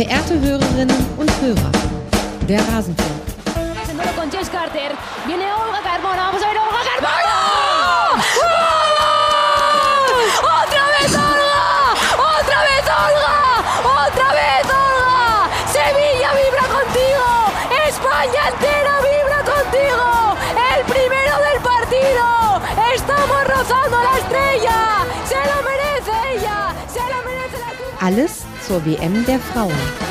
Verehrte Hörerinnen und Hörer, der Rasenfunk. con Jess Carter. Viene Olga Carmona. Vamos a ver Olga Carmona. ¡Otra vez Olga! ¡Otra vez Olga! ¡Otra vez Olga! Sevilla vibra contigo. España entera vibra contigo. El primero del partido. Estamos rozando la estrella. Se lo merece ella. Se lo merece la Alles zur WM der Frauen.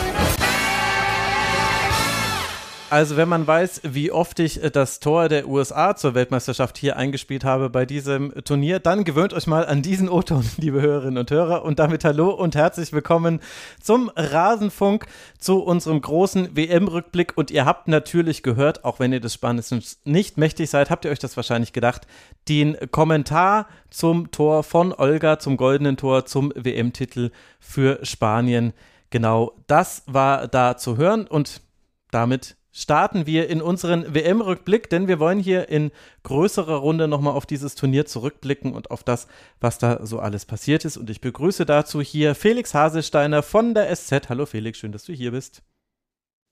Also wenn man weiß, wie oft ich äh, das Tor der USA zur Weltmeisterschaft hier eingespielt habe bei diesem Turnier, dann gewöhnt euch mal an diesen O-Ton, liebe Hörerinnen und Hörer. Und damit hallo und herzlich willkommen zum Rasenfunk, zu unserem großen WM-Rückblick. Und ihr habt natürlich gehört, auch wenn ihr des Spanischen nicht mächtig seid, habt ihr euch das wahrscheinlich gedacht, den Kommentar zum Tor von Olga, zum goldenen Tor, zum WM-Titel für Spanien. Genau das war da zu hören und damit starten wir in unseren WM-Rückblick, denn wir wollen hier in größerer Runde nochmal auf dieses Turnier zurückblicken und auf das, was da so alles passiert ist. Und ich begrüße dazu hier Felix Haselsteiner von der SZ. Hallo Felix, schön, dass du hier bist.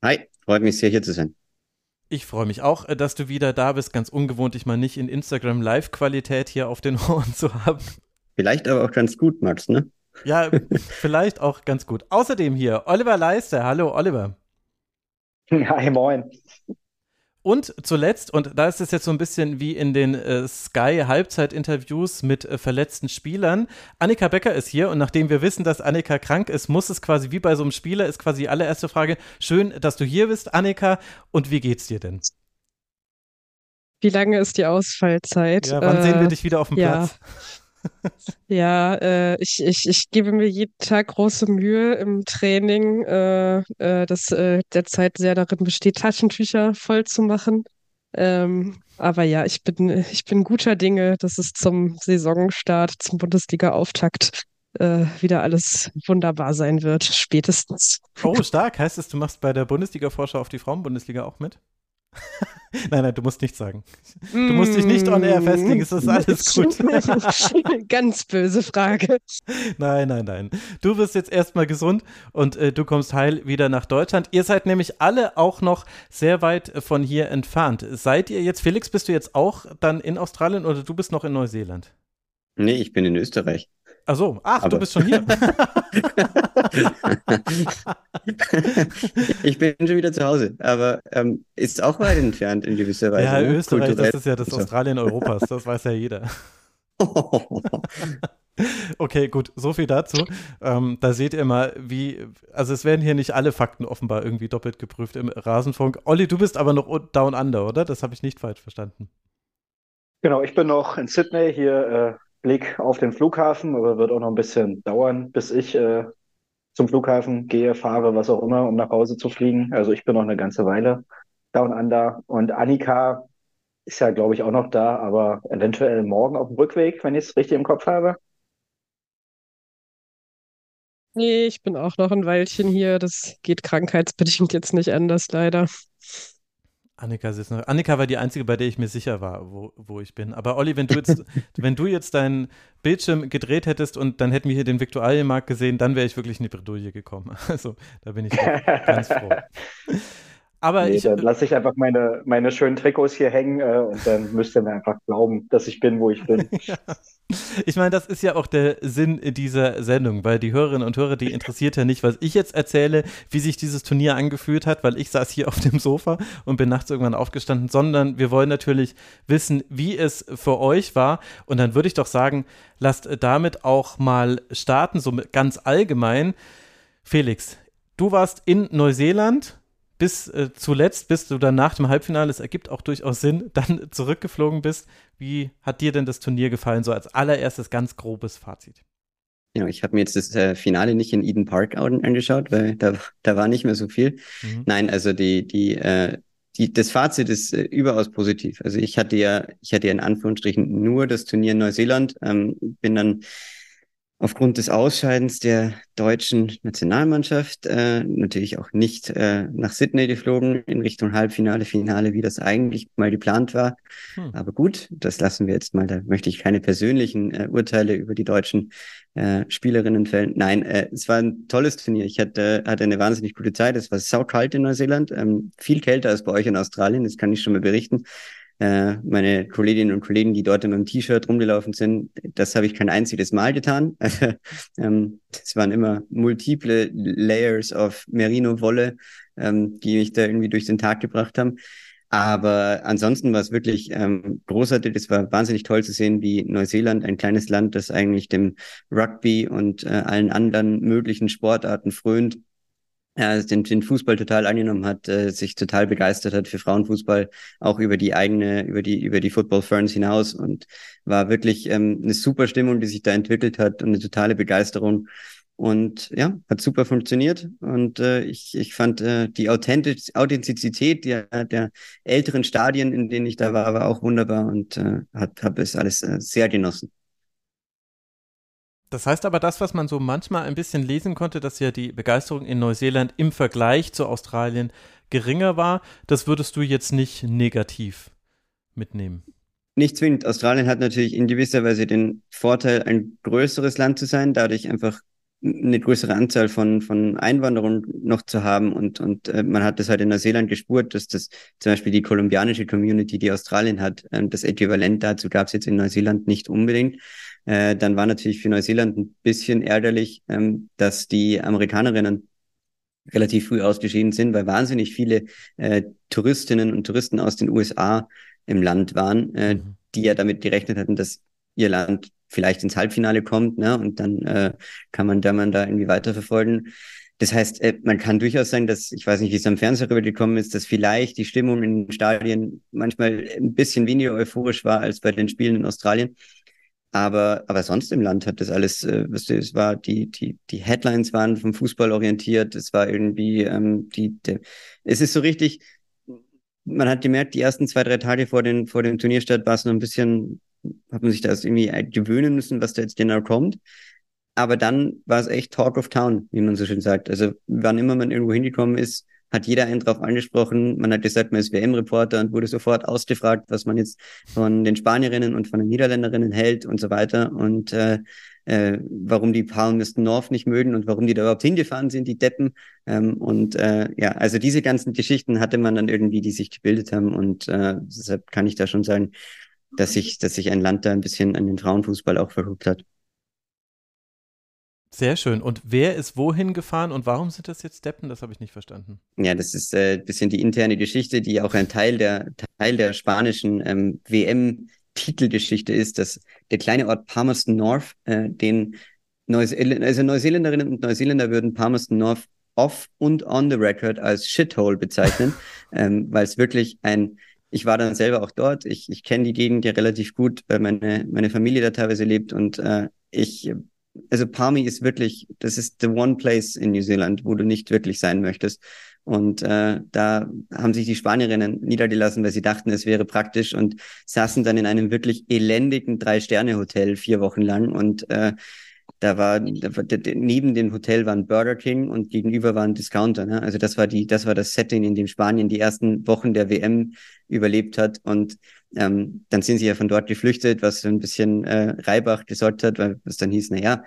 Hi, freut mich sehr, hier zu sein. Ich freue mich auch, äh, dass du wieder da bist. Ganz ungewohnt, dich mal nicht in Instagram Live-Qualität hier auf den Ohren zu haben. Vielleicht aber auch ganz gut, Max, ne? Ja, vielleicht auch ganz gut. Außerdem hier Oliver Leister. Hallo, Oliver. Hi, moin. Und zuletzt, und da ist es jetzt so ein bisschen wie in den äh, Sky-Halbzeit-Interviews mit äh, verletzten Spielern. Annika Becker ist hier und nachdem wir wissen, dass Annika krank ist, muss es quasi wie bei so einem Spieler, ist quasi die allererste Frage. Schön, dass du hier bist, Annika. Und wie geht's dir denn? Wie lange ist die Ausfallzeit? Ja, wann äh, sehen wir dich wieder auf dem ja. Platz? Ja, äh, ich, ich, ich gebe mir jeden Tag große Mühe im Training, äh, äh, das äh, derzeit sehr darin besteht, Taschentücher voll zu machen. Ähm, aber ja, ich bin, ich bin guter Dinge, dass es zum Saisonstart, zum Bundesliga-Auftakt äh, wieder alles wunderbar sein wird, spätestens. Oh, stark. Heißt es, du machst bei der Bundesliga-Vorschau auf die Frauenbundesliga auch mit? nein, nein, du musst nichts sagen. Du musst dich nicht on air festlegen, es ist alles gut. Ganz böse Frage. Nein, nein, nein. Du wirst jetzt erstmal gesund und äh, du kommst heil wieder nach Deutschland. Ihr seid nämlich alle auch noch sehr weit von hier entfernt. Seid ihr jetzt, Felix, bist du jetzt auch dann in Australien oder du bist noch in Neuseeland? Nee, ich bin in Österreich. Ach so, ach, Aber du bist schon hier. ich bin schon wieder zu Hause, aber ähm, ist auch weit entfernt in gewisser Weise. Ja, ne? Österreich, Kulturell. das ist ja das Australien Europas, das weiß ja jeder. Okay, gut, so viel dazu. Ähm, da seht ihr mal, wie, also es werden hier nicht alle Fakten offenbar irgendwie doppelt geprüft im Rasenfunk. Olli, du bist aber noch down under, oder? Das habe ich nicht falsch verstanden. Genau, ich bin noch in Sydney hier äh, Blick auf den Flughafen, aber wird auch noch ein bisschen dauern, bis ich äh, zum Flughafen gehe, fahre, was auch immer, um nach Hause zu fliegen. Also ich bin noch eine ganze Weile down under. Und Annika ist ja, glaube ich, auch noch da, aber eventuell morgen auf dem Rückweg, wenn ich es richtig im Kopf habe. Nee, ich bin auch noch ein Weilchen hier. Das geht krankheitsbedingt jetzt nicht anders, leider. Annika sitzt noch. Annika war die einzige, bei der ich mir sicher war, wo, wo ich bin. Aber Olli, wenn du jetzt, wenn du jetzt deinen Bildschirm gedreht hättest und dann hätten wir hier den Viktualienmarkt gesehen, dann wäre ich wirklich in die Bredouille gekommen. Also da bin ich ganz froh. Aber nee, ich. Dann lasse ich einfach meine, meine schönen Trikots hier hängen äh, und dann müsst ihr mir einfach glauben, dass ich bin, wo ich bin. ja. Ich meine, das ist ja auch der Sinn dieser Sendung, weil die Hörerinnen und Hörer, die interessiert ja nicht, was ich jetzt erzähle, wie sich dieses Turnier angefühlt hat, weil ich saß hier auf dem Sofa und bin nachts irgendwann aufgestanden, sondern wir wollen natürlich wissen, wie es für euch war. Und dann würde ich doch sagen, lasst damit auch mal starten, so ganz allgemein. Felix, du warst in Neuseeland bis äh, zuletzt, bis du dann nach dem Halbfinale, es ergibt auch durchaus Sinn, dann zurückgeflogen bist. Wie hat dir denn das Turnier gefallen, so als allererstes ganz grobes Fazit? Ja, ich habe mir jetzt das äh, Finale nicht in Eden Park angeschaut, weil da, da war nicht mehr so viel. Mhm. Nein, also die, die, äh, die, das Fazit ist äh, überaus positiv. Also ich hatte ja, ich hatte ja in Anführungsstrichen nur das Turnier in Neuseeland, ähm, bin dann aufgrund des Ausscheidens der deutschen Nationalmannschaft äh, natürlich auch nicht äh, nach Sydney geflogen in Richtung Halbfinale, Finale, wie das eigentlich mal geplant war. Hm. Aber gut, das lassen wir jetzt mal. Da möchte ich keine persönlichen äh, Urteile über die deutschen äh, Spielerinnen fällen. Nein, äh, es war ein tolles Turnier. Ich hatte, hatte eine wahnsinnig gute Zeit. Es war saukalt in Neuseeland, ähm, viel kälter als bei euch in Australien. Das kann ich schon mal berichten äh, meine Kolleginnen und Kollegen, die dort in meinem T-Shirt rumgelaufen sind, das habe ich kein einziges Mal getan. ähm, es waren immer multiple Layers of Merino-Wolle, ähm, die mich da irgendwie durch den Tag gebracht haben. Aber ansonsten war es wirklich ähm, großartig. Es war wahnsinnig toll zu sehen, wie Neuseeland, ein kleines Land, das eigentlich dem Rugby und äh, allen anderen möglichen Sportarten frönt, ja, den, den Fußball total angenommen hat, äh, sich total begeistert hat für Frauenfußball, auch über die eigene, über die, über die Football Ferns hinaus und war wirklich ähm, eine super Stimmung, die sich da entwickelt hat und eine totale Begeisterung. Und ja, hat super funktioniert. Und äh, ich, ich fand äh, die Authentiz Authentizität der, der älteren Stadien, in denen ich da war, war auch wunderbar und äh, hat habe es alles äh, sehr genossen. Das heißt aber, das, was man so manchmal ein bisschen lesen konnte, dass ja die Begeisterung in Neuseeland im Vergleich zu Australien geringer war, das würdest du jetzt nicht negativ mitnehmen. Nicht zwingend. Australien hat natürlich in gewisser Weise den Vorteil, ein größeres Land zu sein, dadurch einfach eine größere Anzahl von, von Einwanderern noch zu haben. Und, und äh, man hat das halt in Neuseeland gespürt, dass das zum Beispiel die kolumbianische Community, die Australien hat, äh, das Äquivalent dazu gab es jetzt in Neuseeland nicht unbedingt. Äh, dann war natürlich für Neuseeland ein bisschen ärgerlich, ähm, dass die Amerikanerinnen relativ früh ausgeschieden sind, weil wahnsinnig viele äh, Touristinnen und Touristen aus den USA im Land waren, äh, mhm. die ja damit gerechnet hatten, dass ihr Land vielleicht ins Halbfinale kommt, ne? Und dann äh, kann man da man da irgendwie weiterverfolgen. Das heißt, äh, man kann durchaus sagen, dass, ich weiß nicht, wie es am Fernseher rübergekommen ist, dass vielleicht die Stimmung in den Stadien manchmal ein bisschen weniger euphorisch war als bei den Spielen in Australien. Aber, aber sonst im Land hat das alles, äh, weißt du, es war die, die, die Headlines waren vom Fußball orientiert, es war irgendwie, ähm, die, der, es ist so richtig, man hat gemerkt, die ersten zwei, drei Tage vor, den, vor dem Turnierstart war es noch ein bisschen, hat man sich das irgendwie gewöhnen müssen, was da jetzt genau kommt. Aber dann war es echt Talk of Town, wie man so schön sagt. Also wann immer man irgendwo hingekommen ist, hat jeder einen drauf angesprochen. Man hat gesagt, man ist WM-Reporter und wurde sofort ausgefragt, was man jetzt von den Spanierinnen und von den Niederländerinnen hält und so weiter und äh, äh, warum die Palmerston North nicht mögen und warum die da überhaupt hingefahren sind, die Deppen. Ähm, und äh, ja, also diese ganzen Geschichten hatte man dann irgendwie, die sich gebildet haben und äh, deshalb kann ich da schon sagen, dass sich, dass sich ein Land da ein bisschen an den Frauenfußball auch verrückt hat. Sehr schön. Und wer ist wohin gefahren und warum sind das jetzt Deppen? Das habe ich nicht verstanden. Ja, das ist ein äh, bisschen die interne Geschichte, die auch ein Teil der Teil der spanischen ähm, WM Titelgeschichte ist, dass der kleine Ort Palmerston North, äh, den Neuseeländer, also Neuseeländerinnen und Neuseeländer würden Palmerston North off und on the record als Shithole bezeichnen, ähm, weil es wirklich ein ich war dann selber auch dort. Ich, ich kenne die Gegend ja relativ gut, weil meine, meine Familie da teilweise lebt und äh, ich also Palmy ist wirklich, das ist the one place in New Zealand, wo du nicht wirklich sein möchtest. Und äh, da haben sich die Spanierinnen niedergelassen, weil sie dachten, es wäre praktisch und saßen dann in einem wirklich elendigen Drei-Sterne-Hotel vier Wochen lang. Und äh, da war, da war neben dem Hotel war ein Burger King und gegenüber war ein Discounter. Ne? Also das war die, das war das Setting, in dem Spanien die ersten Wochen der WM überlebt hat. Und ähm, dann sind sie ja von dort geflüchtet, was so ein bisschen äh, Reibach gesorgt hat, weil es dann hieß, na ja,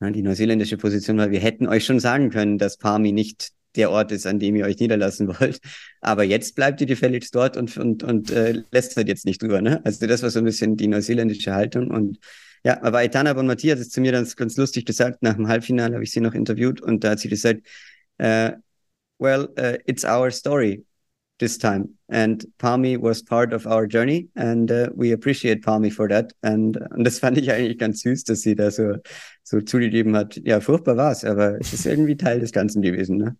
die neuseeländische Position war, wir hätten euch schon sagen können, dass Palmi nicht der Ort ist, an dem ihr euch niederlassen wollt. Aber jetzt bleibt ihr gefälligst dort und, und, und äh, lässt halt jetzt nicht drüber. Ne? Also das war so ein bisschen die neuseeländische Haltung. Und ja, aber Aitana von Matthias ist zu mir ganz, ganz lustig gesagt, nach dem Halbfinale habe ich sie noch interviewt und da hat sie gesagt, uh, well, uh, it's our story this time. And Palmy was part of our journey and uh, we appreciate Palmy for that. And, und das fand ich eigentlich ganz süß, dass sie da so, so zugegeben hat. Ja, furchtbar war's, aber es ist irgendwie Teil des Ganzen gewesen, ne?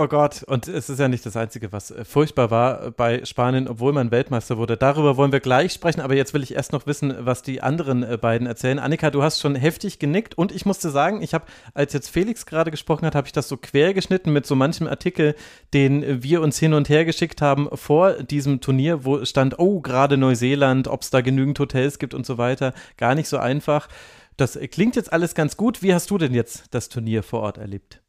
Oh Gott, und es ist ja nicht das Einzige, was äh, furchtbar war bei Spanien, obwohl man Weltmeister wurde. Darüber wollen wir gleich sprechen, aber jetzt will ich erst noch wissen, was die anderen äh, beiden erzählen. Annika, du hast schon heftig genickt und ich musste sagen, ich habe, als jetzt Felix gerade gesprochen hat, habe ich das so quer geschnitten mit so manchem Artikel, den wir uns hin und her geschickt haben vor diesem Turnier, wo stand, oh, gerade Neuseeland, ob es da genügend Hotels gibt und so weiter. Gar nicht so einfach. das klingt jetzt alles ganz gut. Wie hast du denn jetzt das Turnier vor Ort erlebt?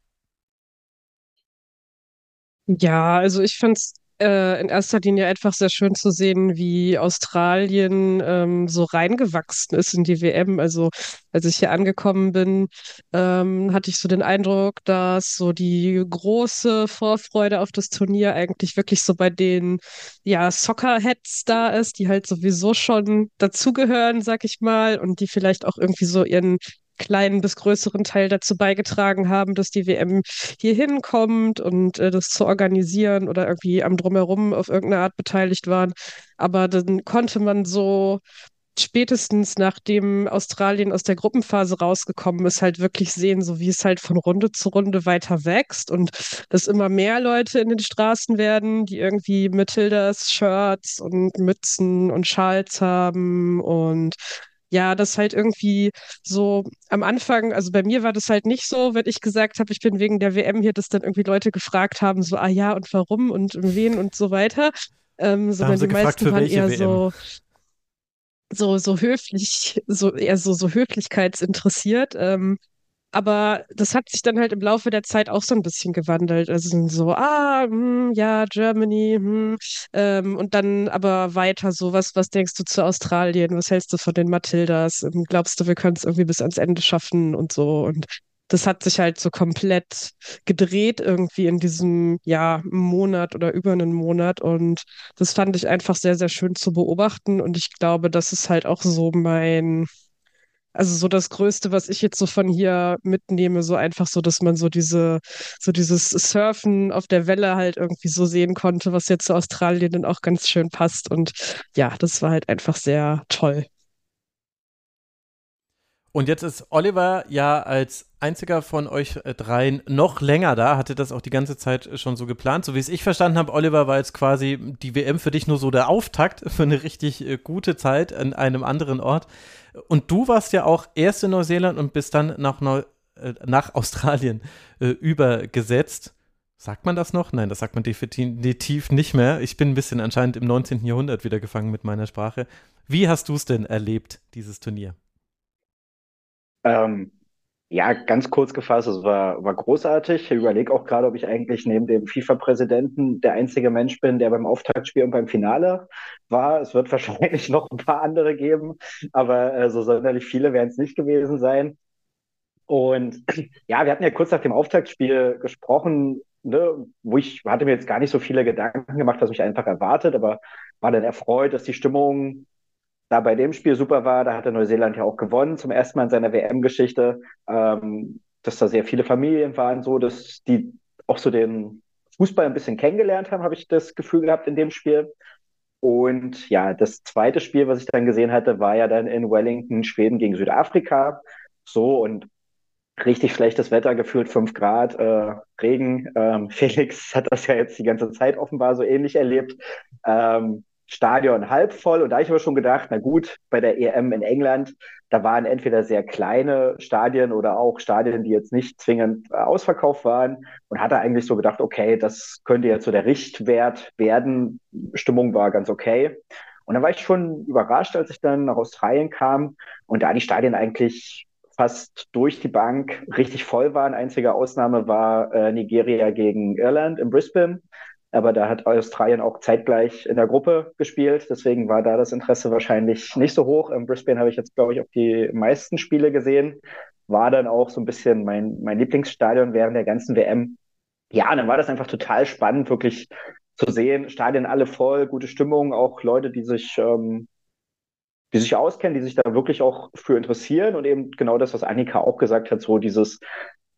Ja, also ich fand es äh, in erster Linie einfach sehr schön zu sehen, wie Australien ähm, so reingewachsen ist in die WM. Also als ich hier angekommen bin, ähm, hatte ich so den Eindruck, dass so die große Vorfreude auf das Turnier eigentlich wirklich so bei den ja, Soccer-Heads da ist, die halt sowieso schon dazugehören, sag ich mal, und die vielleicht auch irgendwie so ihren kleinen bis größeren Teil dazu beigetragen haben, dass die WM hier hinkommt und äh, das zu organisieren oder irgendwie am Drumherum auf irgendeine Art beteiligt waren. Aber dann konnte man so spätestens nachdem Australien aus der Gruppenphase rausgekommen ist, halt wirklich sehen, so wie es halt von Runde zu Runde weiter wächst und dass immer mehr Leute in den Straßen werden, die irgendwie Matildas Shirts und Mützen und Schals haben und ja, das halt irgendwie so am Anfang, also bei mir war das halt nicht so, wenn ich gesagt habe, ich bin wegen der WM hier, dass dann irgendwie Leute gefragt haben, so, ah ja, und warum und wen und so weiter. Ähm, sondern die gefragt, meisten waren eher WM? so, so, so höflich, so eher so, so höflichkeitsinteressiert. Ähm, aber das hat sich dann halt im Laufe der Zeit auch so ein bisschen gewandelt. Also so, ah, hm, ja, Germany, hm, ähm, und dann aber weiter so, was, was denkst du zu Australien? Was hältst du von den Matildas? Ähm, glaubst du, wir können es irgendwie bis ans Ende schaffen und so? Und das hat sich halt so komplett gedreht irgendwie in diesem, ja, Monat oder über einen Monat. Und das fand ich einfach sehr, sehr schön zu beobachten. Und ich glaube, das ist halt auch so mein also so das Größte, was ich jetzt so von hier mitnehme, so einfach so, dass man so diese, so dieses Surfen auf der Welle halt irgendwie so sehen konnte, was jetzt zu Australien dann auch ganz schön passt. Und ja, das war halt einfach sehr toll. Und jetzt ist Oliver ja als einziger von euch äh, dreien noch länger da, hatte das auch die ganze Zeit schon so geplant. So wie es ich verstanden habe, Oliver war jetzt quasi die WM für dich nur so der Auftakt für eine richtig äh, gute Zeit an einem anderen Ort. Und du warst ja auch erst in Neuseeland und bist dann nach, Neu äh, nach Australien äh, übergesetzt. Sagt man das noch? Nein, das sagt man definitiv nicht mehr. Ich bin ein bisschen anscheinend im 19. Jahrhundert wieder gefangen mit meiner Sprache. Wie hast du es denn erlebt, dieses Turnier? Ähm, ja, ganz kurz gefasst, es war, war großartig. Ich überlege auch gerade, ob ich eigentlich neben dem FIFA-Präsidenten der einzige Mensch bin, der beim Auftaktspiel und beim Finale war. Es wird wahrscheinlich noch ein paar andere geben, aber äh, so sonderlich viele werden es nicht gewesen sein. Und ja, wir hatten ja kurz nach dem Auftaktspiel gesprochen, ne, wo ich hatte mir jetzt gar nicht so viele Gedanken gemacht, was mich einfach erwartet, aber war dann erfreut, dass die Stimmung da bei dem Spiel super war. Da hatte Neuseeland ja auch gewonnen, zum ersten Mal in seiner WM-Geschichte. Ähm, dass da sehr viele Familien waren, so, dass die auch so den Fußball ein bisschen kennengelernt haben, habe ich das Gefühl gehabt in dem Spiel. Und ja, das zweite Spiel, was ich dann gesehen hatte, war ja dann in Wellington, Schweden gegen Südafrika. So und richtig schlechtes Wetter, gefühlt fünf Grad, äh, Regen. Ähm, Felix hat das ja jetzt die ganze Zeit offenbar so ähnlich erlebt. Ähm, Stadion halb voll. Und da habe ich aber schon gedacht, na gut, bei der EM in England, da waren entweder sehr kleine Stadien oder auch Stadien, die jetzt nicht zwingend äh, ausverkauft waren. Und hatte eigentlich so gedacht, okay, das könnte jetzt so der Richtwert werden. Stimmung war ganz okay. Und dann war ich schon überrascht, als ich dann nach Australien kam und da die Stadien eigentlich fast durch die Bank richtig voll waren. Einzige Ausnahme war äh, Nigeria gegen Irland in Brisbane. Aber da hat Australien auch zeitgleich in der Gruppe gespielt. Deswegen war da das Interesse wahrscheinlich nicht so hoch. In Brisbane habe ich jetzt, glaube ich, auch die meisten Spiele gesehen. War dann auch so ein bisschen mein, mein Lieblingsstadion während der ganzen WM. Ja, dann war das einfach total spannend, wirklich zu sehen. Stadien alle voll, gute Stimmung, auch Leute, die sich, ähm, die sich auskennen, die sich da wirklich auch für interessieren und eben genau das, was Annika auch gesagt hat, so dieses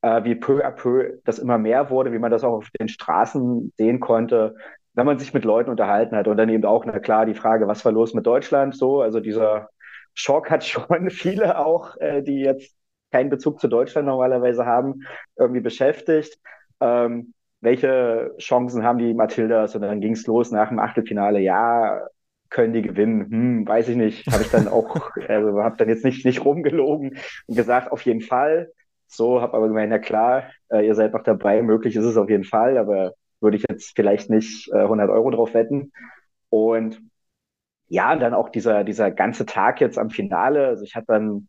äh, wie peu à peu das immer mehr wurde, wie man das auch auf den Straßen sehen konnte, wenn man sich mit Leuten unterhalten hat. Und dann eben auch, na klar, die Frage, was war los mit Deutschland so? Also dieser Schock hat schon viele auch, äh, die jetzt keinen Bezug zu Deutschland normalerweise haben, irgendwie beschäftigt. Ähm, welche Chancen haben die Matildas? Und dann ging es los nach dem Achtelfinale. Ja, können die gewinnen? Hm, weiß ich nicht. Habe ich dann auch, also habe dann jetzt nicht, nicht rumgelogen und gesagt, auf jeden Fall. So, habe aber gemeint, na klar, äh, ihr seid noch dabei, möglich ist es auf jeden Fall, aber würde ich jetzt vielleicht nicht äh, 100 Euro drauf wetten. Und ja, und dann auch dieser, dieser ganze Tag jetzt am Finale. Also ich hatte dann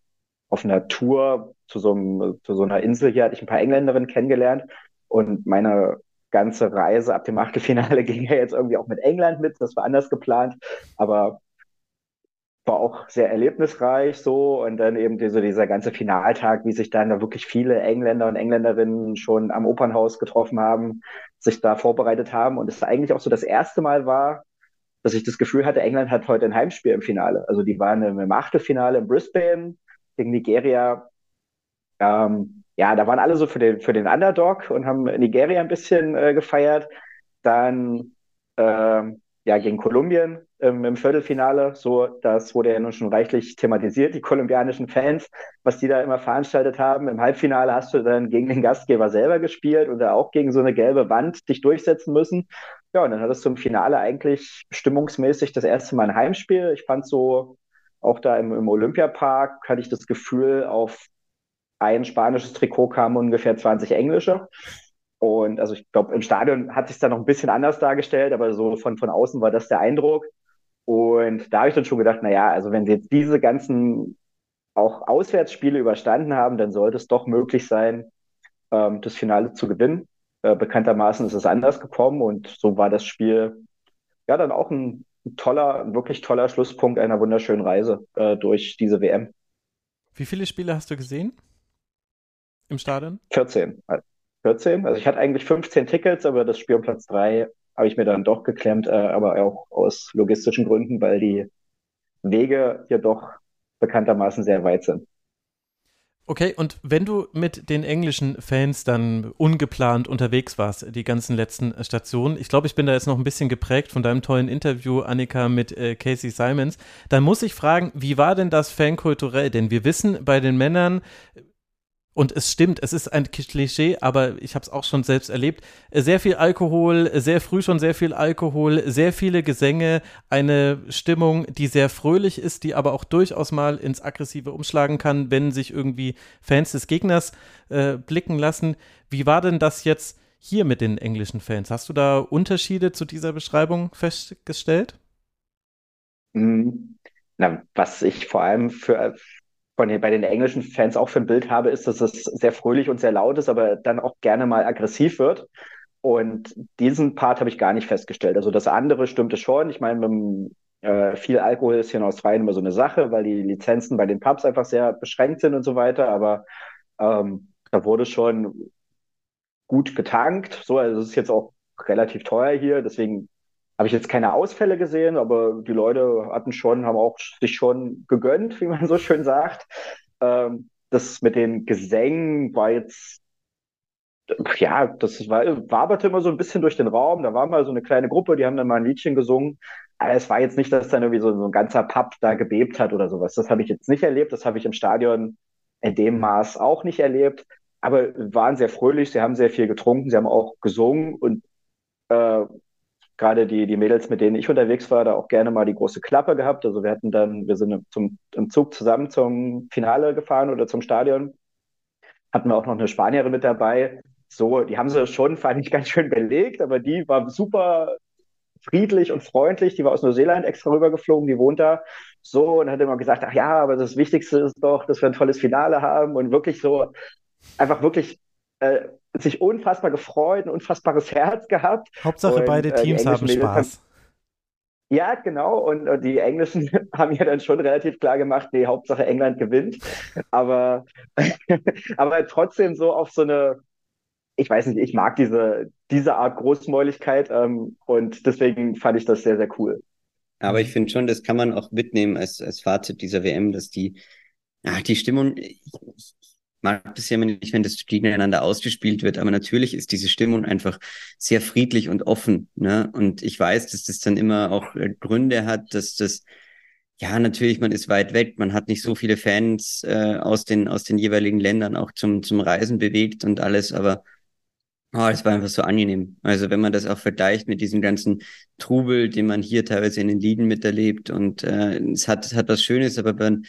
auf einer Tour zu so, einem, zu so einer Insel hier hatte ich ein paar Engländerinnen kennengelernt und meine ganze Reise ab dem Achtelfinale ging ja jetzt irgendwie auch mit England mit. Das war anders geplant, aber war auch sehr erlebnisreich so und dann eben diese, dieser ganze Finaltag, wie sich dann da wirklich viele Engländer und Engländerinnen schon am Opernhaus getroffen haben, sich da vorbereitet haben und es eigentlich auch so das erste Mal war, dass ich das Gefühl hatte, England hat heute ein Heimspiel im Finale. Also die waren im Achtelfinale in Brisbane gegen Nigeria. Ähm, ja, da waren alle so für den, für den Underdog und haben Nigeria ein bisschen äh, gefeiert. Dann ähm, ja, gegen Kolumbien ähm, im Viertelfinale. So, das wurde ja nun schon reichlich thematisiert, die kolumbianischen Fans, was die da immer veranstaltet haben. Im Halbfinale hast du dann gegen den Gastgeber selber gespielt oder auch gegen so eine gelbe Wand dich durchsetzen müssen. Ja, und dann hattest du im Finale eigentlich stimmungsmäßig das erste Mal ein Heimspiel. Ich fand so, auch da im, im Olympiapark hatte ich das Gefühl, auf ein spanisches Trikot kamen ungefähr 20 englische. Und also ich glaube, im Stadion hat sich dann noch ein bisschen anders dargestellt, aber so von, von außen war das der Eindruck. Und da habe ich dann schon gedacht, na ja, also wenn sie jetzt diese ganzen auch Auswärtsspiele überstanden haben, dann sollte es doch möglich sein, ähm, das Finale zu gewinnen. Äh, bekanntermaßen ist es anders gekommen und so war das Spiel ja dann auch ein, ein toller, wirklich toller Schlusspunkt einer wunderschönen Reise äh, durch diese WM. Wie viele Spiele hast du gesehen im Stadion? 14. 14. Also ich hatte eigentlich 15 Tickets, aber das Spiel um Platz 3 habe ich mir dann doch geklemmt, äh, aber auch aus logistischen Gründen, weil die Wege hier doch bekanntermaßen sehr weit sind. Okay, und wenn du mit den englischen Fans dann ungeplant unterwegs warst, die ganzen letzten Stationen, ich glaube, ich bin da jetzt noch ein bisschen geprägt von deinem tollen Interview, Annika, mit äh, Casey Simons, dann muss ich fragen, wie war denn das fankulturell? Denn wir wissen, bei den Männern und es stimmt, es ist ein Klischee, aber ich habe es auch schon selbst erlebt. Sehr viel Alkohol, sehr früh schon sehr viel Alkohol, sehr viele Gesänge, eine Stimmung, die sehr fröhlich ist, die aber auch durchaus mal ins Aggressive umschlagen kann, wenn sich irgendwie Fans des Gegners äh, blicken lassen. Wie war denn das jetzt hier mit den englischen Fans? Hast du da Unterschiede zu dieser Beschreibung festgestellt? Hm. Na, was ich vor allem für, von den, bei den englischen Fans auch für ein Bild habe, ist, dass es sehr fröhlich und sehr laut ist, aber dann auch gerne mal aggressiv wird. Und diesen Part habe ich gar nicht festgestellt. Also das andere stimmte schon. Ich meine, äh, viel Alkohol ist hier in Australien immer so eine Sache, weil die Lizenzen bei den Pubs einfach sehr beschränkt sind und so weiter. Aber ähm, da wurde schon gut getankt. So, also es ist jetzt auch relativ teuer hier. Deswegen habe ich jetzt keine Ausfälle gesehen, aber die Leute hatten schon, haben auch sich schon gegönnt, wie man so schön sagt. Ähm, das mit den Gesängen war jetzt, ja, das war, waberte immer so ein bisschen durch den Raum. Da war mal so eine kleine Gruppe, die haben dann mal ein Liedchen gesungen. Aber es war jetzt nicht, dass dann irgendwie so, so ein ganzer Pub da gebebt hat oder sowas. Das habe ich jetzt nicht erlebt. Das habe ich im Stadion in dem Maß auch nicht erlebt. Aber waren sehr fröhlich, sie haben sehr viel getrunken, sie haben auch gesungen und äh, gerade die, die Mädels, mit denen ich unterwegs war, da auch gerne mal die große Klappe gehabt. Also wir hatten dann, wir sind zum, im Zug zusammen zum Finale gefahren oder zum Stadion. Hatten wir auch noch eine Spanierin mit dabei. So, die haben sie schon, fand ich, ganz schön belegt, aber die war super friedlich und freundlich. Die war aus Neuseeland extra rübergeflogen, die wohnt da. So, und hat immer gesagt, ach ja, aber das Wichtigste ist doch, dass wir ein tolles Finale haben und wirklich so, einfach wirklich äh, sich unfassbar gefreut, ein unfassbares Herz gehabt. Hauptsache und, beide äh, Teams haben Spaß. Haben, ja, genau. Und, und, die Englischen haben ja dann schon relativ klar gemacht, nee, Hauptsache England gewinnt. Aber, aber trotzdem so auf so eine, ich weiß nicht, ich mag diese, diese Art Großmäuligkeit ähm, und deswegen fand ich das sehr, sehr cool. Aber ich finde schon, das kann man auch mitnehmen als, als Fazit dieser WM, dass die, ja, die Stimmung, ich, mag das ja immer nicht, wenn das gegeneinander ausgespielt wird, aber natürlich ist diese Stimmung einfach sehr friedlich und offen. Ne? Und ich weiß, dass das dann immer auch äh, Gründe hat, dass das, ja, natürlich, man ist weit weg, man hat nicht so viele Fans äh, aus, den, aus den jeweiligen Ländern auch zum, zum Reisen bewegt und alles, aber oh, es war einfach so angenehm. Also wenn man das auch vergleicht mit diesem ganzen Trubel, den man hier teilweise in den Lieden miterlebt und äh, es hat, es hat was Schönes, aber man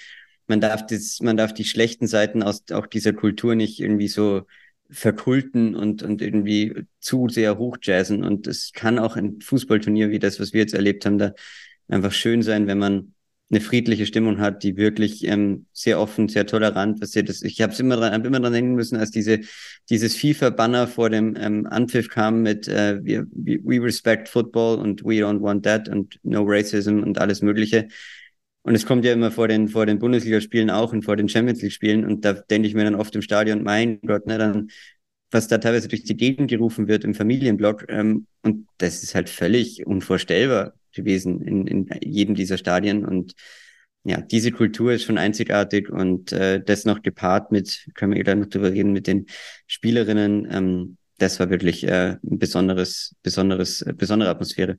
man darf das, man darf die schlechten Seiten aus auch dieser Kultur nicht irgendwie so verkulten und, und irgendwie zu sehr hochjazzen. Und es kann auch ein Fußballturnier wie das, was wir jetzt erlebt haben, da einfach schön sein, wenn man eine friedliche Stimmung hat, die wirklich ähm, sehr offen, sehr tolerant, was das, ich habe es immer dran, hab immer dran denken müssen, als diese dieses FIFA-Banner vor dem ähm, Anpfiff kam mit äh, we, we respect football und we don't want that und no racism und alles Mögliche. Und es kommt ja immer vor den vor den Bundesligaspielen auch und vor den Champions League-Spielen und da denke ich mir dann oft im Stadion, mein Gott, ne, dann was da teilweise durch die Gegend gerufen wird im Familienblock ähm, und das ist halt völlig unvorstellbar gewesen in, in jedem dieser Stadien. Und ja, diese Kultur ist schon einzigartig und äh, das noch gepaart mit, können wir gleich noch drüber reden, mit den Spielerinnen, ähm, das war wirklich äh, ein besonderes, besonderes, äh, besondere Atmosphäre.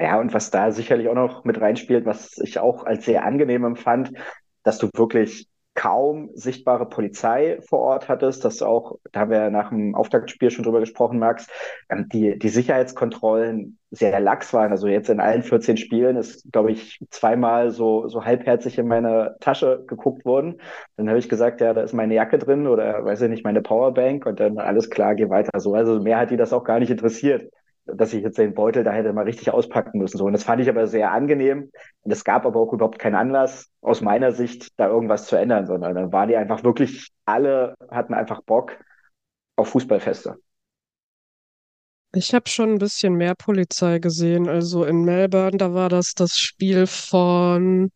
Ja, und was da sicherlich auch noch mit reinspielt, was ich auch als sehr angenehm empfand, dass du wirklich kaum sichtbare Polizei vor Ort hattest, dass auch, da haben wir nach dem Auftaktspiel schon drüber gesprochen, Max, ähm, die, die Sicherheitskontrollen sehr lax waren. Also jetzt in allen 14 Spielen ist, glaube ich, zweimal so, so halbherzig in meine Tasche geguckt worden. Dann habe ich gesagt, ja, da ist meine Jacke drin oder weiß ich nicht, meine Powerbank und dann alles klar, geh weiter so. Also mehr hat die das auch gar nicht interessiert dass ich jetzt den Beutel da hätte mal richtig auspacken müssen. So. Und das fand ich aber sehr angenehm. Und es gab aber auch überhaupt keinen Anlass, aus meiner Sicht, da irgendwas zu ändern, sondern dann waren die einfach wirklich, alle hatten einfach Bock auf Fußballfeste. Ich habe schon ein bisschen mehr Polizei gesehen. Also in Melbourne, da war das das Spiel von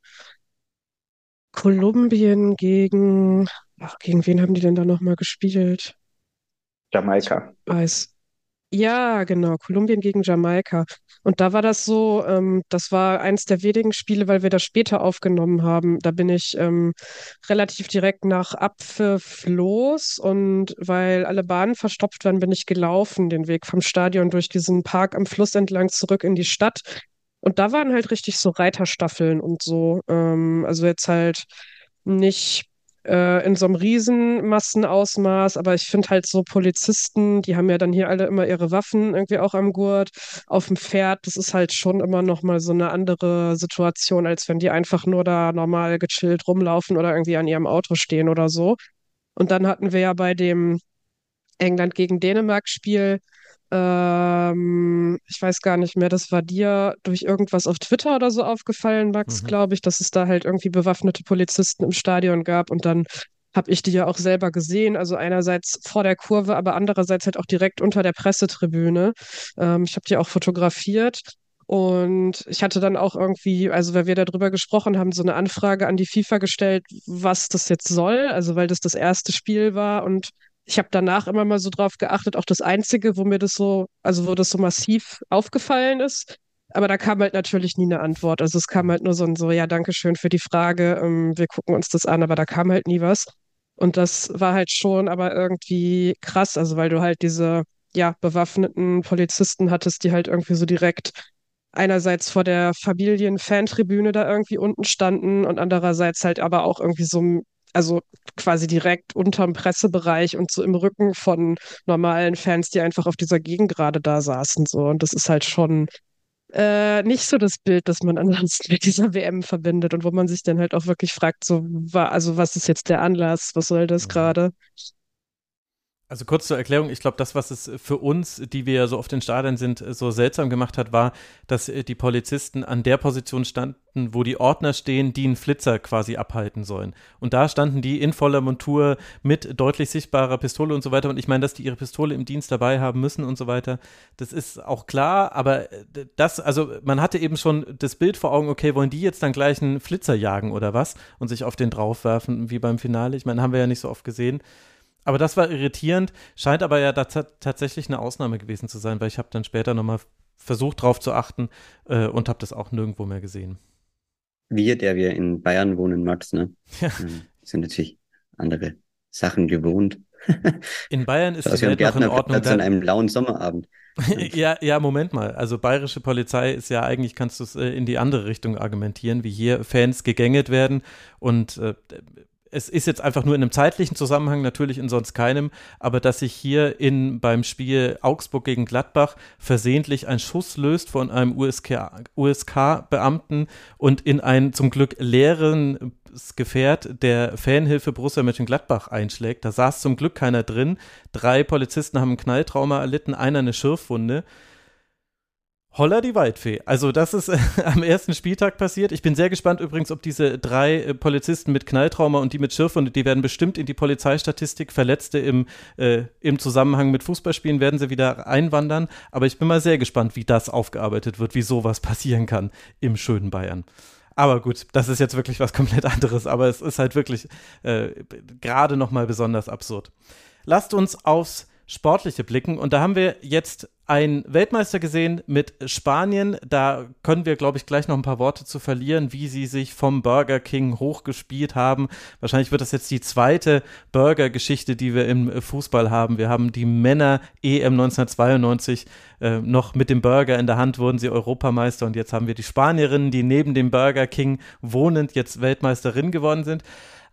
Kolumbien gegen, ach, gegen wen haben die denn da nochmal gespielt? Jamaika. Ich weiß. Ja, genau, Kolumbien gegen Jamaika. Und da war das so, ähm, das war eins der wenigen Spiele, weil wir das später aufgenommen haben. Da bin ich ähm, relativ direkt nach Abpfiff los und weil alle Bahnen verstopft waren, bin ich gelaufen, den Weg vom Stadion durch diesen Park am Fluss entlang zurück in die Stadt. Und da waren halt richtig so Reiterstaffeln und so. Ähm, also jetzt halt nicht äh, in so einem Riesenmassenausmaß, aber ich finde halt so Polizisten, die haben ja dann hier alle immer ihre Waffen irgendwie auch am Gurt, auf dem Pferd, das ist halt schon immer noch mal so eine andere Situation, als wenn die einfach nur da normal gechillt rumlaufen oder irgendwie an ihrem Auto stehen oder so. Und dann hatten wir ja bei dem England gegen Dänemark Spiel ähm, ich weiß gar nicht mehr, das war dir durch irgendwas auf Twitter oder so aufgefallen, Max, mhm. glaube ich, dass es da halt irgendwie bewaffnete Polizisten im Stadion gab und dann habe ich die ja auch selber gesehen, also einerseits vor der Kurve, aber andererseits halt auch direkt unter der Pressetribüne. Ähm, ich habe die auch fotografiert. Und ich hatte dann auch irgendwie, also weil wir darüber gesprochen haben, so eine Anfrage an die FIFA gestellt, was das jetzt soll. Also weil das das erste Spiel war und ich habe danach immer mal so drauf geachtet, auch das Einzige, wo mir das so, also wo das so massiv aufgefallen ist. Aber da kam halt natürlich nie eine Antwort. Also es kam halt nur so ein so, ja, danke schön für die Frage, ähm, wir gucken uns das an, aber da kam halt nie was. Und das war halt schon aber irgendwie krass, also weil du halt diese, ja, bewaffneten Polizisten hattest, die halt irgendwie so direkt einerseits vor der Familien-Fantribüne da irgendwie unten standen und andererseits halt aber auch irgendwie so also quasi direkt unterm Pressebereich und so im Rücken von normalen Fans, die einfach auf dieser Gegend gerade da saßen. So. Und das ist halt schon äh, nicht so das Bild, das man ansonsten mit dieser WM verbindet und wo man sich dann halt auch wirklich fragt, so, also was ist jetzt der Anlass, was soll das gerade? Also kurz zur Erklärung, ich glaube, das, was es für uns, die wir ja so oft in Stadien sind, so seltsam gemacht hat, war, dass äh, die Polizisten an der Position standen, wo die Ordner stehen, die einen Flitzer quasi abhalten sollen. Und da standen die in voller Montur mit deutlich sichtbarer Pistole und so weiter. Und ich meine, dass die ihre Pistole im Dienst dabei haben müssen und so weiter, das ist auch klar. Aber äh, das, also man hatte eben schon das Bild vor Augen, okay, wollen die jetzt dann gleich einen Flitzer jagen oder was und sich auf den draufwerfen, wie beim Finale? Ich meine, haben wir ja nicht so oft gesehen. Aber das war irritierend, scheint aber ja tatsächlich eine Ausnahme gewesen zu sein, weil ich habe dann später nochmal versucht drauf zu achten äh, und habe das auch nirgendwo mehr gesehen. Wir, der wir in Bayern wohnen, Max, ne? Ja. Ähm, sind natürlich andere Sachen gewohnt. In Bayern ist es die Welt noch in Ordnung. An einem lauen Sommerabend. ja, ja, Moment mal. Also bayerische Polizei ist ja eigentlich, kannst du es äh, in die andere Richtung argumentieren, wie hier Fans gegängelt werden und äh, es ist jetzt einfach nur in einem zeitlichen Zusammenhang, natürlich in sonst keinem, aber dass sich hier in, beim Spiel Augsburg gegen Gladbach versehentlich ein Schuss löst von einem USK-Beamten USK und in ein zum Glück leeren Gefährt der Fanhilfe Borussia Mönchengladbach einschlägt. Da saß zum Glück keiner drin. Drei Polizisten haben ein Knalltrauma erlitten, einer eine Schürfwunde. Holla die Waldfee. Also das ist äh, am ersten Spieltag passiert. Ich bin sehr gespannt übrigens, ob diese drei äh, Polizisten mit Knalltrauma und die mit Schürfwunde, die werden bestimmt in die Polizeistatistik. Verletzte im, äh, im Zusammenhang mit Fußballspielen werden sie wieder einwandern. Aber ich bin mal sehr gespannt, wie das aufgearbeitet wird, wie sowas passieren kann im schönen Bayern. Aber gut, das ist jetzt wirklich was komplett anderes. Aber es ist halt wirklich äh, gerade noch mal besonders absurd. Lasst uns aufs Sportliche blicken. Und da haben wir jetzt einen Weltmeister gesehen mit Spanien. Da können wir, glaube ich, gleich noch ein paar Worte zu verlieren, wie sie sich vom Burger King hochgespielt haben. Wahrscheinlich wird das jetzt die zweite Burger-Geschichte, die wir im Fußball haben. Wir haben die Männer EM 1992 äh, noch mit dem Burger in der Hand wurden sie Europameister und jetzt haben wir die Spanierinnen, die neben dem Burger King wohnend jetzt Weltmeisterin geworden sind.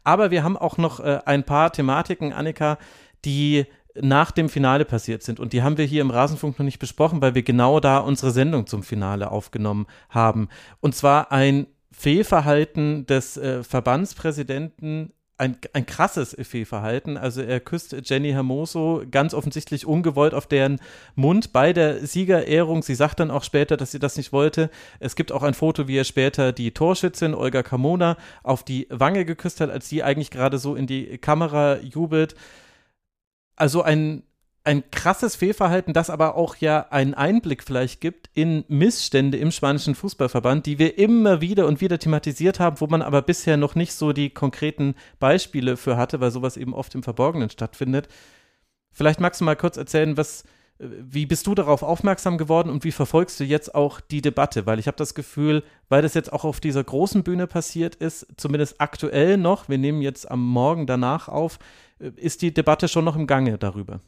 Aber wir haben auch noch äh, ein paar Thematiken, Annika, die nach dem Finale passiert sind. Und die haben wir hier im Rasenfunk noch nicht besprochen, weil wir genau da unsere Sendung zum Finale aufgenommen haben. Und zwar ein Fehlverhalten des äh, Verbandspräsidenten ein, ein krasses Fehlverhalten. Also er küsst Jenny Hermoso ganz offensichtlich ungewollt auf deren Mund bei der Siegerehrung. Sie sagt dann auch später, dass sie das nicht wollte. Es gibt auch ein Foto, wie er später die Torschützin Olga Carmona auf die Wange geküsst hat, als sie eigentlich gerade so in die Kamera jubelt also ein, ein krasses Fehlverhalten, das aber auch ja einen Einblick vielleicht gibt in Missstände im spanischen Fußballverband, die wir immer wieder und wieder thematisiert haben, wo man aber bisher noch nicht so die konkreten Beispiele für hatte, weil sowas eben oft im Verborgenen stattfindet. Vielleicht magst du mal kurz erzählen, was, wie bist du darauf aufmerksam geworden und wie verfolgst du jetzt auch die Debatte? Weil ich habe das Gefühl, weil das jetzt auch auf dieser großen Bühne passiert ist, zumindest aktuell noch, wir nehmen jetzt am Morgen danach auf, ist die Debatte schon noch im Gange darüber?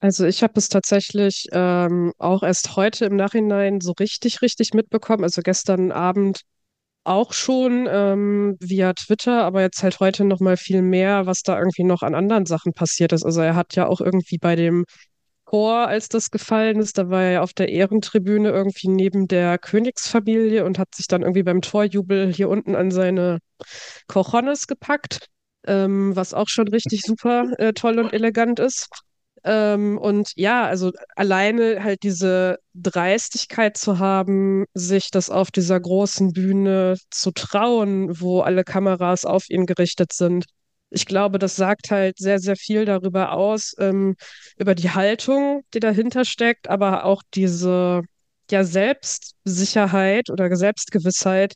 Also ich habe es tatsächlich ähm, auch erst heute im Nachhinein so richtig, richtig mitbekommen. Also gestern Abend auch schon ähm, via Twitter, aber jetzt halt heute noch mal viel mehr, was da irgendwie noch an anderen Sachen passiert ist. Also er hat ja auch irgendwie bei dem Chor, als das gefallen ist, da war er ja auf der Ehrentribüne irgendwie neben der Königsfamilie und hat sich dann irgendwie beim Torjubel hier unten an seine Cojones gepackt ähm, was auch schon richtig super äh, toll und elegant ist. Ähm, und ja, also alleine halt diese Dreistigkeit zu haben, sich das auf dieser großen Bühne zu trauen, wo alle Kameras auf ihn gerichtet sind. Ich glaube, das sagt halt sehr, sehr viel darüber aus, ähm, über die Haltung, die dahinter steckt, aber auch diese ja, Selbstsicherheit oder Selbstgewissheit,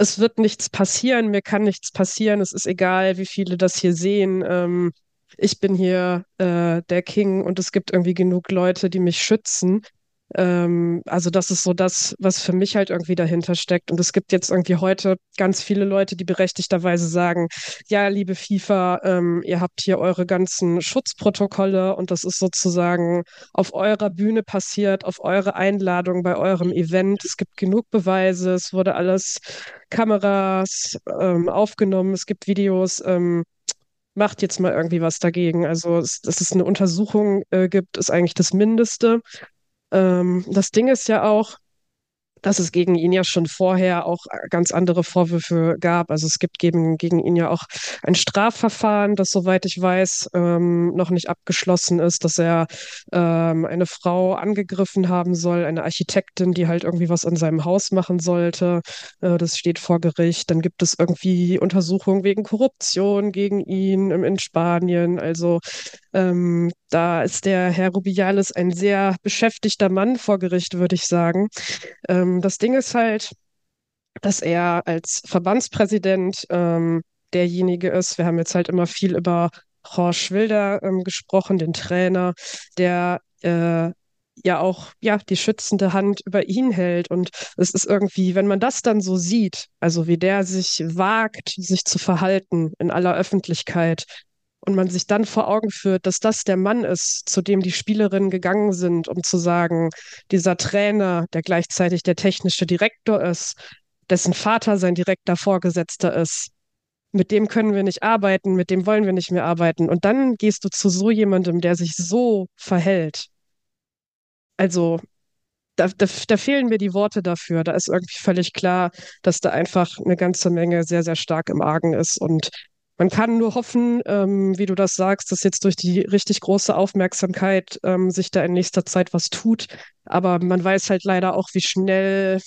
es wird nichts passieren, mir kann nichts passieren, es ist egal, wie viele das hier sehen. Ähm, ich bin hier äh, der King und es gibt irgendwie genug Leute, die mich schützen. Ähm, also das ist so das, was für mich halt irgendwie dahinter steckt. Und es gibt jetzt irgendwie heute ganz viele Leute, die berechtigterweise sagen, ja, liebe FIFA, ähm, ihr habt hier eure ganzen Schutzprotokolle und das ist sozusagen auf eurer Bühne passiert, auf eure Einladung bei eurem Event. Es gibt genug Beweise, es wurde alles Kameras ähm, aufgenommen, es gibt Videos. Ähm, macht jetzt mal irgendwie was dagegen. Also, dass es eine Untersuchung äh, gibt, ist eigentlich das Mindeste. Ähm, das Ding ist ja auch, dass es gegen ihn ja schon vorher auch ganz andere Vorwürfe gab. Also es gibt gegen, gegen ihn ja auch ein Strafverfahren, das, soweit ich weiß, ähm, noch nicht abgeschlossen ist, dass er ähm, eine Frau angegriffen haben soll, eine Architektin, die halt irgendwie was an seinem Haus machen sollte. Äh, das steht vor Gericht. Dann gibt es irgendwie Untersuchungen wegen Korruption gegen ihn in Spanien. Also ähm, da ist der Herr Rubiales ein sehr beschäftigter Mann vor Gericht, würde ich sagen. Ähm, das Ding ist halt, dass er als Verbandspräsident ähm, derjenige ist. Wir haben jetzt halt immer viel über Horst Wilder ähm, gesprochen, den Trainer, der äh, ja auch ja die schützende Hand über ihn hält und es ist irgendwie, wenn man das dann so sieht, also wie der sich wagt, sich zu verhalten in aller Öffentlichkeit, und man sich dann vor Augen führt, dass das der Mann ist, zu dem die Spielerinnen gegangen sind, um zu sagen, dieser Trainer, der gleichzeitig der technische Direktor ist, dessen Vater sein direkter Vorgesetzter ist, mit dem können wir nicht arbeiten, mit dem wollen wir nicht mehr arbeiten. Und dann gehst du zu so jemandem, der sich so verhält. Also da, da, da, fehlen mir die Worte dafür. Da ist irgendwie völlig klar, dass da einfach eine ganze Menge sehr, sehr stark im Argen ist. Und man kann nur hoffen, ähm, wie du das sagst, dass jetzt durch die richtig große Aufmerksamkeit ähm, sich da in nächster Zeit was tut. Aber man weiß halt leider auch, wie schnell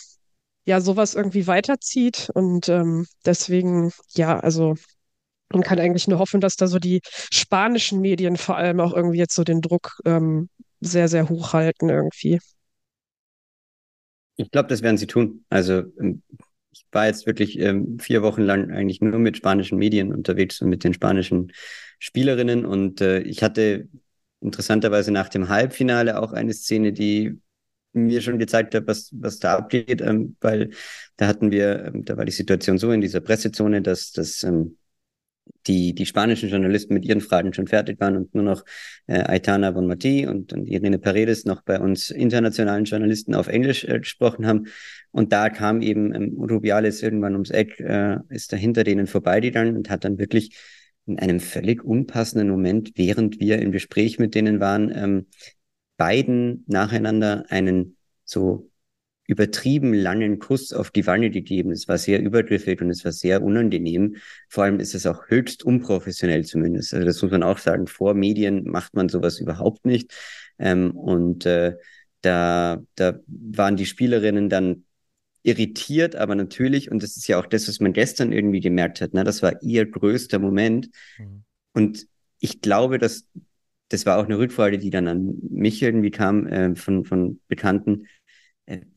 ja sowas irgendwie weiterzieht. Und ähm, deswegen, ja, also man kann eigentlich nur hoffen, dass da so die spanischen Medien vor allem auch irgendwie jetzt so den Druck ähm, sehr, sehr hoch halten irgendwie. Ich glaube, das werden sie tun. Also ähm, ich war jetzt wirklich ähm, vier Wochen lang eigentlich nur mit spanischen Medien unterwegs und mit den spanischen Spielerinnen. Und äh, ich hatte interessanterweise nach dem Halbfinale auch eine Szene, die mir schon gezeigt hat, was, was da abgeht, ähm, weil da hatten wir, ähm, da war die Situation so in dieser Pressezone, dass, dass ähm, die, die spanischen Journalisten mit ihren Fragen schon fertig waren und nur noch äh, Aitana Bonmati und, und Irene Paredes noch bei uns internationalen Journalisten auf Englisch äh, gesprochen haben. Und da kam eben ähm, Rubiales irgendwann ums Eck, äh, ist da hinter denen vorbeigegangen und hat dann wirklich in einem völlig unpassenden Moment, während wir im Gespräch mit denen waren, ähm, beiden nacheinander einen so übertrieben langen Kuss auf die Wange gegeben. Es war sehr übergriffig und es war sehr unangenehm. Vor allem ist es auch höchst unprofessionell zumindest. Also das muss man auch sagen. Vor Medien macht man sowas überhaupt nicht. Ähm, und äh, da, da waren die Spielerinnen dann irritiert, aber natürlich, und das ist ja auch das, was man gestern irgendwie gemerkt hat, ne, das war ihr größter Moment. Mhm. Und ich glaube, dass das war auch eine Rückfrage, die dann an mich irgendwie kam äh, von, von Bekannten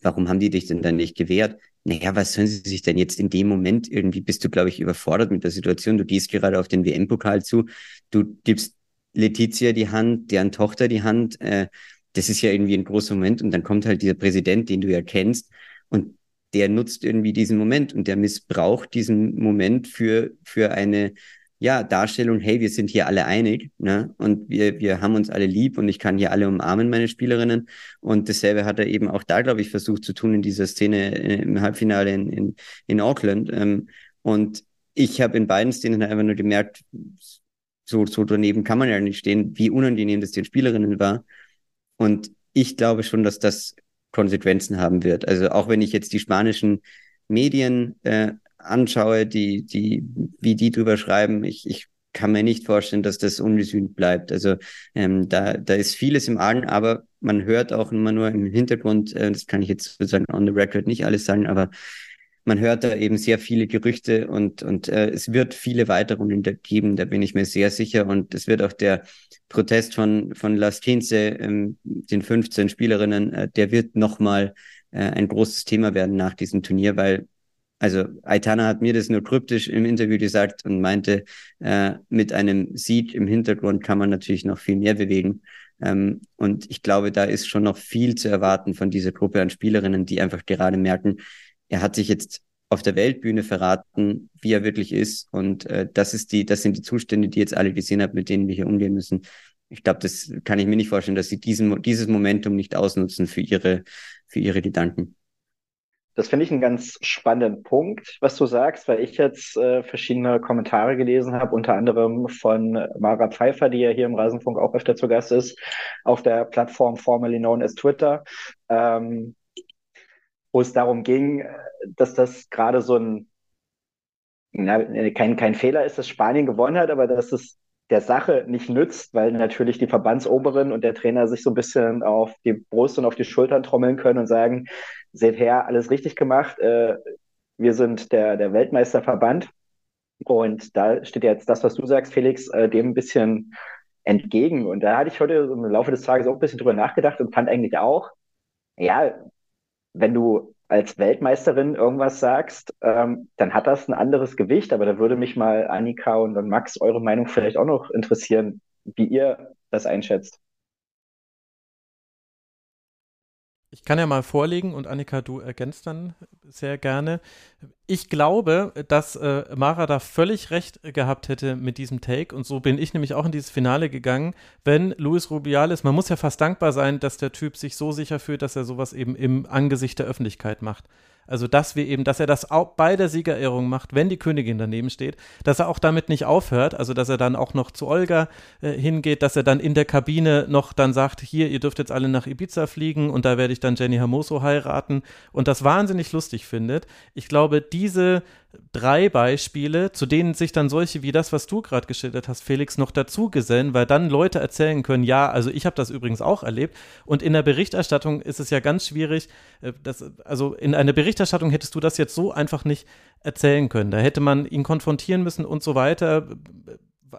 warum haben die dich denn dann nicht gewehrt? Naja, was sollen sie sich denn jetzt in dem Moment irgendwie, bist du, glaube ich, überfordert mit der Situation. Du gehst gerade auf den WM-Pokal zu, du gibst Letizia die Hand, deren Tochter die Hand. Äh, das ist ja irgendwie ein großer Moment und dann kommt halt dieser Präsident, den du ja kennst und der nutzt irgendwie diesen Moment und der missbraucht diesen Moment für, für eine ja, Darstellung, hey, wir sind hier alle einig, ne? Und wir, wir haben uns alle lieb und ich kann hier alle umarmen, meine Spielerinnen. Und dasselbe hat er eben auch da, glaube ich, versucht zu tun in dieser Szene im Halbfinale in, in, in Auckland. Ähm, und ich habe in beiden Szenen einfach nur gemerkt, so, so daneben kann man ja nicht stehen, wie unangenehm das den Spielerinnen war. Und ich glaube schon, dass das Konsequenzen haben wird. Also auch wenn ich jetzt die spanischen Medien äh, anschaue, die, die, wie die drüber schreiben, ich, ich kann mir nicht vorstellen, dass das ungesühnt bleibt. Also ähm, da, da ist vieles im Argen, aber man hört auch immer nur im Hintergrund, äh, das kann ich jetzt sozusagen on the record nicht alles sagen, aber man hört da eben sehr viele Gerüchte und, und äh, es wird viele weitere Runden geben, da bin ich mir sehr sicher. Und es wird auch der Protest von, von Las Quince, ähm, den 15 Spielerinnen, äh, der wird nochmal äh, ein großes Thema werden nach diesem Turnier, weil also Aitana hat mir das nur kryptisch im Interview gesagt und meinte, äh, mit einem Sieg im Hintergrund kann man natürlich noch viel mehr bewegen. Ähm, und ich glaube, da ist schon noch viel zu erwarten von dieser Gruppe an Spielerinnen, die einfach gerade merken, er hat sich jetzt auf der Weltbühne verraten, wie er wirklich ist. Und äh, das ist die, das sind die Zustände, die jetzt alle gesehen haben, mit denen wir hier umgehen müssen. Ich glaube, das kann ich mir nicht vorstellen, dass sie diesen, dieses Momentum nicht ausnutzen für ihre, für ihre Gedanken. Das finde ich einen ganz spannenden Punkt, was du sagst, weil ich jetzt äh, verschiedene Kommentare gelesen habe, unter anderem von Mara Pfeiffer, die ja hier im Rasenfunk auch öfter zu Gast ist, auf der Plattform formerly known as Twitter, ähm, wo es darum ging, dass das gerade so ein, na, kein, kein Fehler ist, dass Spanien gewonnen hat, aber dass es der Sache nicht nützt, weil natürlich die Verbandsoberen und der Trainer sich so ein bisschen auf die Brust und auf die Schultern trommeln können und sagen, seht her, alles richtig gemacht, äh, wir sind der, der Weltmeisterverband. Und da steht jetzt das, was du sagst, Felix, äh, dem ein bisschen entgegen. Und da hatte ich heute im Laufe des Tages auch ein bisschen drüber nachgedacht und fand eigentlich auch, ja, wenn du als Weltmeisterin irgendwas sagst, ähm, dann hat das ein anderes Gewicht. Aber da würde mich mal Annika und, und Max eure Meinung vielleicht auch noch interessieren, wie ihr das einschätzt. Ich kann ja mal vorlegen und Annika, du ergänzt dann sehr gerne. Ich glaube, dass äh, Mara da völlig recht gehabt hätte mit diesem Take und so bin ich nämlich auch in dieses Finale gegangen. Wenn Luis Rubiales, man muss ja fast dankbar sein, dass der Typ sich so sicher fühlt, dass er sowas eben im Angesicht der Öffentlichkeit macht. Also, dass wir eben, dass er das auch bei der Siegerehrung macht, wenn die Königin daneben steht, dass er auch damit nicht aufhört, also dass er dann auch noch zu Olga äh, hingeht, dass er dann in der Kabine noch dann sagt, hier, ihr dürft jetzt alle nach Ibiza fliegen und da werde ich dann Jenny Hermoso heiraten und das wahnsinnig lustig findet. Ich glaube, diese drei Beispiele, zu denen sich dann solche wie das, was du gerade geschildert hast, Felix, noch dazu gesellen, weil dann Leute erzählen können, ja, also ich habe das übrigens auch erlebt. Und in der Berichterstattung ist es ja ganz schwierig, äh, das, also in einer Berichterstattung hättest du das jetzt so einfach nicht erzählen können. Da hätte man ihn konfrontieren müssen und so weiter.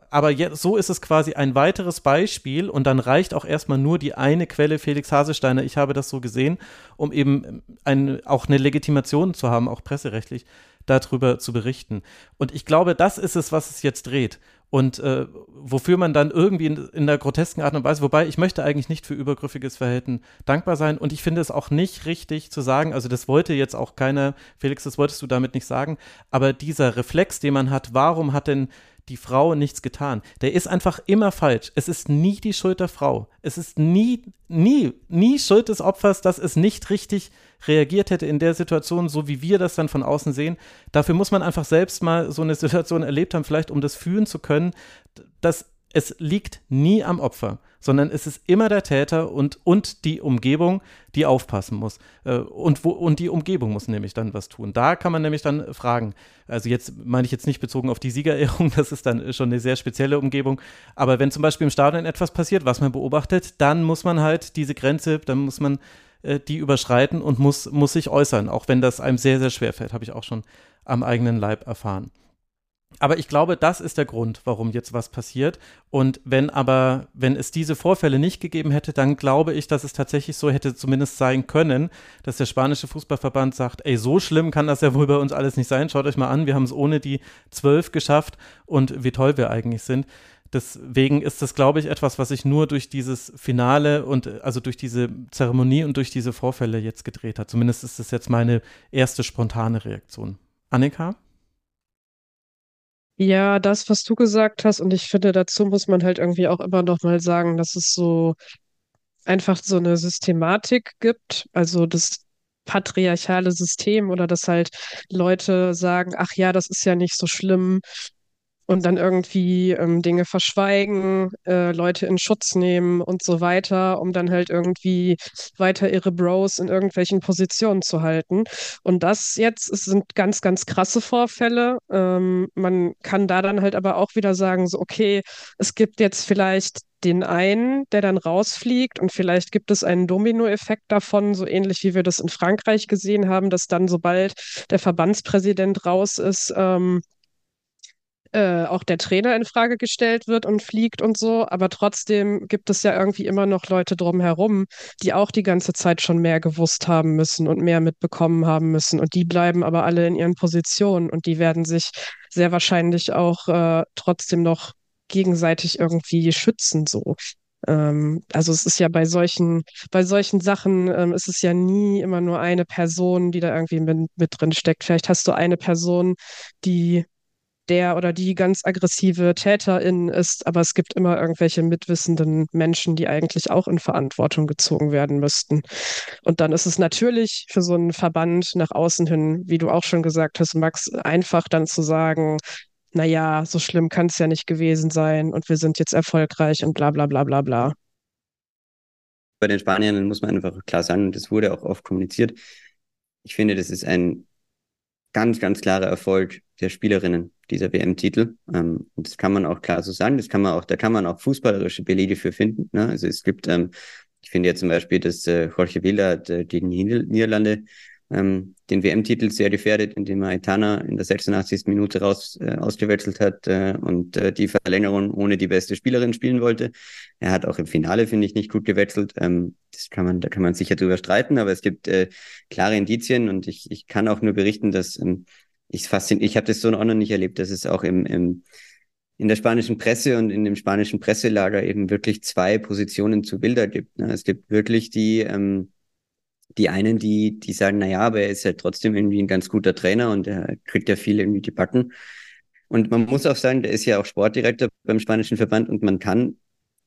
Aber jetzt, so ist es quasi ein weiteres Beispiel und dann reicht auch erstmal nur die eine Quelle Felix Hasesteiner, ich habe das so gesehen, um eben ein, auch eine Legitimation zu haben, auch presserechtlich darüber zu berichten. Und ich glaube, das ist es, was es jetzt dreht. Und äh, wofür man dann irgendwie in, in der grotesken Art und Weise, wobei ich möchte eigentlich nicht für übergriffiges Verhalten dankbar sein und ich finde es auch nicht richtig zu sagen, also das wollte jetzt auch keiner, Felix, das wolltest du damit nicht sagen, aber dieser Reflex, den man hat, warum hat denn die Frau nichts getan. Der ist einfach immer falsch. Es ist nie die Schuld der Frau. Es ist nie, nie, nie Schuld des Opfers, dass es nicht richtig reagiert hätte in der Situation, so wie wir das dann von außen sehen. Dafür muss man einfach selbst mal so eine Situation erlebt haben, vielleicht um das fühlen zu können, dass es liegt nie am Opfer, sondern es ist immer der Täter und, und die Umgebung, die aufpassen muss. Äh, und, wo, und die Umgebung muss nämlich dann was tun. Da kann man nämlich dann fragen. Also jetzt meine ich jetzt nicht bezogen auf die Siegerehrung, das ist dann schon eine sehr spezielle Umgebung. Aber wenn zum Beispiel im Stadion etwas passiert, was man beobachtet, dann muss man halt diese Grenze, dann muss man äh, die überschreiten und muss, muss sich äußern, auch wenn das einem sehr, sehr schwer fällt, habe ich auch schon am eigenen Leib erfahren. Aber ich glaube, das ist der Grund, warum jetzt was passiert. Und wenn aber, wenn es diese Vorfälle nicht gegeben hätte, dann glaube ich, dass es tatsächlich so hätte zumindest sein können, dass der spanische Fußballverband sagt, ey, so schlimm kann das ja wohl bei uns alles nicht sein. Schaut euch mal an, wir haben es ohne die zwölf geschafft und wie toll wir eigentlich sind. Deswegen ist das, glaube ich, etwas, was sich nur durch dieses Finale und also durch diese Zeremonie und durch diese Vorfälle jetzt gedreht hat. Zumindest ist das jetzt meine erste spontane Reaktion. Annika? Ja, das, was du gesagt hast, und ich finde, dazu muss man halt irgendwie auch immer noch mal sagen, dass es so einfach so eine Systematik gibt, also das patriarchale System oder dass halt Leute sagen, ach ja, das ist ja nicht so schlimm, und dann irgendwie ähm, Dinge verschweigen, äh, Leute in Schutz nehmen und so weiter, um dann halt irgendwie weiter ihre Bros in irgendwelchen Positionen zu halten. Und das jetzt es sind ganz, ganz krasse Vorfälle. Ähm, man kann da dann halt aber auch wieder sagen, so, okay, es gibt jetzt vielleicht den einen, der dann rausfliegt und vielleicht gibt es einen Dominoeffekt davon, so ähnlich wie wir das in Frankreich gesehen haben, dass dann sobald der Verbandspräsident raus ist, ähm, äh, auch der Trainer in Frage gestellt wird und fliegt und so, aber trotzdem gibt es ja irgendwie immer noch Leute drumherum, die auch die ganze Zeit schon mehr gewusst haben müssen und mehr mitbekommen haben müssen und die bleiben aber alle in ihren Positionen und die werden sich sehr wahrscheinlich auch äh, trotzdem noch gegenseitig irgendwie schützen so. Ähm, also es ist ja bei solchen, bei solchen Sachen ähm, ist es ja nie immer nur eine Person, die da irgendwie mit, mit drin steckt. Vielleicht hast du eine Person, die der oder die ganz aggressive Täterin ist, aber es gibt immer irgendwelche mitwissenden Menschen, die eigentlich auch in Verantwortung gezogen werden müssten. Und dann ist es natürlich für so einen Verband nach außen hin, wie du auch schon gesagt hast, Max, einfach dann zu sagen, naja, so schlimm kann es ja nicht gewesen sein und wir sind jetzt erfolgreich und bla bla bla bla bla. Bei den Spaniern muss man einfach klar sagen, das wurde auch oft kommuniziert. Ich finde, das ist ein ganz, ganz klarer Erfolg der Spielerinnen dieser WM-Titel. Ähm, das kann man auch klar so sagen. Das kann man auch, da kann man auch fußballerische Belege für finden. Ne? Also es gibt, ähm, ich finde ja zum Beispiel, dass äh, Jorge Villa hat, äh, Niederlande ähm, den WM-Titel sehr gefährdet, indem er Aitana in der 86. Minute raus äh, ausgewechselt hat äh, und äh, die Verlängerung ohne die beste Spielerin spielen wollte. Er hat auch im Finale, finde ich, nicht gut gewechselt. Ähm, das kann man, da kann man sicher drüber streiten, aber es gibt äh, klare Indizien und ich, ich kann auch nur berichten, dass ähm, ich fasziniert, ich habe das so noch nicht erlebt, dass es auch im, im in der spanischen Presse und in dem spanischen Presselager eben wirklich zwei Positionen zu Bilder gibt. Ne? Es gibt wirklich die ähm, die einen, die, die sagen, na ja, aber er ist ja trotzdem irgendwie ein ganz guter Trainer und er kriegt ja viel irgendwie die Backen. Und man muss auch sagen, der ist ja auch Sportdirektor beim spanischen Verband und man kann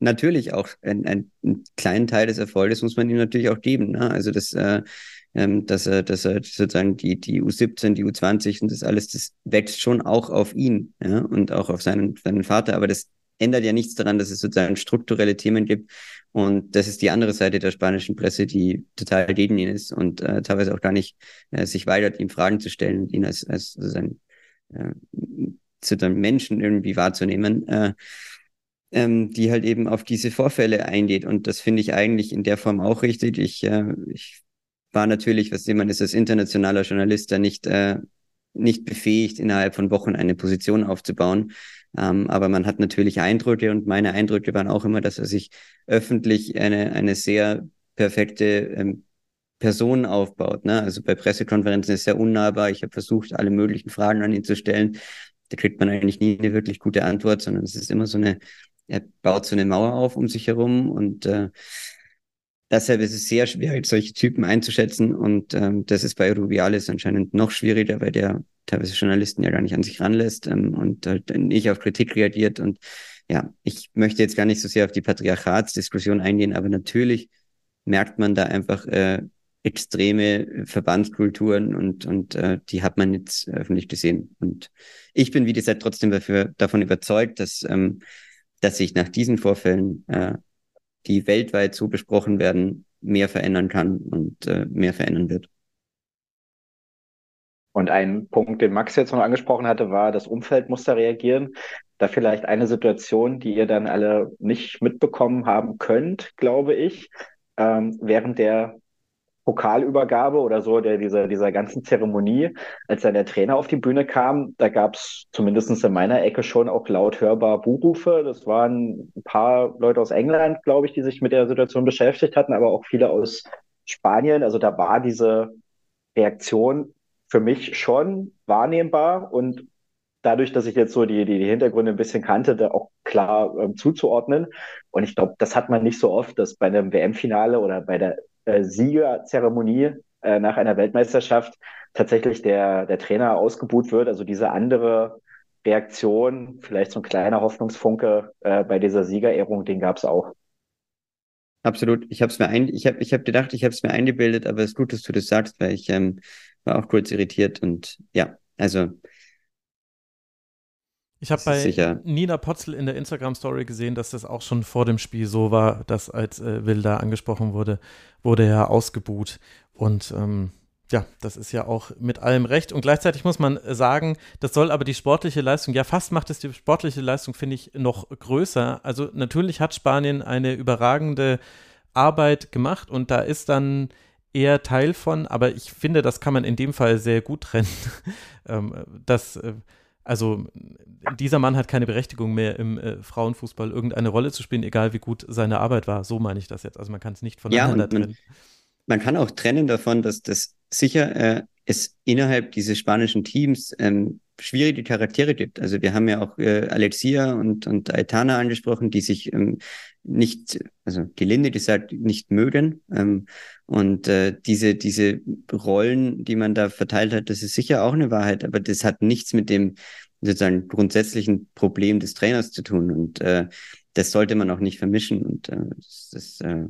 natürlich auch einen, einen kleinen Teil des Erfolges muss man ihm natürlich auch geben. Ne? Also das, äh, ähm, dass er, dass er sozusagen die, die U17, die U20 und das alles, das wächst schon auch auf ihn ja, und auch auf seinen, seinen Vater. Aber das ändert ja nichts daran, dass es sozusagen strukturelle Themen gibt. Und das ist die andere Seite der spanischen Presse, die total gegen ihn ist und äh, teilweise auch gar nicht äh, sich weigert, ihm Fragen zu stellen und ihn als, als sozusagen äh, sozusagen Menschen irgendwie wahrzunehmen. Äh, ähm, die halt eben auf diese Vorfälle eingeht. Und das finde ich eigentlich in der Form auch richtig. Ich, äh, ich war natürlich, was jemand ist als internationaler Journalist, da nicht, äh, nicht befähigt, innerhalb von Wochen eine Position aufzubauen. Ähm, aber man hat natürlich Eindrücke und meine Eindrücke waren auch immer, dass er sich öffentlich eine, eine sehr perfekte ähm, Person aufbaut. Ne? Also bei Pressekonferenzen ist er unnahbar. Ich habe versucht, alle möglichen Fragen an ihn zu stellen. Da kriegt man eigentlich nie eine wirklich gute Antwort, sondern es ist immer so eine er baut so eine Mauer auf um sich herum und äh, deshalb ist es sehr schwierig, solche Typen einzuschätzen und ähm, das ist bei Rubiales anscheinend noch schwieriger, weil der teilweise Journalisten ja gar nicht an sich ranlässt ähm, und halt nicht auf Kritik reagiert und ja, ich möchte jetzt gar nicht so sehr auf die Patriarchatsdiskussion eingehen, aber natürlich merkt man da einfach äh, extreme Verbandskulturen und, und äh, die hat man jetzt öffentlich gesehen. Und ich bin, wie gesagt, trotzdem dafür, davon überzeugt, dass ähm, dass sich nach diesen Vorfällen, äh, die weltweit so besprochen werden, mehr verändern kann und äh, mehr verändern wird. Und ein Punkt, den Max jetzt noch angesprochen hatte, war, das Umfeld muss da reagieren. Da vielleicht eine Situation, die ihr dann alle nicht mitbekommen haben könnt, glaube ich, ähm, während der Pokalübergabe oder so, der, dieser, dieser ganzen Zeremonie, als dann der Trainer auf die Bühne kam, da gab es zumindest in meiner Ecke schon auch laut hörbar Buhrufe. Das waren ein paar Leute aus England, glaube ich, die sich mit der Situation beschäftigt hatten, aber auch viele aus Spanien. Also da war diese Reaktion für mich schon wahrnehmbar und dadurch, dass ich jetzt so die, die, die Hintergründe ein bisschen kannte, da auch klar ähm, zuzuordnen. Und ich glaube, das hat man nicht so oft, dass bei einem WM-Finale oder bei der Siegerzeremonie äh, nach einer Weltmeisterschaft tatsächlich der, der Trainer ausgebuht wird. Also diese andere Reaktion, vielleicht so ein kleiner Hoffnungsfunke äh, bei dieser Siegerehrung, den gab es auch. Absolut. Ich habe es mir ein, ich habe ich hab gedacht, ich habe es mir eingebildet, aber es ist gut, dass du das sagst, weil ich ähm, war auch kurz irritiert und ja, also ich habe bei sicher. Nina Potzel in der Instagram-Story gesehen, dass das auch schon vor dem Spiel so war, dass als äh, Wilda angesprochen wurde, wurde er ausgebuht. Und ähm, ja, das ist ja auch mit allem recht. Und gleichzeitig muss man sagen, das soll aber die sportliche Leistung, ja, fast macht es die sportliche Leistung, finde ich, noch größer. Also natürlich hat Spanien eine überragende Arbeit gemacht und da ist dann eher Teil von, aber ich finde, das kann man in dem Fall sehr gut trennen. ähm, dass äh, also dieser Mann hat keine Berechtigung mehr im äh, Frauenfußball irgendeine Rolle zu spielen, egal wie gut seine Arbeit war. So meine ich das jetzt. Also man kann es nicht voneinander ja, man, trennen. Man kann auch trennen davon, dass das sicher äh, es innerhalb dieses spanischen Teams ähm, schwierige Charaktere gibt. Also wir haben ja auch äh, Alexia und, und Aitana angesprochen, die sich ähm, nicht, also gelinde gesagt, nicht mögen. Ähm, und äh, diese, diese Rollen, die man da verteilt hat, das ist sicher auch eine Wahrheit, aber das hat nichts mit dem sozusagen grundsätzlichen Problem des Trainers zu tun. Und äh, das sollte man auch nicht vermischen. Und äh, das, das äh,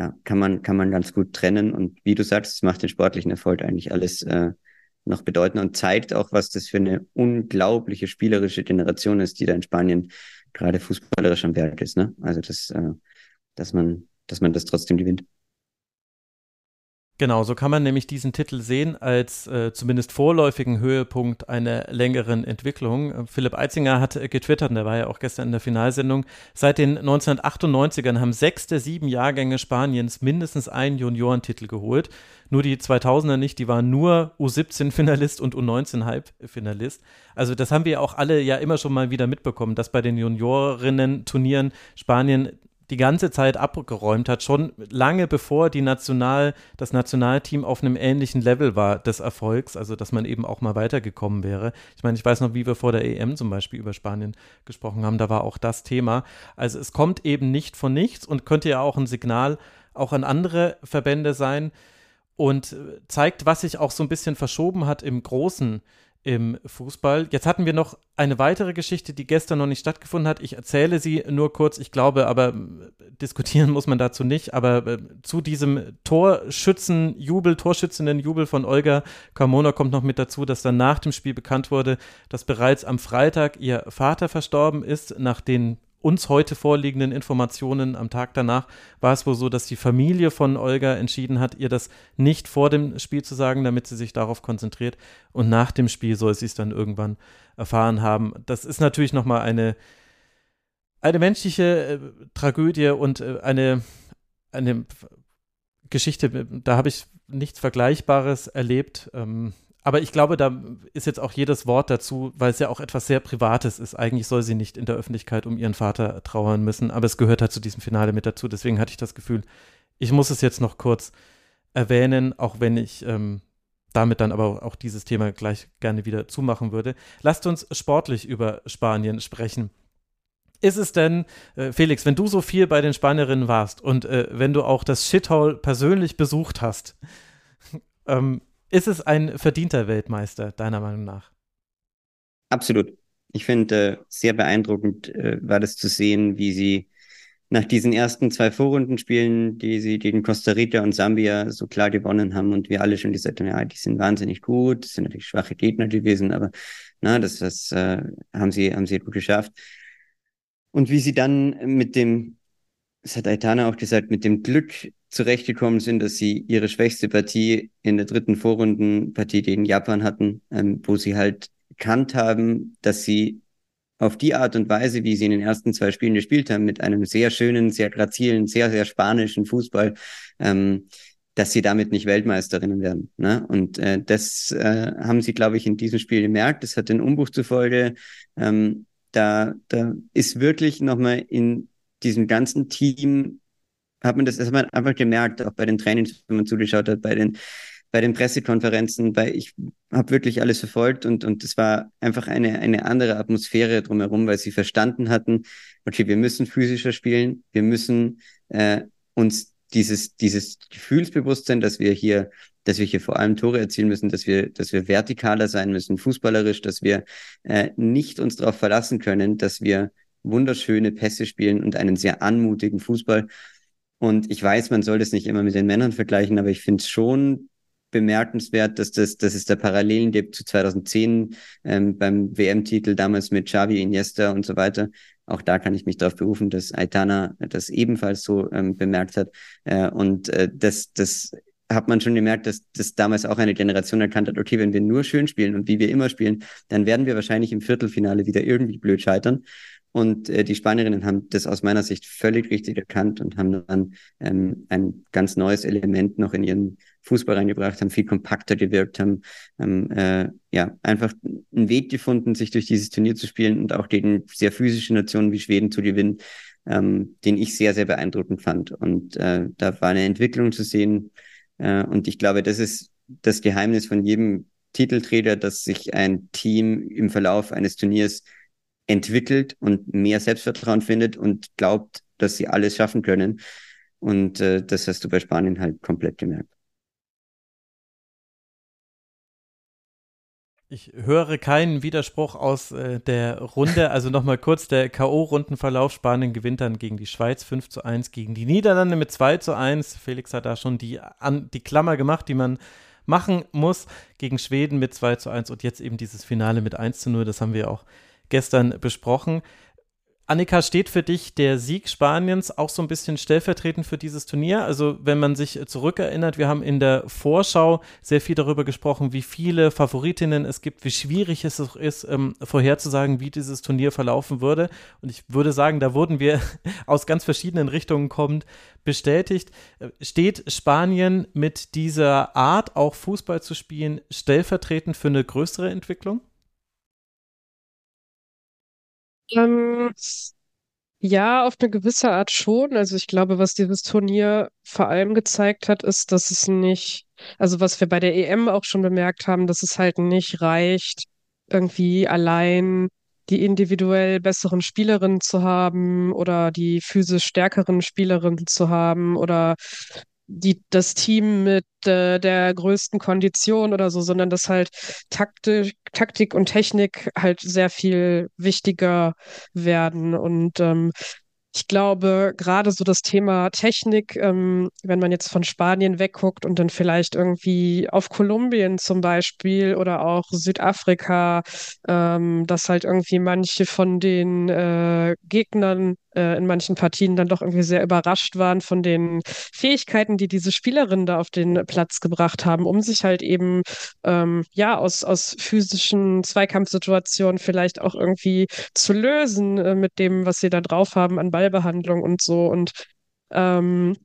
ja, kann man, kann man ganz gut trennen. Und wie du sagst, es macht den sportlichen Erfolg eigentlich alles äh, noch bedeuten und zeigt auch, was das für eine unglaubliche spielerische Generation ist, die da in Spanien gerade fußballerisch am Werk ist. Ne? Also das, äh, dass man, dass man das trotzdem gewinnt. Genau, so kann man nämlich diesen Titel sehen als äh, zumindest vorläufigen Höhepunkt einer längeren Entwicklung. Philipp Eitzinger hat äh, getwittert, und der war ja auch gestern in der Finalsendung, seit den 1998ern haben sechs der sieben Jahrgänge Spaniens mindestens einen Juniorentitel geholt. Nur die 2000er nicht, die waren nur U17-Finalist und U19-Halbfinalist. Also das haben wir auch alle ja immer schon mal wieder mitbekommen, dass bei den Juniorinnen-Turnieren Spanien die ganze Zeit abgeräumt hat, schon lange bevor die National, das Nationalteam auf einem ähnlichen Level war des Erfolgs, also dass man eben auch mal weitergekommen wäre. Ich meine, ich weiß noch, wie wir vor der EM zum Beispiel über Spanien gesprochen haben, da war auch das Thema. Also es kommt eben nicht von nichts und könnte ja auch ein Signal auch an andere Verbände sein und zeigt, was sich auch so ein bisschen verschoben hat im Großen im Fußball. Jetzt hatten wir noch eine weitere Geschichte, die gestern noch nicht stattgefunden hat. Ich erzähle sie nur kurz. Ich glaube, aber diskutieren muss man dazu nicht. Aber äh, zu diesem Torschützenjubel, Torschützendenjubel von Olga Carmona kommt noch mit dazu, dass dann nach dem Spiel bekannt wurde, dass bereits am Freitag ihr Vater verstorben ist, nach den uns heute vorliegenden Informationen am Tag danach war es wohl so, dass die Familie von Olga entschieden hat, ihr das nicht vor dem Spiel zu sagen, damit sie sich darauf konzentriert. Und nach dem Spiel soll sie es dann irgendwann erfahren haben. Das ist natürlich nochmal eine, eine menschliche äh, Tragödie und äh, eine, eine Geschichte, da habe ich nichts Vergleichbares erlebt. Ähm, aber ich glaube, da ist jetzt auch jedes Wort dazu, weil es ja auch etwas sehr Privates ist. Eigentlich soll sie nicht in der Öffentlichkeit um ihren Vater trauern müssen, aber es gehört halt zu diesem Finale mit dazu. Deswegen hatte ich das Gefühl, ich muss es jetzt noch kurz erwähnen, auch wenn ich ähm, damit dann aber auch dieses Thema gleich gerne wieder zumachen würde. Lasst uns sportlich über Spanien sprechen. Ist es denn, äh, Felix, wenn du so viel bei den Spanierinnen warst und äh, wenn du auch das Shithole persönlich besucht hast, ähm, ist es ein verdienter Weltmeister, deiner Meinung nach? Absolut. Ich finde, äh, sehr beeindruckend äh, war das zu sehen, wie sie nach diesen ersten zwei Vorrundenspielen, die sie gegen Costa Rica und Sambia so klar gewonnen haben und wir alle schon gesagt haben, ja, die sind wahnsinnig gut, das sind natürlich schwache Gegner gewesen, aber na, das, das äh, haben sie, haben sie gut geschafft. Und wie sie dann mit dem, das hat Aitana auch gesagt, mit dem Glück zurechtgekommen sind, dass sie ihre schwächste Partie in der dritten Vorrundenpartie gegen Japan hatten, ähm, wo sie halt erkannt haben, dass sie auf die Art und Weise, wie sie in den ersten zwei Spielen gespielt haben, mit einem sehr schönen, sehr grazilen, sehr, sehr spanischen Fußball, ähm, dass sie damit nicht Weltmeisterinnen werden. Ne? Und äh, das äh, haben sie, glaube ich, in diesem Spiel gemerkt. Das hat den Umbruch zufolge. Ähm, da, da ist wirklich nochmal in diesem ganzen Team hat man das hat man einfach gemerkt, auch bei den Trainings, wenn man zugeschaut hat, bei den bei den Pressekonferenzen, weil ich habe wirklich alles verfolgt und und es war einfach eine eine andere Atmosphäre drumherum, weil sie verstanden hatten, okay, wir müssen physischer spielen, wir müssen äh, uns dieses dieses Gefühlsbewusstsein, dass wir hier dass wir hier vor allem Tore erzielen müssen, dass wir dass wir vertikaler sein müssen, fußballerisch, dass wir äh, nicht uns darauf verlassen können, dass wir wunderschöne Pässe spielen und einen sehr anmutigen Fußball und ich weiß, man soll das nicht immer mit den Männern vergleichen, aber ich finde es schon bemerkenswert, dass das, dass es da Parallelen gibt zu 2010 ähm, beim WM-Titel damals mit Xavi, Iniesta und so weiter. Auch da kann ich mich darauf berufen, dass Aitana das ebenfalls so ähm, bemerkt hat. Äh, und äh, das, das hat man schon gemerkt, dass das damals auch eine Generation erkannt hat, okay, wenn wir nur schön spielen und wie wir immer spielen, dann werden wir wahrscheinlich im Viertelfinale wieder irgendwie blöd scheitern. Und äh, die Spanierinnen haben das aus meiner Sicht völlig richtig erkannt und haben dann ähm, ein ganz neues Element noch in ihren Fußball reingebracht, haben viel kompakter gewirkt, haben ähm, äh, ja einfach einen Weg gefunden, sich durch dieses Turnier zu spielen und auch gegen sehr physische Nationen wie Schweden zu gewinnen, ähm, den ich sehr, sehr beeindruckend fand. Und äh, da war eine Entwicklung zu sehen. Äh, und ich glaube, das ist das Geheimnis von jedem Titelträger, dass sich ein Team im Verlauf eines Turniers entwickelt und mehr Selbstvertrauen findet und glaubt, dass sie alles schaffen können. Und äh, das hast du bei Spanien halt komplett gemerkt. Ich höre keinen Widerspruch aus äh, der Runde. Also nochmal kurz der K.O.-Rundenverlauf. Spanien gewinnt dann gegen die Schweiz 5 zu 1, gegen die Niederlande mit 2 zu 1. Felix hat da schon die, an, die Klammer gemacht, die man machen muss. Gegen Schweden mit 2 zu 1 und jetzt eben dieses Finale mit 1 zu 0. Das haben wir auch gestern besprochen. Annika, steht für dich der Sieg Spaniens auch so ein bisschen stellvertretend für dieses Turnier? Also, wenn man sich zurückerinnert, wir haben in der Vorschau sehr viel darüber gesprochen, wie viele Favoritinnen es gibt, wie schwierig es ist, ähm, vorherzusagen, wie dieses Turnier verlaufen würde. Und ich würde sagen, da wurden wir aus ganz verschiedenen Richtungen kommend bestätigt. Steht Spanien mit dieser Art, auch Fußball zu spielen, stellvertretend für eine größere Entwicklung? Ähm, ja, auf eine gewisse Art schon. Also ich glaube, was dieses Turnier vor allem gezeigt hat, ist, dass es nicht, also was wir bei der EM auch schon bemerkt haben, dass es halt nicht reicht, irgendwie allein die individuell besseren Spielerinnen zu haben oder die physisch stärkeren Spielerinnen zu haben oder die, das Team mit äh, der größten Kondition oder so, sondern dass halt Taktik, Taktik und Technik halt sehr viel wichtiger werden. Und ähm, ich glaube, gerade so das Thema Technik, ähm, wenn man jetzt von Spanien wegguckt und dann vielleicht irgendwie auf Kolumbien zum Beispiel oder auch Südafrika, ähm, dass halt irgendwie manche von den äh, Gegnern äh, in manchen Partien dann doch irgendwie sehr überrascht waren von den Fähigkeiten, die diese Spielerinnen da auf den Platz gebracht haben, um sich halt eben ähm, ja aus, aus physischen Zweikampfsituationen vielleicht auch irgendwie zu lösen äh, mit dem, was sie da drauf haben an Ballbehandlung und so. Und ähm,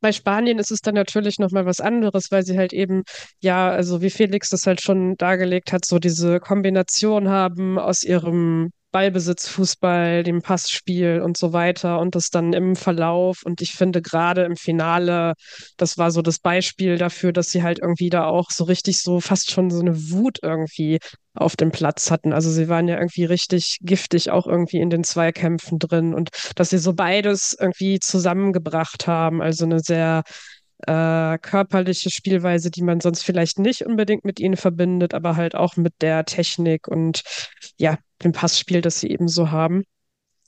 bei Spanien ist es dann natürlich nochmal was anderes, weil sie halt eben, ja, also wie Felix das halt schon dargelegt hat, so diese Kombination haben aus ihrem Ballbesitz, Fußball, dem Passspiel und so weiter und das dann im Verlauf. Und ich finde gerade im Finale, das war so das Beispiel dafür, dass sie halt irgendwie da auch so richtig so fast schon so eine Wut irgendwie auf dem Platz hatten. Also sie waren ja irgendwie richtig giftig auch irgendwie in den Zweikämpfen drin und dass sie so beides irgendwie zusammengebracht haben. Also eine sehr äh, körperliche Spielweise, die man sonst vielleicht nicht unbedingt mit ihnen verbindet, aber halt auch mit der Technik und ja, dem Passspiel, das sie eben so haben.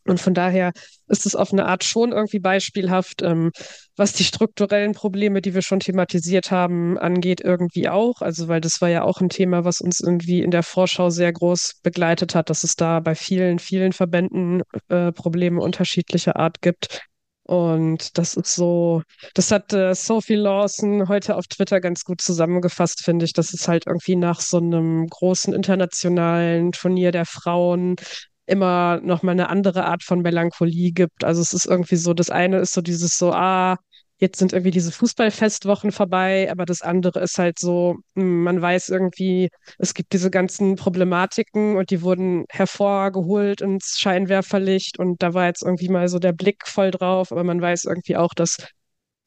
Und von daher ist es auf eine Art schon irgendwie beispielhaft, ähm, was die strukturellen Probleme, die wir schon thematisiert haben, angeht, irgendwie auch. Also, weil das war ja auch ein Thema, was uns irgendwie in der Vorschau sehr groß begleitet hat, dass es da bei vielen, vielen Verbänden äh, Probleme unterschiedlicher Art gibt. Und das ist so, das hat äh, Sophie Lawson heute auf Twitter ganz gut zusammengefasst, finde ich, dass es halt irgendwie nach so einem großen internationalen Turnier der Frauen immer noch mal eine andere Art von Melancholie gibt. Also es ist irgendwie so, das eine ist so dieses so, ah, jetzt sind irgendwie diese Fußballfestwochen vorbei, aber das andere ist halt so, hm, man weiß irgendwie, es gibt diese ganzen Problematiken und die wurden hervorgeholt ins Scheinwerferlicht und da war jetzt irgendwie mal so der Blick voll drauf, aber man weiß irgendwie auch, dass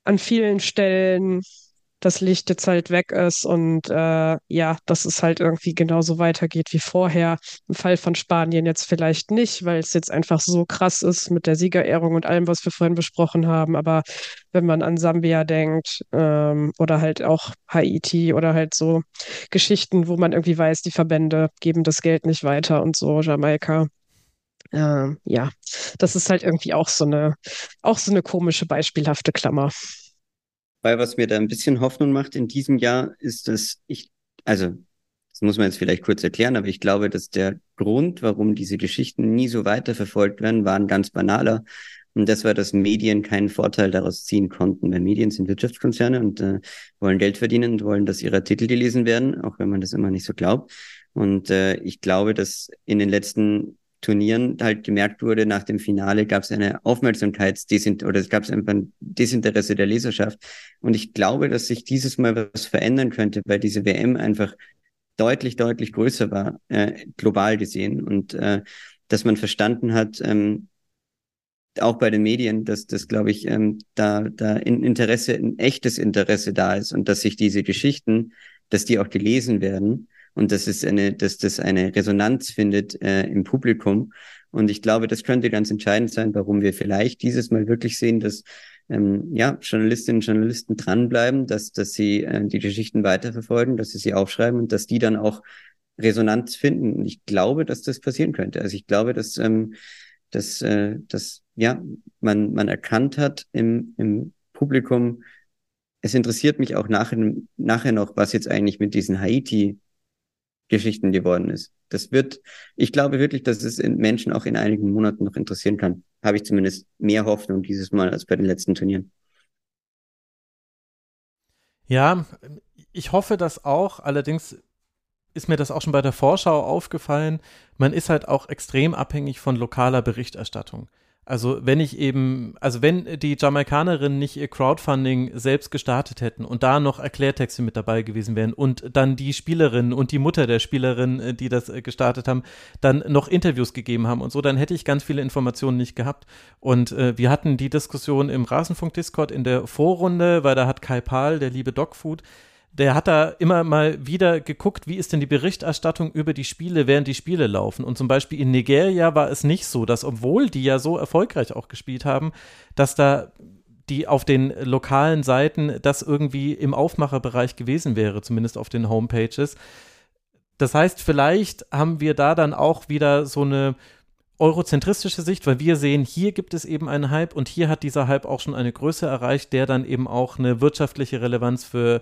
an vielen Stellen das Licht jetzt halt weg ist und äh, ja, dass es halt irgendwie genauso weitergeht wie vorher. Im Fall von Spanien jetzt vielleicht nicht, weil es jetzt einfach so krass ist mit der Siegerehrung und allem, was wir vorhin besprochen haben. Aber wenn man an Sambia denkt ähm, oder halt auch Haiti oder halt so Geschichten, wo man irgendwie weiß, die Verbände geben das Geld nicht weiter und so, Jamaika. Ähm, ja, das ist halt irgendwie auch so eine, auch so eine komische, beispielhafte Klammer. Weil was mir da ein bisschen Hoffnung macht in diesem Jahr, ist, dass ich, also, das muss man jetzt vielleicht kurz erklären, aber ich glaube, dass der Grund, warum diese Geschichten nie so weiterverfolgt werden, war ein ganz banaler. Und das war, dass Medien keinen Vorteil daraus ziehen konnten. Weil Medien sind Wirtschaftskonzerne und äh, wollen Geld verdienen und wollen, dass ihre Artikel gelesen werden, auch wenn man das immer nicht so glaubt. Und äh, ich glaube, dass in den letzten Turnieren halt gemerkt wurde, nach dem Finale gab es eine Aufmerksamkeitsdesint oder es gab einfach ein Desinteresse der Leserschaft. Und ich glaube, dass sich dieses Mal was verändern könnte, weil diese WM einfach deutlich, deutlich größer war, äh, global gesehen. Und äh, dass man verstanden hat, ähm, auch bei den Medien, dass das, glaube ich, ähm, da, da in Interesse, ein echtes Interesse da ist und dass sich diese Geschichten, dass die auch gelesen werden und dass es eine, dass das eine Resonanz findet äh, im Publikum. Und ich glaube, das könnte ganz entscheidend sein, warum wir vielleicht dieses Mal wirklich sehen, dass ähm, ja, Journalistinnen und Journalisten dranbleiben, dass, dass sie äh, die Geschichten weiterverfolgen, dass sie sie aufschreiben und dass die dann auch Resonanz finden. Und ich glaube, dass das passieren könnte. Also ich glaube, dass, ähm, dass, äh, dass ja, man, man erkannt hat im, im Publikum, es interessiert mich auch nachher, nachher noch, was jetzt eigentlich mit diesen Haiti Geschichten geworden ist. Das wird, ich glaube wirklich, dass es Menschen auch in einigen Monaten noch interessieren kann. Habe ich zumindest mehr Hoffnung dieses Mal als bei den letzten Turnieren. Ja, ich hoffe das auch. Allerdings ist mir das auch schon bei der Vorschau aufgefallen. Man ist halt auch extrem abhängig von lokaler Berichterstattung. Also wenn ich eben, also wenn die Jamaikanerinnen nicht ihr Crowdfunding selbst gestartet hätten und da noch Erklärtexte mit dabei gewesen wären und dann die Spielerinnen und die Mutter der Spielerin, äh, die das äh, gestartet haben, dann noch Interviews gegeben haben und so, dann hätte ich ganz viele Informationen nicht gehabt. Und äh, wir hatten die Diskussion im Rasenfunk-Discord in der Vorrunde, weil da hat Kai Pahl, der liebe Dogfood, der hat da immer mal wieder geguckt, wie ist denn die Berichterstattung über die Spiele, während die Spiele laufen. Und zum Beispiel in Nigeria war es nicht so, dass obwohl die ja so erfolgreich auch gespielt haben, dass da die auf den lokalen Seiten das irgendwie im Aufmacherbereich gewesen wäre, zumindest auf den Homepages. Das heißt, vielleicht haben wir da dann auch wieder so eine eurozentristische Sicht, weil wir sehen, hier gibt es eben einen Hype und hier hat dieser Hype auch schon eine Größe erreicht, der dann eben auch eine wirtschaftliche Relevanz für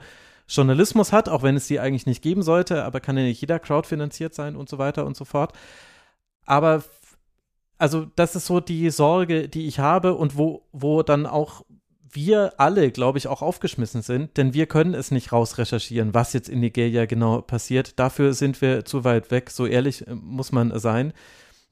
Journalismus hat, auch wenn es die eigentlich nicht geben sollte, aber kann ja nicht jeder crowdfinanziert sein und so weiter und so fort. Aber also das ist so die Sorge, die ich habe und wo, wo dann auch wir alle, glaube ich, auch aufgeschmissen sind, denn wir können es nicht rausrecherchieren, was jetzt in Nigeria genau passiert. Dafür sind wir zu weit weg, so ehrlich äh, muss man sein.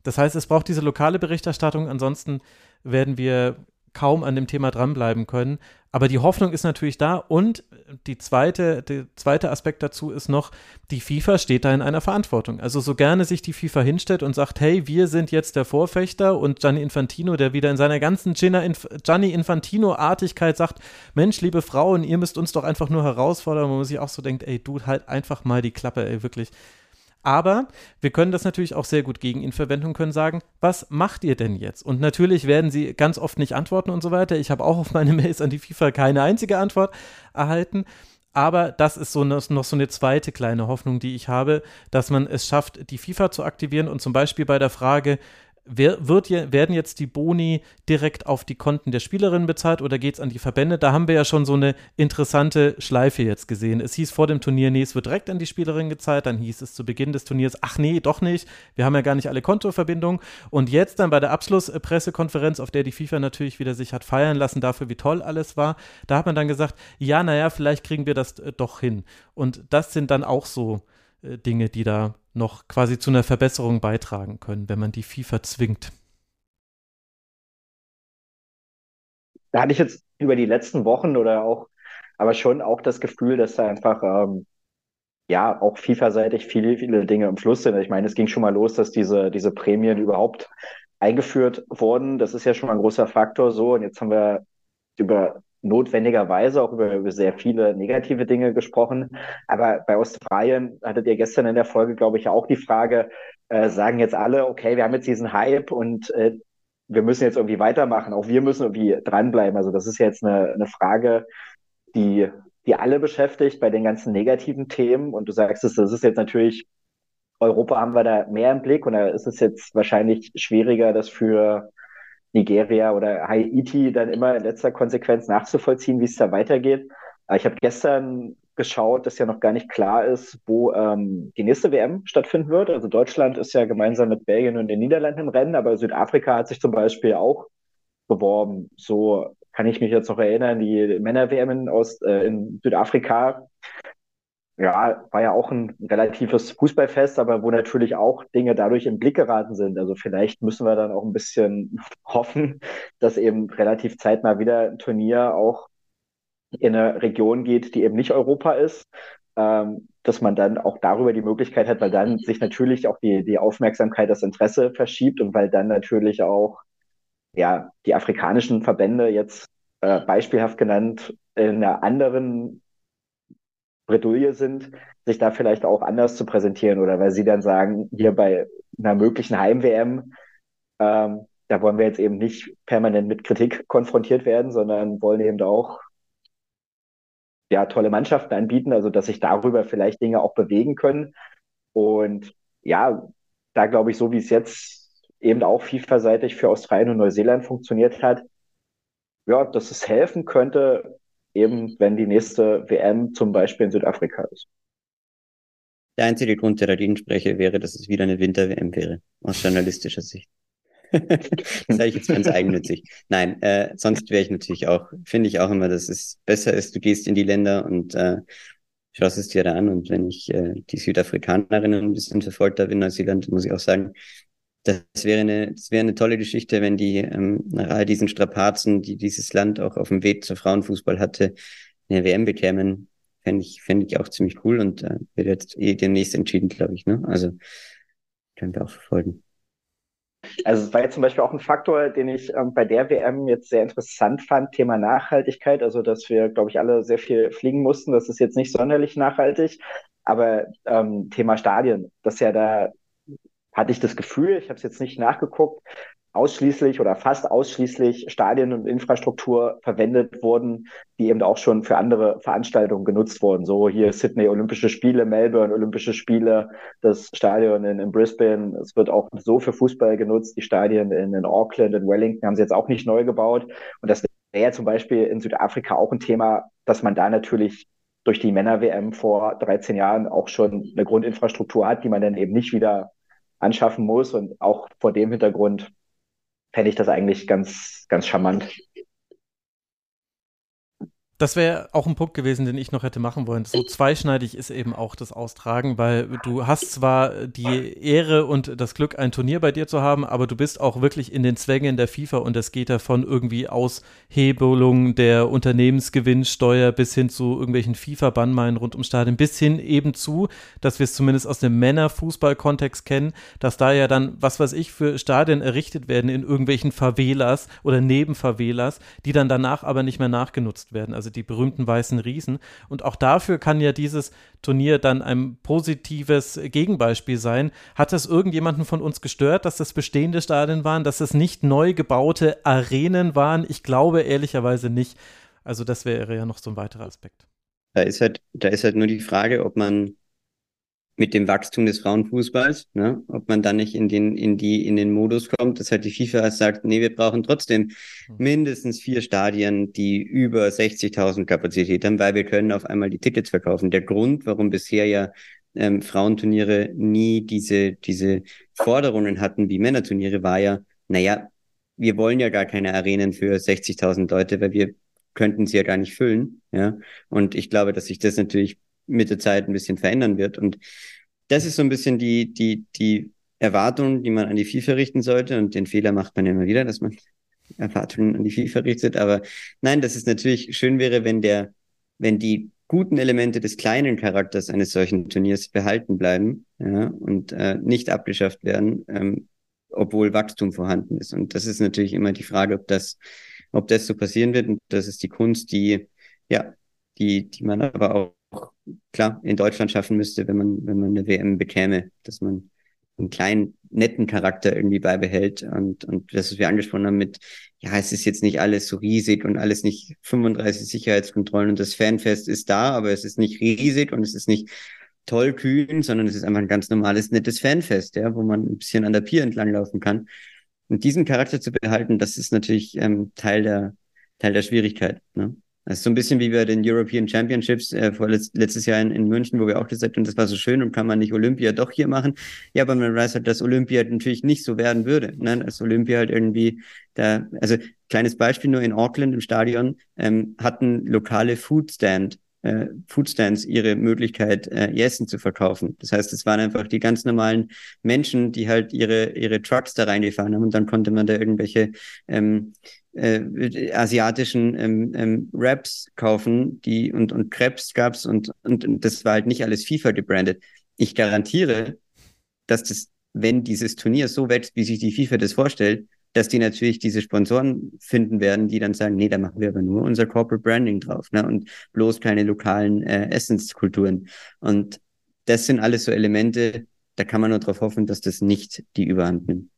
Das heißt, es braucht diese lokale Berichterstattung, ansonsten werden wir kaum an dem Thema dranbleiben können. Aber die Hoffnung ist natürlich da und die zweite, der zweite Aspekt dazu ist noch, die FIFA steht da in einer Verantwortung. Also so gerne sich die FIFA hinstellt und sagt, hey, wir sind jetzt der Vorfechter und Gianni Infantino, der wieder in seiner ganzen Gianni Infantino-Artigkeit sagt, Mensch, liebe Frauen, ihr müsst uns doch einfach nur herausfordern, wo man sich auch so denkt, ey, du halt einfach mal die Klappe, ey, wirklich. Aber wir können das natürlich auch sehr gut gegen ihn verwenden und können sagen, was macht ihr denn jetzt? Und natürlich werden sie ganz oft nicht antworten und so weiter. Ich habe auch auf meine Mails an die FIFA keine einzige Antwort erhalten. Aber das ist so noch so eine zweite kleine Hoffnung, die ich habe, dass man es schafft, die FIFA zu aktivieren und zum Beispiel bei der Frage, Wird, werden jetzt die Boni direkt auf die Konten der Spielerinnen bezahlt oder geht es an die Verbände? Da haben wir ja schon so eine interessante Schleife jetzt gesehen. Es hieß vor dem Turnier, nee, es wird direkt an die Spielerinnen gezahlt. Dann hieß es zu Beginn des Turniers, ach nee, doch nicht. Wir haben ja gar nicht alle Kontoverbindungen. Und jetzt dann bei der Abschlusspressekonferenz, auf der die FIFA natürlich wieder sich hat feiern lassen dafür, wie toll alles war, da hat man dann gesagt, ja, naja, vielleicht kriegen wir das äh, doch hin. Und das sind dann auch so äh, Dinge, die da noch quasi zu einer Verbesserung beitragen können, wenn man die FIFA zwingt. Da hatte ich jetzt über die letzten Wochen oder auch, aber schon auch das Gefühl, dass da einfach ähm, ja auch FIFA-seitig viele, viele Dinge im Fluss sind. Ich meine, es ging schon mal los, dass diese, diese Prämien überhaupt eingeführt wurden. Das ist ja schon mal ein großer Faktor so. Und jetzt haben wir über notwendigerweise auch über, über sehr viele negative Dinge gesprochen. Aber bei Australien hattet ihr gestern in der Folge, glaube ich, auch die Frage, äh, sagen jetzt alle, okay, wir haben jetzt diesen Hype und äh, wir müssen jetzt irgendwie weitermachen. Auch wir müssen irgendwie dranbleiben. Also das ist jetzt eine, eine Frage, die, die alle beschäftigt bei den ganzen negativen Themen. Und du sagst es, das ist jetzt natürlich, Europa haben wir da mehr im Blick und da ist es jetzt wahrscheinlich schwieriger, das für Nigeria oder Haiti dann immer in letzter Konsequenz nachzuvollziehen, wie es da weitergeht. Aber ich habe gestern geschaut, dass ja noch gar nicht klar ist, wo ähm, die nächste WM stattfinden wird. Also Deutschland ist ja gemeinsam mit Belgien und den Niederlanden im Rennen, aber Südafrika hat sich zum Beispiel auch beworben. So kann ich mich jetzt noch erinnern, die Männer-WM aus äh, in Südafrika ja, war ja auch ein relatives Fußballfest, aber wo natürlich auch Dinge dadurch im Blick geraten sind. Also vielleicht müssen wir dann auch ein bisschen hoffen, dass eben relativ zeitnah wieder ein Turnier auch in eine Region geht, die eben nicht Europa ist, ähm, dass man dann auch darüber die Möglichkeit hat, weil dann sich natürlich auch die, die Aufmerksamkeit, das Interesse verschiebt und weil dann natürlich auch ja, die afrikanischen Verbände jetzt äh, beispielhaft genannt in einer anderen Bredouille sind, sich da vielleicht auch anders zu präsentieren oder weil sie dann sagen, hier bei einer möglichen Heim-WM, ähm, da wollen wir jetzt eben nicht permanent mit Kritik konfrontiert werden, sondern wollen eben auch ja, tolle Mannschaften anbieten, also dass sich darüber vielleicht Dinge auch bewegen können. Und ja, da glaube ich, so wie es jetzt eben auch FIFA-seitig für Australien und Neuseeland funktioniert hat, ja, dass es helfen könnte, eben wenn die nächste WM zum Beispiel in Südafrika ist. Der einzige Grund, der dagegen spreche, wäre, dass es wieder eine Winter-WM wäre, aus journalistischer Sicht. das sage ich jetzt ganz eigennützig. Nein, äh, sonst wäre ich natürlich auch, finde ich auch immer, dass es besser ist, du gehst in die Länder und äh, schaust es dir da an. Und wenn ich äh, die Südafrikanerinnen ein bisschen verfolgt habe in Neuseeland, muss ich auch sagen, das wäre eine, das wäre eine tolle Geschichte, wenn die ähm, nach all diesen Strapazen, die dieses Land auch auf dem Weg zur Frauenfußball hatte, eine WM bekämen. Fände ich, fände ich auch ziemlich cool und äh, wird jetzt eh demnächst entschieden, glaube ich. Ne? Also können wir auch verfolgen. Also es war jetzt zum Beispiel auch ein Faktor, den ich ähm, bei der WM jetzt sehr interessant fand, Thema Nachhaltigkeit. Also dass wir, glaube ich, alle sehr viel fliegen mussten. Das ist jetzt nicht sonderlich nachhaltig. Aber ähm, Thema Stadien, dass ja da hatte ich das Gefühl, ich habe es jetzt nicht nachgeguckt, ausschließlich oder fast ausschließlich Stadien und Infrastruktur verwendet wurden, die eben auch schon für andere Veranstaltungen genutzt wurden. So hier Sydney Olympische Spiele, Melbourne Olympische Spiele, das Stadion in, in Brisbane. Es wird auch so für Fußball genutzt. Die Stadien in, in Auckland, in Wellington haben sie jetzt auch nicht neu gebaut. Und das wäre zum Beispiel in Südafrika auch ein Thema, dass man da natürlich durch die Männer-WM vor 13 Jahren auch schon eine Grundinfrastruktur hat, die man dann eben nicht wieder anschaffen muss. Und auch vor dem Hintergrund fände ich das eigentlich ganz, ganz charmant. Das wäre auch ein Punkt gewesen, den ich noch hätte machen wollen. So zweischneidig ist eben auch das Austragen, weil du hast zwar die Ehre und das Glück, ein Turnier bei dir zu haben, aber du bist auch wirklich in den Zwängen der FIFA und es geht davon irgendwie Aushebelung der Unternehmensgewinnsteuer bis hin zu irgendwelchen FIFA-Bannmeilen rund ums Stadion, bis hin eben zu, dass wir es zumindest aus dem Männerfußball-Kontext kennen, dass da ja dann, was weiß ich, für Stadien errichtet werden in irgendwelchen Favelas oder Nebenfavelas, die dann danach aber nicht mehr nachgenutzt werden. Also also die berühmten weißen Riesen. Und auch dafür kann ja dieses Turnier dann ein positives Gegenbeispiel sein. Hat das irgendjemanden von uns gestört, dass das bestehende Stadien waren, dass es nicht neu gebaute Arenen waren? Ich glaube ehrlicherweise nicht. Also das wäre ja noch so ein weiterer Aspekt. Da ist halt, da ist halt nur die Frage, ob man mit dem Wachstum des Frauenfußballs, ne, ob man dann nicht in den, in die, in den Modus kommt, dass halt die FIFA sagt, nee, wir brauchen trotzdem hm. mindestens vier Stadien, die über 60.000 Kapazität haben, weil wir können auf einmal die Tickets verkaufen. Der Grund, warum bisher ja ähm, Frauenturniere nie diese, diese Forderungen hatten wie Männerturniere, war ja, naja, wir wollen ja gar keine Arenen für 60.000 Leute, weil wir könnten sie ja gar nicht füllen, ja. Und ich glaube, dass sich das natürlich mit der Zeit ein bisschen verändern wird. Und das ist so ein bisschen die, die, die Erwartung, die man an die FIFA richten sollte. Und den Fehler macht man immer wieder, dass man Erwartungen an die FIFA richtet. Aber nein, dass es natürlich schön wäre, wenn der, wenn die guten Elemente des kleinen Charakters eines solchen Turniers behalten bleiben ja, und äh, nicht abgeschafft werden, ähm, obwohl Wachstum vorhanden ist. Und das ist natürlich immer die Frage, ob das, ob das so passieren wird. Und das ist die Kunst, die, ja, die, die man aber auch klar in Deutschland schaffen müsste, wenn man, wenn man eine WM bekäme, dass man einen kleinen, netten Charakter irgendwie beibehält und, und das, was wir angesprochen haben mit, ja, es ist jetzt nicht alles so riesig und alles nicht 35 Sicherheitskontrollen und das Fanfest ist da, aber es ist nicht riesig und es ist nicht toll kühn, sondern es ist einfach ein ganz normales, nettes Fanfest, ja, wo man ein bisschen an der Pier entlang laufen kann. Und diesen Charakter zu behalten, das ist natürlich ähm, Teil der, Teil der Schwierigkeit. Ne? Das ist so ein bisschen wie bei den European Championships äh, vor letzt, letztes Jahr in, in München, wo wir auch gesagt haben, das war so schön und kann man nicht Olympia doch hier machen. Ja, aber man weiß halt, dass Olympia natürlich nicht so werden würde. Ne? Dass Olympia halt irgendwie da, also kleines Beispiel nur in Auckland im Stadion ähm, hatten lokale Foodstand äh, Foodstands ihre Möglichkeit, äh, Essen zu verkaufen. Das heißt, es waren einfach die ganz normalen Menschen, die halt ihre, ihre Trucks da reingefahren haben und dann konnte man da irgendwelche ähm, äh, asiatischen ähm, ähm, Wraps kaufen, die und, und Crepes gab's und, und, und das war halt nicht alles FIFA gebrandet. Ich garantiere, dass das, wenn dieses Turnier so wächst, wie sich die FIFA das vorstellt, dass die natürlich diese Sponsoren finden werden, die dann sagen, nee, da machen wir aber nur unser Corporate Branding drauf, ne? Und bloß keine lokalen äh, Essenskulturen. Und das sind alles so Elemente, da kann man nur darauf hoffen, dass das nicht die Überhand nimmt.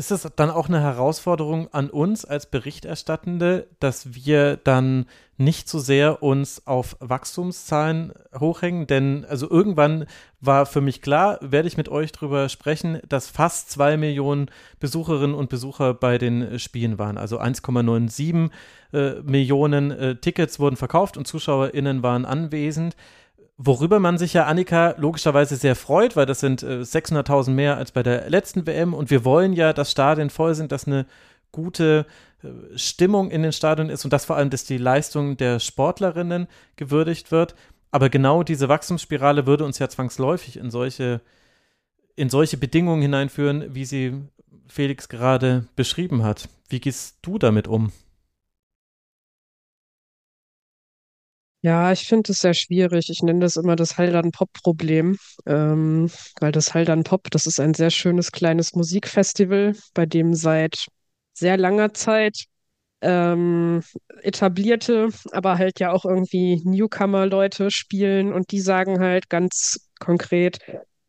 Ist es dann auch eine Herausforderung an uns als Berichterstattende, dass wir dann nicht so sehr uns auf Wachstumszahlen hochhängen? Denn also irgendwann war für mich klar, werde ich mit euch darüber sprechen, dass fast zwei Millionen Besucherinnen und Besucher bei den Spielen waren. Also 1,97 äh, Millionen äh, Tickets wurden verkauft und ZuschauerInnen waren anwesend. Worüber man sich ja, Annika, logischerweise sehr freut, weil das sind äh, 600.000 mehr als bei der letzten WM und wir wollen ja, dass Stadien voll sind, dass eine gute äh, Stimmung in den Stadien ist und dass vor allem, dass die Leistung der Sportlerinnen gewürdigt wird. Aber genau diese Wachstumsspirale würde uns ja zwangsläufig in solche, in solche Bedingungen hineinführen, wie sie Felix gerade beschrieben hat. Wie gehst du damit um? Ja, ich finde es sehr schwierig. Ich nenne das immer das Haldern-Pop-Problem, ähm, weil das Haldern-Pop, das ist ein sehr schönes kleines Musikfestival, bei dem seit sehr langer Zeit ähm, etablierte, aber halt ja auch irgendwie Newcomer-Leute spielen und die sagen halt ganz konkret,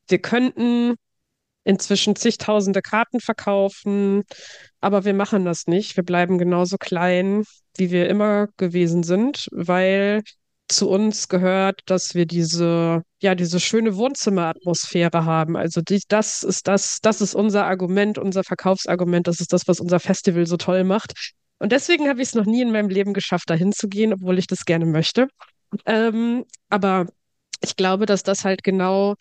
wir könnten inzwischen zigtausende Karten verkaufen, aber wir machen das nicht. Wir bleiben genauso klein, wie wir immer gewesen sind, weil zu uns gehört, dass wir diese, ja, diese schöne Wohnzimmeratmosphäre haben. Also die, das ist das, das ist unser Argument, unser Verkaufsargument, das ist das, was unser Festival so toll macht. Und deswegen habe ich es noch nie in meinem Leben geschafft, dahin zu gehen, obwohl ich das gerne möchte. Ähm, aber ich glaube, dass das halt genau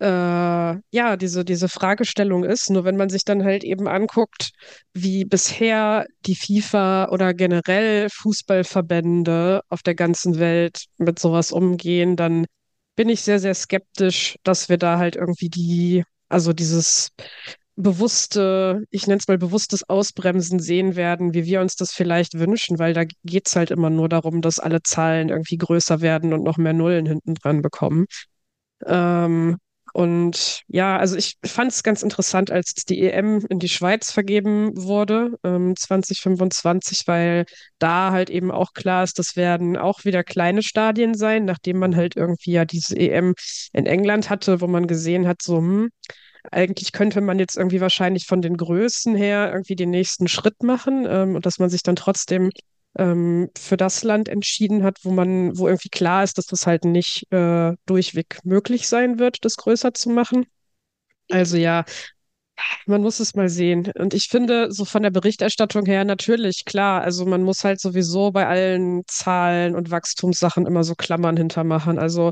äh, ja diese, diese Fragestellung ist. Nur wenn man sich dann halt eben anguckt, wie bisher die FIFA oder generell Fußballverbände auf der ganzen Welt mit sowas umgehen, dann bin ich sehr, sehr skeptisch, dass wir da halt irgendwie die, also dieses bewusste, ich nenne es mal bewusstes Ausbremsen sehen werden, wie wir uns das vielleicht wünschen, weil da geht es halt immer nur darum, dass alle Zahlen irgendwie größer werden und noch mehr Nullen hinten dran bekommen. Ähm, und ja, also ich fand es ganz interessant, als die EM in die Schweiz vergeben wurde, ähm, 2025, weil da halt eben auch klar ist, das werden auch wieder kleine Stadien sein, nachdem man halt irgendwie ja diese EM in England hatte, wo man gesehen hat, so, hm, eigentlich könnte man jetzt irgendwie wahrscheinlich von den Größen her irgendwie den nächsten Schritt machen ähm, und dass man sich dann trotzdem ähm, für das Land entschieden hat, wo man, wo irgendwie klar ist, dass das halt nicht äh, durchweg möglich sein wird, das größer zu machen. Also ja, man muss es mal sehen. Und ich finde, so von der Berichterstattung her natürlich, klar, also man muss halt sowieso bei allen Zahlen und Wachstumssachen immer so Klammern hintermachen. Also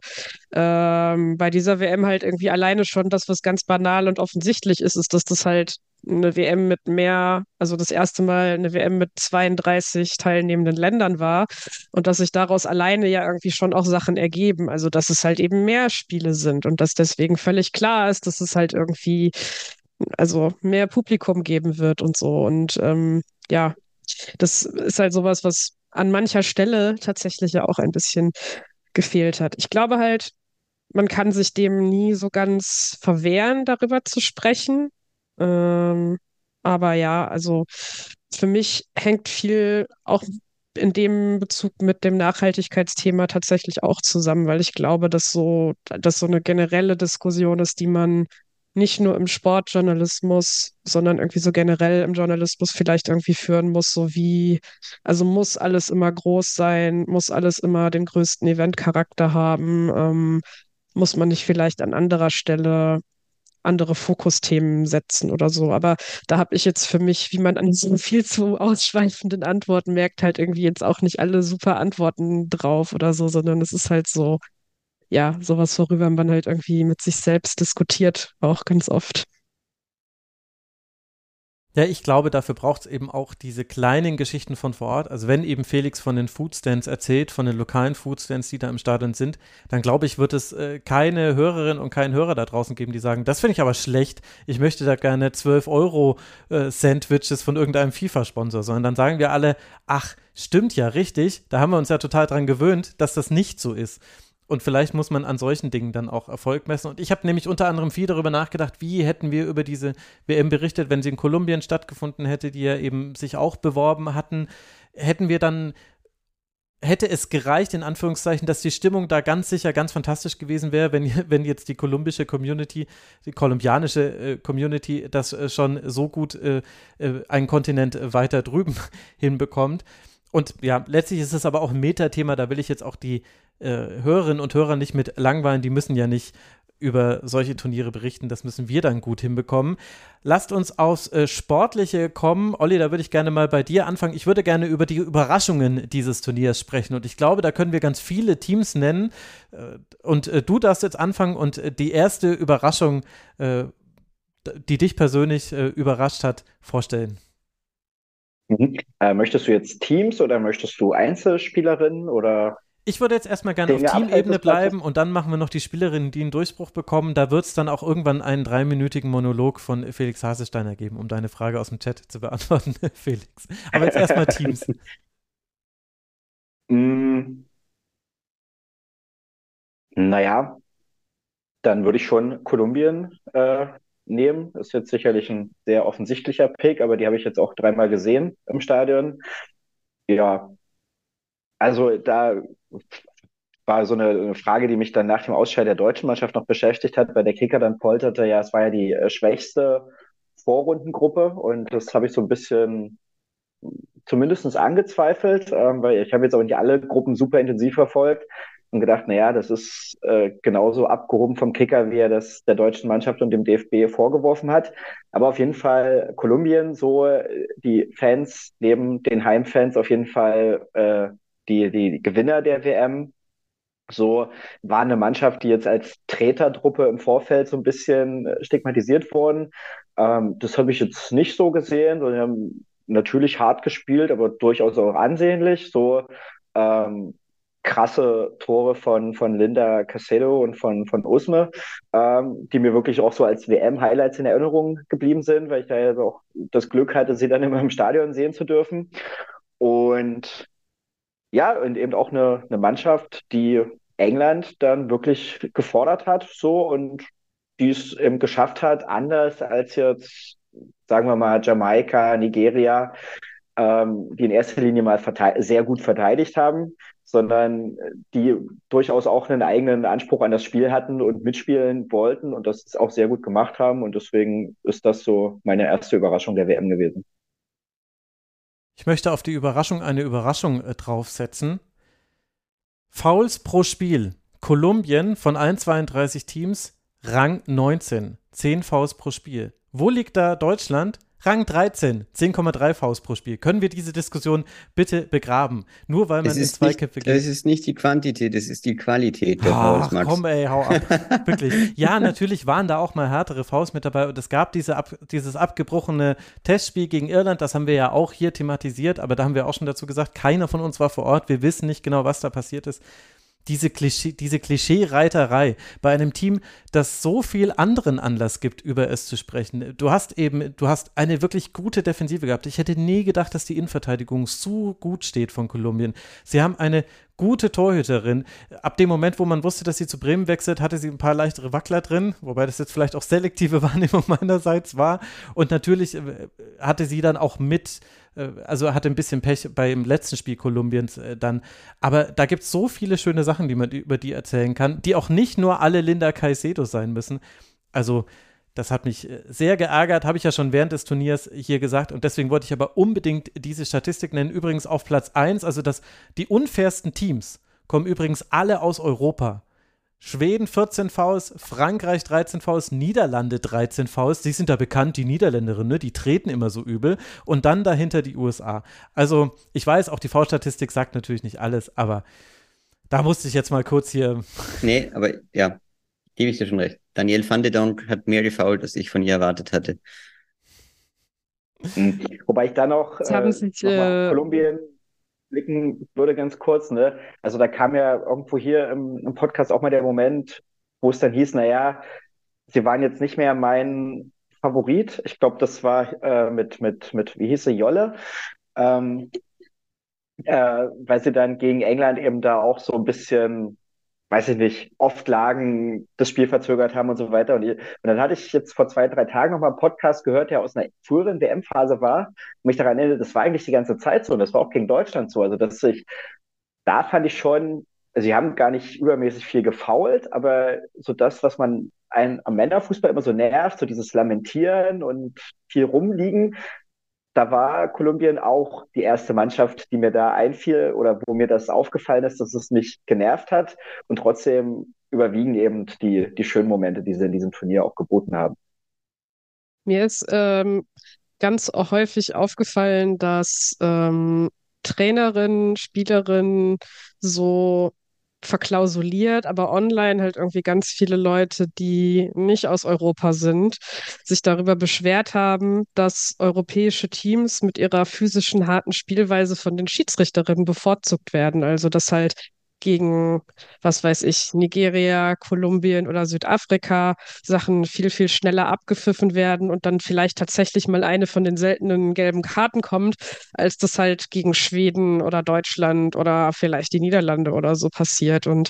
ähm, bei dieser WM halt irgendwie alleine schon das, was ganz banal und offensichtlich ist, ist, dass das halt eine WM mit mehr, also das erste Mal eine WM mit 32 teilnehmenden Ländern war und dass sich daraus alleine ja irgendwie schon auch Sachen ergeben. Also dass es halt eben mehr Spiele sind und dass deswegen völlig klar ist, dass es halt irgendwie also mehr Publikum geben wird und so. Und ähm, ja, das ist halt sowas, was an mancher Stelle tatsächlich ja auch ein bisschen gefehlt hat. Ich glaube halt, man kann sich dem nie so ganz verwehren, darüber zu sprechen. Ähm, aber ja, also für mich hängt viel auch in dem Bezug mit dem Nachhaltigkeitsthema tatsächlich auch zusammen, weil ich glaube, dass so, dass so eine generelle Diskussion ist, die man nicht nur im Sportjournalismus, sondern irgendwie so generell im Journalismus vielleicht irgendwie führen muss, so wie, also muss alles immer groß sein, muss alles immer den größten Eventcharakter haben, ähm, muss man nicht vielleicht an anderer Stelle andere Fokusthemen setzen oder so. Aber da habe ich jetzt für mich, wie man an so viel zu ausschweifenden Antworten merkt, halt irgendwie jetzt auch nicht alle super Antworten drauf oder so, sondern es ist halt so, ja, sowas, worüber man halt irgendwie mit sich selbst diskutiert, auch ganz oft. Ja, ich glaube, dafür braucht es eben auch diese kleinen Geschichten von vor Ort. Also wenn eben Felix von den Foodstands erzählt, von den lokalen Foodstands, die da im Stadion sind, dann glaube ich, wird es äh, keine Hörerin und keinen Hörer da draußen geben, die sagen, das finde ich aber schlecht, ich möchte da gerne 12 Euro äh, Sandwiches von irgendeinem FIFA-Sponsor, sondern dann sagen wir alle, ach, stimmt ja, richtig, da haben wir uns ja total dran gewöhnt, dass das nicht so ist. Und vielleicht muss man an solchen Dingen dann auch Erfolg messen. Und ich habe nämlich unter anderem viel darüber nachgedacht, wie hätten wir über diese WM berichtet, wenn sie in Kolumbien stattgefunden hätte, die ja eben sich auch beworben hatten. Hätten wir dann, hätte es gereicht, in Anführungszeichen, dass die Stimmung da ganz sicher ganz fantastisch gewesen wäre, wenn, wenn jetzt die kolumbische Community, die kolumbianische äh, Community das äh, schon so gut äh, äh einen Kontinent weiter drüben hinbekommt. Und ja, letztlich ist es aber auch ein Metathema, da will ich jetzt auch die äh, Hörerinnen und Hörer nicht mit langweilen, die müssen ja nicht über solche Turniere berichten, das müssen wir dann gut hinbekommen. Lasst uns aufs äh, Sportliche kommen. Olli, da würde ich gerne mal bei dir anfangen. Ich würde gerne über die Überraschungen dieses Turniers sprechen und ich glaube, da können wir ganz viele Teams nennen. Äh, und äh, du darfst jetzt anfangen und äh, die erste Überraschung, äh, die dich persönlich überrascht hat, vorstellen. Mhm. Möchtest du jetzt Teams oder möchtest du Einzelspielerinnen oder? Ich würde jetzt erstmal gerne auf Teamebene bleiben und dann machen wir noch die Spielerinnen, die einen Durchbruch bekommen. Da wird es dann auch irgendwann einen dreiminütigen Monolog von Felix Hasesteiner geben, um deine Frage aus dem Chat zu beantworten, Felix. Aber jetzt erstmal Teams. mm, naja, dann würde ich schon Kolumbien äh, nehmen. Ist jetzt sicherlich ein sehr offensichtlicher Pick, aber die habe ich jetzt auch dreimal gesehen im Stadion. Ja, also da war so eine, eine, Frage, die mich dann nach dem Ausscheiden der deutschen Mannschaft noch beschäftigt hat, weil der Kicker dann polterte, ja, es war ja die äh, schwächste Vorrundengruppe und das habe ich so ein bisschen zumindest angezweifelt, ähm, weil ich habe jetzt auch nicht alle Gruppen super intensiv verfolgt und gedacht, naja, das ist äh, genauso abgehoben vom Kicker, wie er das der deutschen Mannschaft und dem DFB vorgeworfen hat. Aber auf jeden Fall Kolumbien, so die Fans neben den Heimfans auf jeden Fall äh, die, die Gewinner der WM. So war eine Mannschaft, die jetzt als Tretertruppe im Vorfeld so ein bisschen stigmatisiert wurden. Ähm, das habe ich jetzt nicht so gesehen. Sie haben natürlich hart gespielt, aber durchaus auch ansehnlich. So ähm, krasse Tore von, von Linda Casedo und von, von Usme, ähm, die mir wirklich auch so als WM-Highlights in Erinnerung geblieben sind, weil ich da ja auch das Glück hatte, sie dann immer im Stadion sehen zu dürfen. Und ja, und eben auch eine, eine Mannschaft, die England dann wirklich gefordert hat, so und die es eben geschafft hat, anders als jetzt sagen wir mal, Jamaika, Nigeria, ähm, die in erster Linie mal sehr gut verteidigt haben, sondern die durchaus auch einen eigenen Anspruch an das Spiel hatten und mitspielen wollten und das auch sehr gut gemacht haben. Und deswegen ist das so meine erste Überraschung der WM gewesen. Ich möchte auf die Überraschung eine Überraschung äh, draufsetzen. Fouls pro Spiel. Kolumbien von allen 32 Teams Rang 19. 10 Fouls pro Spiel. Wo liegt da Deutschland? Rang 13, 10,3 Faust pro Spiel. Können wir diese Diskussion bitte begraben? Nur weil man in Zweikämpfe geht. Das ist nicht die Quantität, das ist die Qualität der Ach, Faust, Max. komm ey, hau ab. Wirklich. Ja, natürlich waren da auch mal härtere Faust mit dabei und es gab diese ab, dieses abgebrochene Testspiel gegen Irland, das haben wir ja auch hier thematisiert, aber da haben wir auch schon dazu gesagt, keiner von uns war vor Ort, wir wissen nicht genau, was da passiert ist diese Klischee, diese Klischee-Reiterei bei einem Team, das so viel anderen Anlass gibt, über es zu sprechen. Du hast eben, du hast eine wirklich gute Defensive gehabt. Ich hätte nie gedacht, dass die Innenverteidigung so gut steht von Kolumbien. Sie haben eine gute Torhüterin. Ab dem Moment, wo man wusste, dass sie zu Bremen wechselt, hatte sie ein paar leichtere Wackler drin, wobei das jetzt vielleicht auch selektive Wahrnehmung meinerseits war. Und natürlich äh, hatte sie dann auch mit äh, also hatte ein bisschen Pech beim letzten Spiel Kolumbiens äh, dann. Aber da gibt es so viele schöne Sachen, die man über die erzählen kann, die auch nicht nur alle Linda Caicedo sein müssen. Also, das hat mich äh, sehr geärgert, habe ich ja schon während des Turniers hier gesagt. Und deswegen wollte ich aber unbedingt diese Statistik nennen. Übrigens auf Platz 1, also dass die unfairsten Teams kommen übrigens alle aus Europa. Schweden 14 Vs, Frankreich 13 Vs, Niederlande 13 Vs. Die sind da bekannt, die Niederländerinnen, ne? die treten immer so übel. Und dann dahinter die USA. Also, ich weiß, auch die V-Statistik sagt natürlich nicht alles, aber da musste ich jetzt mal kurz hier. Nee, aber ja, gebe ich dir schon recht. Daniel van de Donk hat mehr gefault, als ich von ihr erwartet hatte. Hm. Wobei ich da noch, äh, sich, noch äh, Kolumbien blicken würde, ganz kurz. Ne? Also da kam ja irgendwo hier im, im Podcast auch mal der Moment, wo es dann hieß, naja, sie waren jetzt nicht mehr mein Favorit. Ich glaube, das war äh, mit, mit, mit, wie hieß sie, Jolle. Ähm, äh, weil sie dann gegen England eben da auch so ein bisschen weiß ich nicht, oft lagen, das Spiel verzögert haben und so weiter. Und, und dann hatte ich jetzt vor zwei, drei Tagen nochmal einen Podcast gehört, der aus einer früheren WM-Phase war und mich daran erinnert, das war eigentlich die ganze Zeit so und das war auch gegen Deutschland so. Also dass ich, da fand ich schon, also sie haben gar nicht übermäßig viel gefault, aber so das, was man einen am Männerfußball immer so nervt, so dieses Lamentieren und viel rumliegen, da war Kolumbien auch die erste Mannschaft, die mir da einfiel oder wo mir das aufgefallen ist, dass es mich genervt hat. Und trotzdem überwiegen eben die, die schönen Momente, die sie in diesem Turnier auch geboten haben. Mir ist ähm, ganz häufig aufgefallen, dass ähm, Trainerinnen, Spielerinnen so verklausuliert, aber online halt irgendwie ganz viele Leute, die nicht aus Europa sind, sich darüber beschwert haben, dass europäische Teams mit ihrer physischen harten Spielweise von den Schiedsrichterinnen bevorzugt werden. Also dass halt gegen, was weiß ich, Nigeria, Kolumbien oder Südafrika Sachen viel, viel schneller abgepfiffen werden und dann vielleicht tatsächlich mal eine von den seltenen gelben Karten kommt, als das halt gegen Schweden oder Deutschland oder vielleicht die Niederlande oder so passiert. Und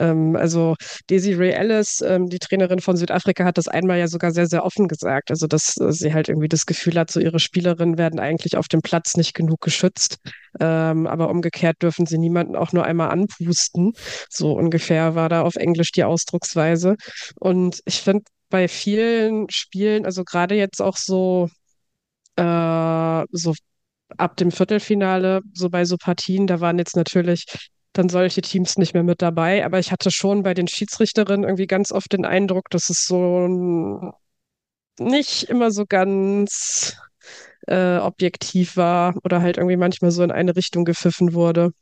Ähm, also Desiree Ellis, ähm, die Trainerin von Südafrika, hat das einmal ja sogar sehr, sehr offen gesagt. Also dass äh, sie halt irgendwie das Gefühl hat, so ihre Spielerinnen werden eigentlich auf dem Platz nicht genug geschützt. Ähm, aber umgekehrt dürfen sie niemanden auch nur einmal anpusten. So ungefähr war da auf Englisch die Ausdrucksweise. Und ich finde bei vielen Spielen, also gerade jetzt auch so, äh, so ab dem Viertelfinale, so bei so Partien, da waren jetzt natürlich dann solche Teams nicht mehr mit dabei. Aber ich hatte schon bei den Schiedsrichterinnen irgendwie ganz oft den Eindruck, dass es so nicht immer so ganz äh, objektiv war oder halt irgendwie manchmal so in eine Richtung gepfiffen wurde.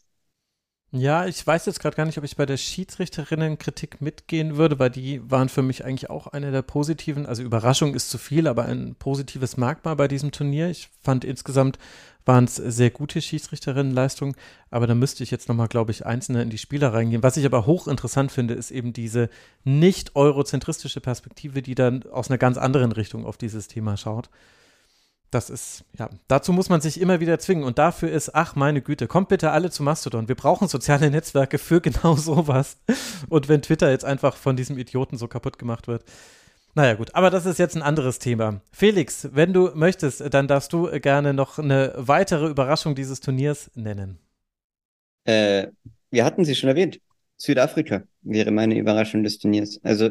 Ja, ich weiß jetzt gerade gar nicht, ob ich bei der Schiedsrichterinnen-Kritik mitgehen würde, weil die waren für mich eigentlich auch eine der positiven, also Überraschung ist zu viel, aber ein positives Merkmal bei diesem Turnier. Ich fand insgesamt waren es sehr gute Schiedsrichterinnenleistungen, aber da müsste ich jetzt nochmal, glaube ich, einzelne in die Spieler reingehen. Was ich aber hochinteressant finde, ist eben diese nicht eurozentristische Perspektive, die dann aus einer ganz anderen Richtung auf dieses Thema schaut das ist, ja, dazu muss man sich immer wieder zwingen. Und dafür ist, ach meine Güte, kommt bitte alle zu Mastodon. Wir brauchen soziale Netzwerke für genau sowas. Und wenn Twitter jetzt einfach von diesem Idioten so kaputt gemacht wird. Naja, gut, aber das ist jetzt ein anderes Thema. Felix, wenn du möchtest, dann darfst du gerne noch eine weitere Überraschung dieses Turniers nennen. Äh, wir hatten sie schon erwähnt. Südafrika wäre meine Überraschung des Turniers. Also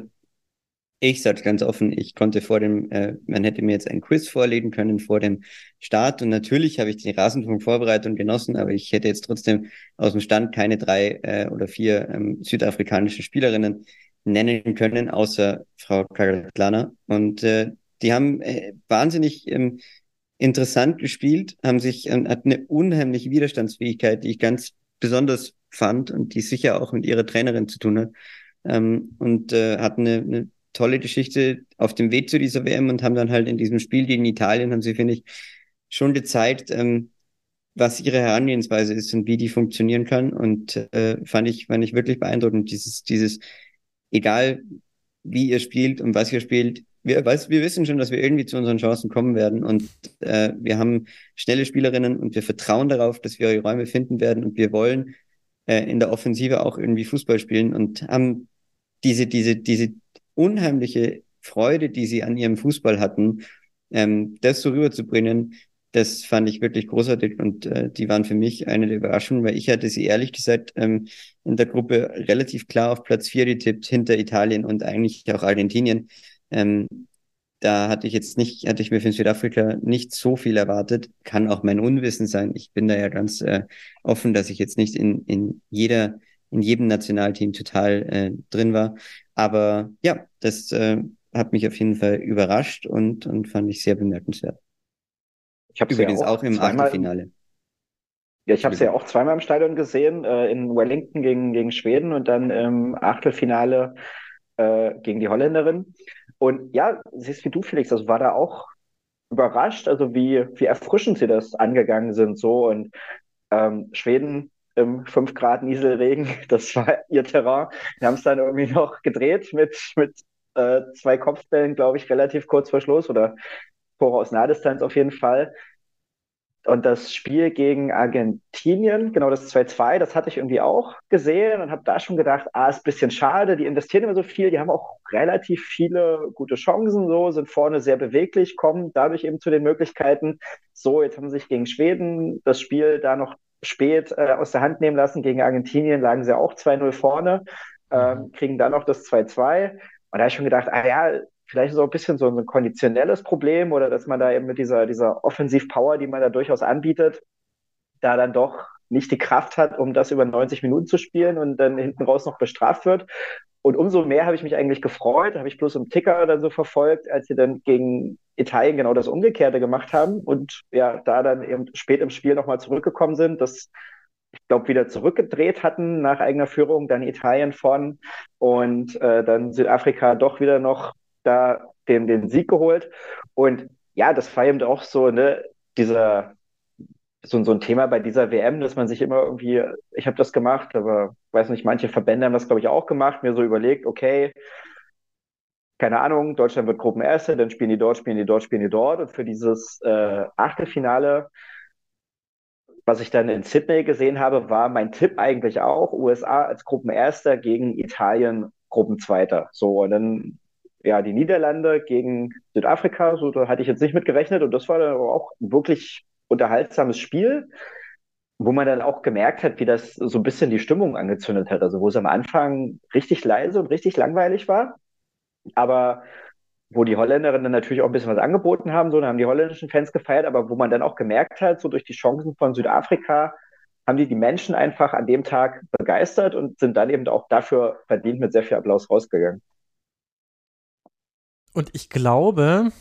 ich sage ganz offen, ich konnte vor dem, äh, man hätte mir jetzt ein Quiz vorlegen können vor dem Start und natürlich habe ich die Rasenfunk vorbereitet und genossen, aber ich hätte jetzt trotzdem aus dem Stand keine drei äh, oder vier ähm, südafrikanische Spielerinnen nennen können, außer Frau Kagatlana. Und äh, die haben äh, wahnsinnig ähm, interessant gespielt, haben sich, äh, hat eine unheimliche Widerstandsfähigkeit, die ich ganz besonders fand und die sicher auch mit ihrer Trainerin zu tun hat. Ähm, und äh, hat eine, eine tolle Geschichte auf dem Weg zu dieser WM und haben dann halt in diesem Spiel gegen Italien, haben sie, finde ich, schon gezeigt, ähm, was ihre Herangehensweise ist und wie die funktionieren kann. Und äh, fand ich, fand ich wirklich beeindruckend. Dieses, dieses, egal wie ihr spielt und was ihr spielt, wir, weiß, wir wissen schon, dass wir irgendwie zu unseren Chancen kommen werden. Und äh, wir haben schnelle Spielerinnen und wir vertrauen darauf, dass wir Räume finden werden und wir wollen äh, in der Offensive auch irgendwie Fußball spielen und haben diese, diese, diese unheimliche Freude, die sie an ihrem Fußball hatten, ähm, das so rüberzubringen, das fand ich wirklich großartig und äh, die waren für mich eine der Überraschungen, weil ich hatte sie ehrlich gesagt ähm, in der Gruppe relativ klar auf Platz vier getippt, hinter Italien und eigentlich auch Argentinien. Ähm, da hatte ich jetzt nicht, hatte ich mir für Südafrika nicht so viel erwartet. Kann auch mein Unwissen sein. Ich bin da ja ganz äh, offen, dass ich jetzt nicht in, in jeder, in jedem Nationalteam total äh, drin war. Aber ja, das äh, hat mich auf jeden Fall überrascht und, und fand ich sehr bemerkenswert. Ich habe übrigens ja auch, auch, im zweimal, Achtelfinale. Ja, ich habe sie ja auch zweimal im Stadion gesehen, äh, in Wellington gegen, gegen Schweden und dann im Achtelfinale äh, gegen die Holländerin. Und ja, siehst wie du, Felix, also war da auch überrascht, also wie, wie erfrischend sie das angegangen sind so und ähm, Schweden im 5 Grad Nieselregen. Das war ihr Terrain. Wir haben es dann irgendwie noch gedreht mit, mit äh, zwei Kopfbällen, glaube ich, relativ kurz vor Schluss oder Tore aus Nahdistanz auf jeden Fall. Und das Spiel gegen Argentinien, genau das 2-2, das hatte ich irgendwie auch gesehen und habe da schon gedacht, ah, ist ein bisschen schade, die investieren immer so viel, die haben auch relativ viele gute Chancen, so, sind vorne sehr beweglich, kommen dadurch eben zu den Möglichkeiten. So, jetzt haben sie sich gegen Schweden das Spiel da noch spät äh, aus der Hand nehmen lassen. Gegen Argentinien lagen sie auch 2-0 vorne, ähm, mhm. kriegen dann noch das 2-2. Und da habe ich schon gedacht, ah ja, vielleicht ist auch ein bisschen so ein konditionelles Problem oder dass man da eben mit dieser, dieser Offensivpower, die man da durchaus anbietet, da dann doch nicht die Kraft hat, um das über 90 Minuten zu spielen und dann hinten raus noch bestraft wird. Und umso mehr habe ich mich eigentlich gefreut, habe ich bloß im Ticker dann so verfolgt, als sie dann gegen Italien genau das Umgekehrte gemacht haben und ja, da dann eben spät im Spiel nochmal zurückgekommen sind, das ich glaube, wieder zurückgedreht hatten nach eigener Führung, dann Italien von und äh, dann Südafrika doch wieder noch da den, den Sieg geholt. Und ja, das war eben auch so, ne, dieser, so, so ein Thema bei dieser WM, dass man sich immer irgendwie, ich habe das gemacht, aber weiß nicht, manche Verbände haben das, glaube ich, auch gemacht, mir so überlegt, okay, keine Ahnung, Deutschland wird Gruppenerste, dann spielen die dort, spielen die dort, spielen die dort. Und für dieses äh, Achtelfinale was ich dann in Sydney gesehen habe, war mein Tipp eigentlich auch, USA als Gruppenerster gegen Italien Gruppenzweiter. So, und dann ja, die Niederlande gegen Südafrika, so da hatte ich jetzt nicht mit gerechnet und das war dann auch wirklich unterhaltsames Spiel, wo man dann auch gemerkt hat, wie das so ein bisschen die Stimmung angezündet hat. Also wo es am Anfang richtig leise und richtig langweilig war, aber wo die Holländerinnen dann natürlich auch ein bisschen was angeboten haben, so, dann haben die holländischen Fans gefeiert, aber wo man dann auch gemerkt hat, so durch die Chancen von Südafrika, haben die die Menschen einfach an dem Tag begeistert und sind dann eben auch dafür verdient mit sehr viel Applaus rausgegangen. Und ich glaube,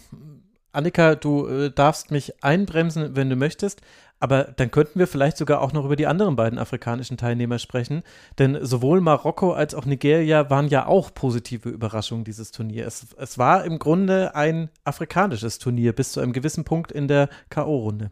Annika, du äh, darfst mich einbremsen, wenn du möchtest, aber dann könnten wir vielleicht sogar auch noch über die anderen beiden afrikanischen Teilnehmer sprechen, denn sowohl Marokko als auch Nigeria waren ja auch positive Überraschungen dieses Turnier. Es, es war im Grunde ein afrikanisches Turnier bis zu einem gewissen Punkt in der K.O.-Runde.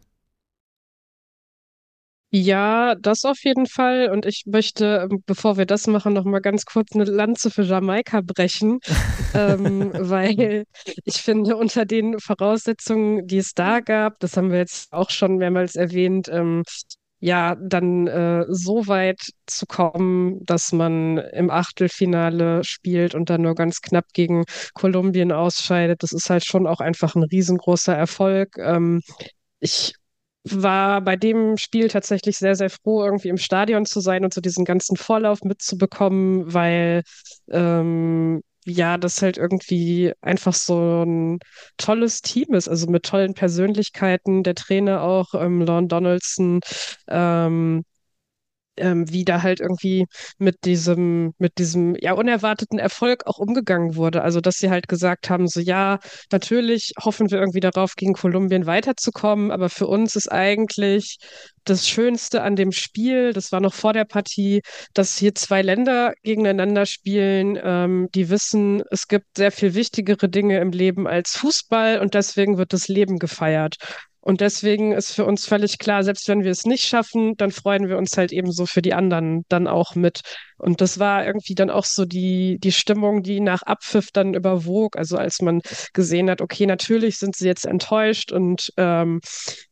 Ja, das auf jeden Fall. Und ich möchte, ähm, bevor wir das machen, noch mal ganz kurz eine Lanze für Jamaika brechen, ähm, weil ich finde, unter den Voraussetzungen, die es da gab, das haben wir jetzt auch schon mehrmals erwähnt, ähm, ja, dann äh, so weit zu kommen, dass man im Achtelfinale spielt und dann nur ganz knapp gegen Kolumbien ausscheidet, das ist halt schon auch einfach ein riesengroßer Erfolg. Ähm, ich war bei dem Spiel tatsächlich sehr, sehr froh, irgendwie im Stadion zu sein und so diesen ganzen Vorlauf mitzubekommen, weil ähm, ja, das halt irgendwie einfach so ein tolles Team ist, also mit tollen Persönlichkeiten, der Trainer auch, ähm, Lorne Donaldson, ähm, ähm, wie da halt irgendwie mit diesem, mit diesem ja unerwarteten Erfolg auch umgegangen wurde. Also dass sie halt gesagt haben, so ja, natürlich hoffen wir irgendwie darauf, gegen Kolumbien weiterzukommen, aber für uns ist eigentlich das Schönste an dem Spiel, das war noch vor der Partie, dass hier zwei Länder gegeneinander spielen, ähm, die wissen, es gibt sehr viel wichtigere Dinge im Leben als Fußball und deswegen wird das Leben gefeiert. Und deswegen ist für uns völlig klar, selbst wenn wir es nicht schaffen, dann freuen wir uns halt eben so für die anderen dann auch mit. Und das war irgendwie dann auch so die, die Stimmung, die nach Abpfiff dann überwog. Also als man gesehen hat, okay, natürlich sind sie jetzt enttäuscht und ähm,